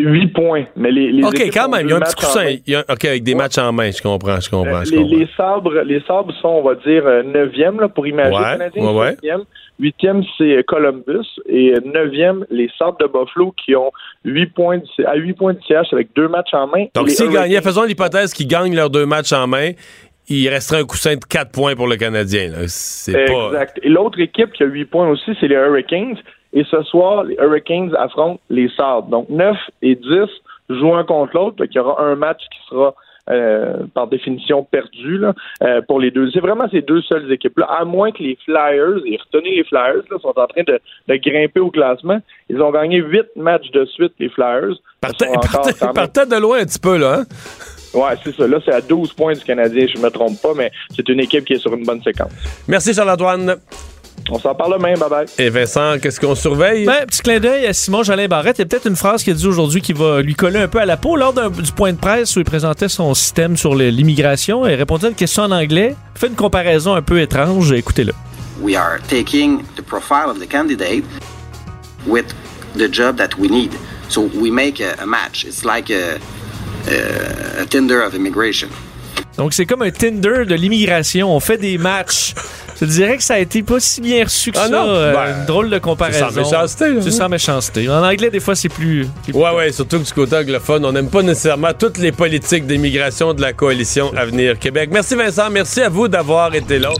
Ouais, c'est 8 points. Mais les, les OK, quand même, il y a un petit coussin. y a- OK, avec des matchs en main, je comprends, je comprends, je les, comprends. les sabres, les sabres sont, on va dire, euh, neuvième là, pour imaginer Ouais, Canadien. ouais, ouais. Huitième, huitième, c'est Columbus. Et euh, neuvième, les sabres de Buffalo qui ont 8 points du- à 8 points de CH avec deux matchs en main. Donc, s'ils gagnaient, faisons l'hypothèse qu'ils gagnent leurs deux matchs en main, il resterait un coussin de 4 points pour le Canadien. là. C'est pas. Exact. Et l'autre équipe qui a 8 points aussi, c'est les Hurricanes. Et ce soir, les Hurricanes affrontent les Sabres. Donc 9 et 10 jouent un contre l'autre. Donc il y aura un match qui sera euh, par définition perdu là, euh, pour les deux. C'est vraiment ces deux seules équipes-là, à moins que les Flyers, et retenez les Flyers, là, sont en train de, de grimper au classement. Ils ont gagné 8 matchs de suite, les Flyers. Même- partait de loin un petit peu, là. Hein? Ouais, c'est ça. Là, c'est à 12 points du Canadien, je ne me trompe pas, mais c'est une équipe qui est sur une bonne séquence. Merci, Charles-Antoine. On s'en parle demain. Bye-bye. Et Vincent, qu'est-ce qu'on surveille? Ben, petit clin d'œil à Simon Jolin Barrette. Il y a peut-être une phrase qu'il a dit aujourd'hui qui va lui coller un peu à la peau. Lors du point de presse où il présentait son système sur l'immigration, il répondait à une question en anglais. Fait une comparaison un peu étrange. Écoutez-le. we are taking the profile of the candidate with the job that we need. So we make a, a match. It's like a, a, a Tinder of immigration. Donc, c'est comme un Tinder de l'immigration. On fait des matchs. Je dirais que ça a été pas si bien reçu que Ah ça. non? euh, Ben, une drôle de comparaison. c'est sans méchanceté, là. C'est sans méchanceté. En anglais, des fois, c'est plus. plus- Ouais, ouais, surtout que du côté anglophone, on n'aime pas nécessairement toutes les politiques d'immigration de la coalition Avenir Québec. Merci Vincent, merci à vous d'avoir été là.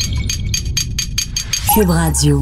Cube Radio.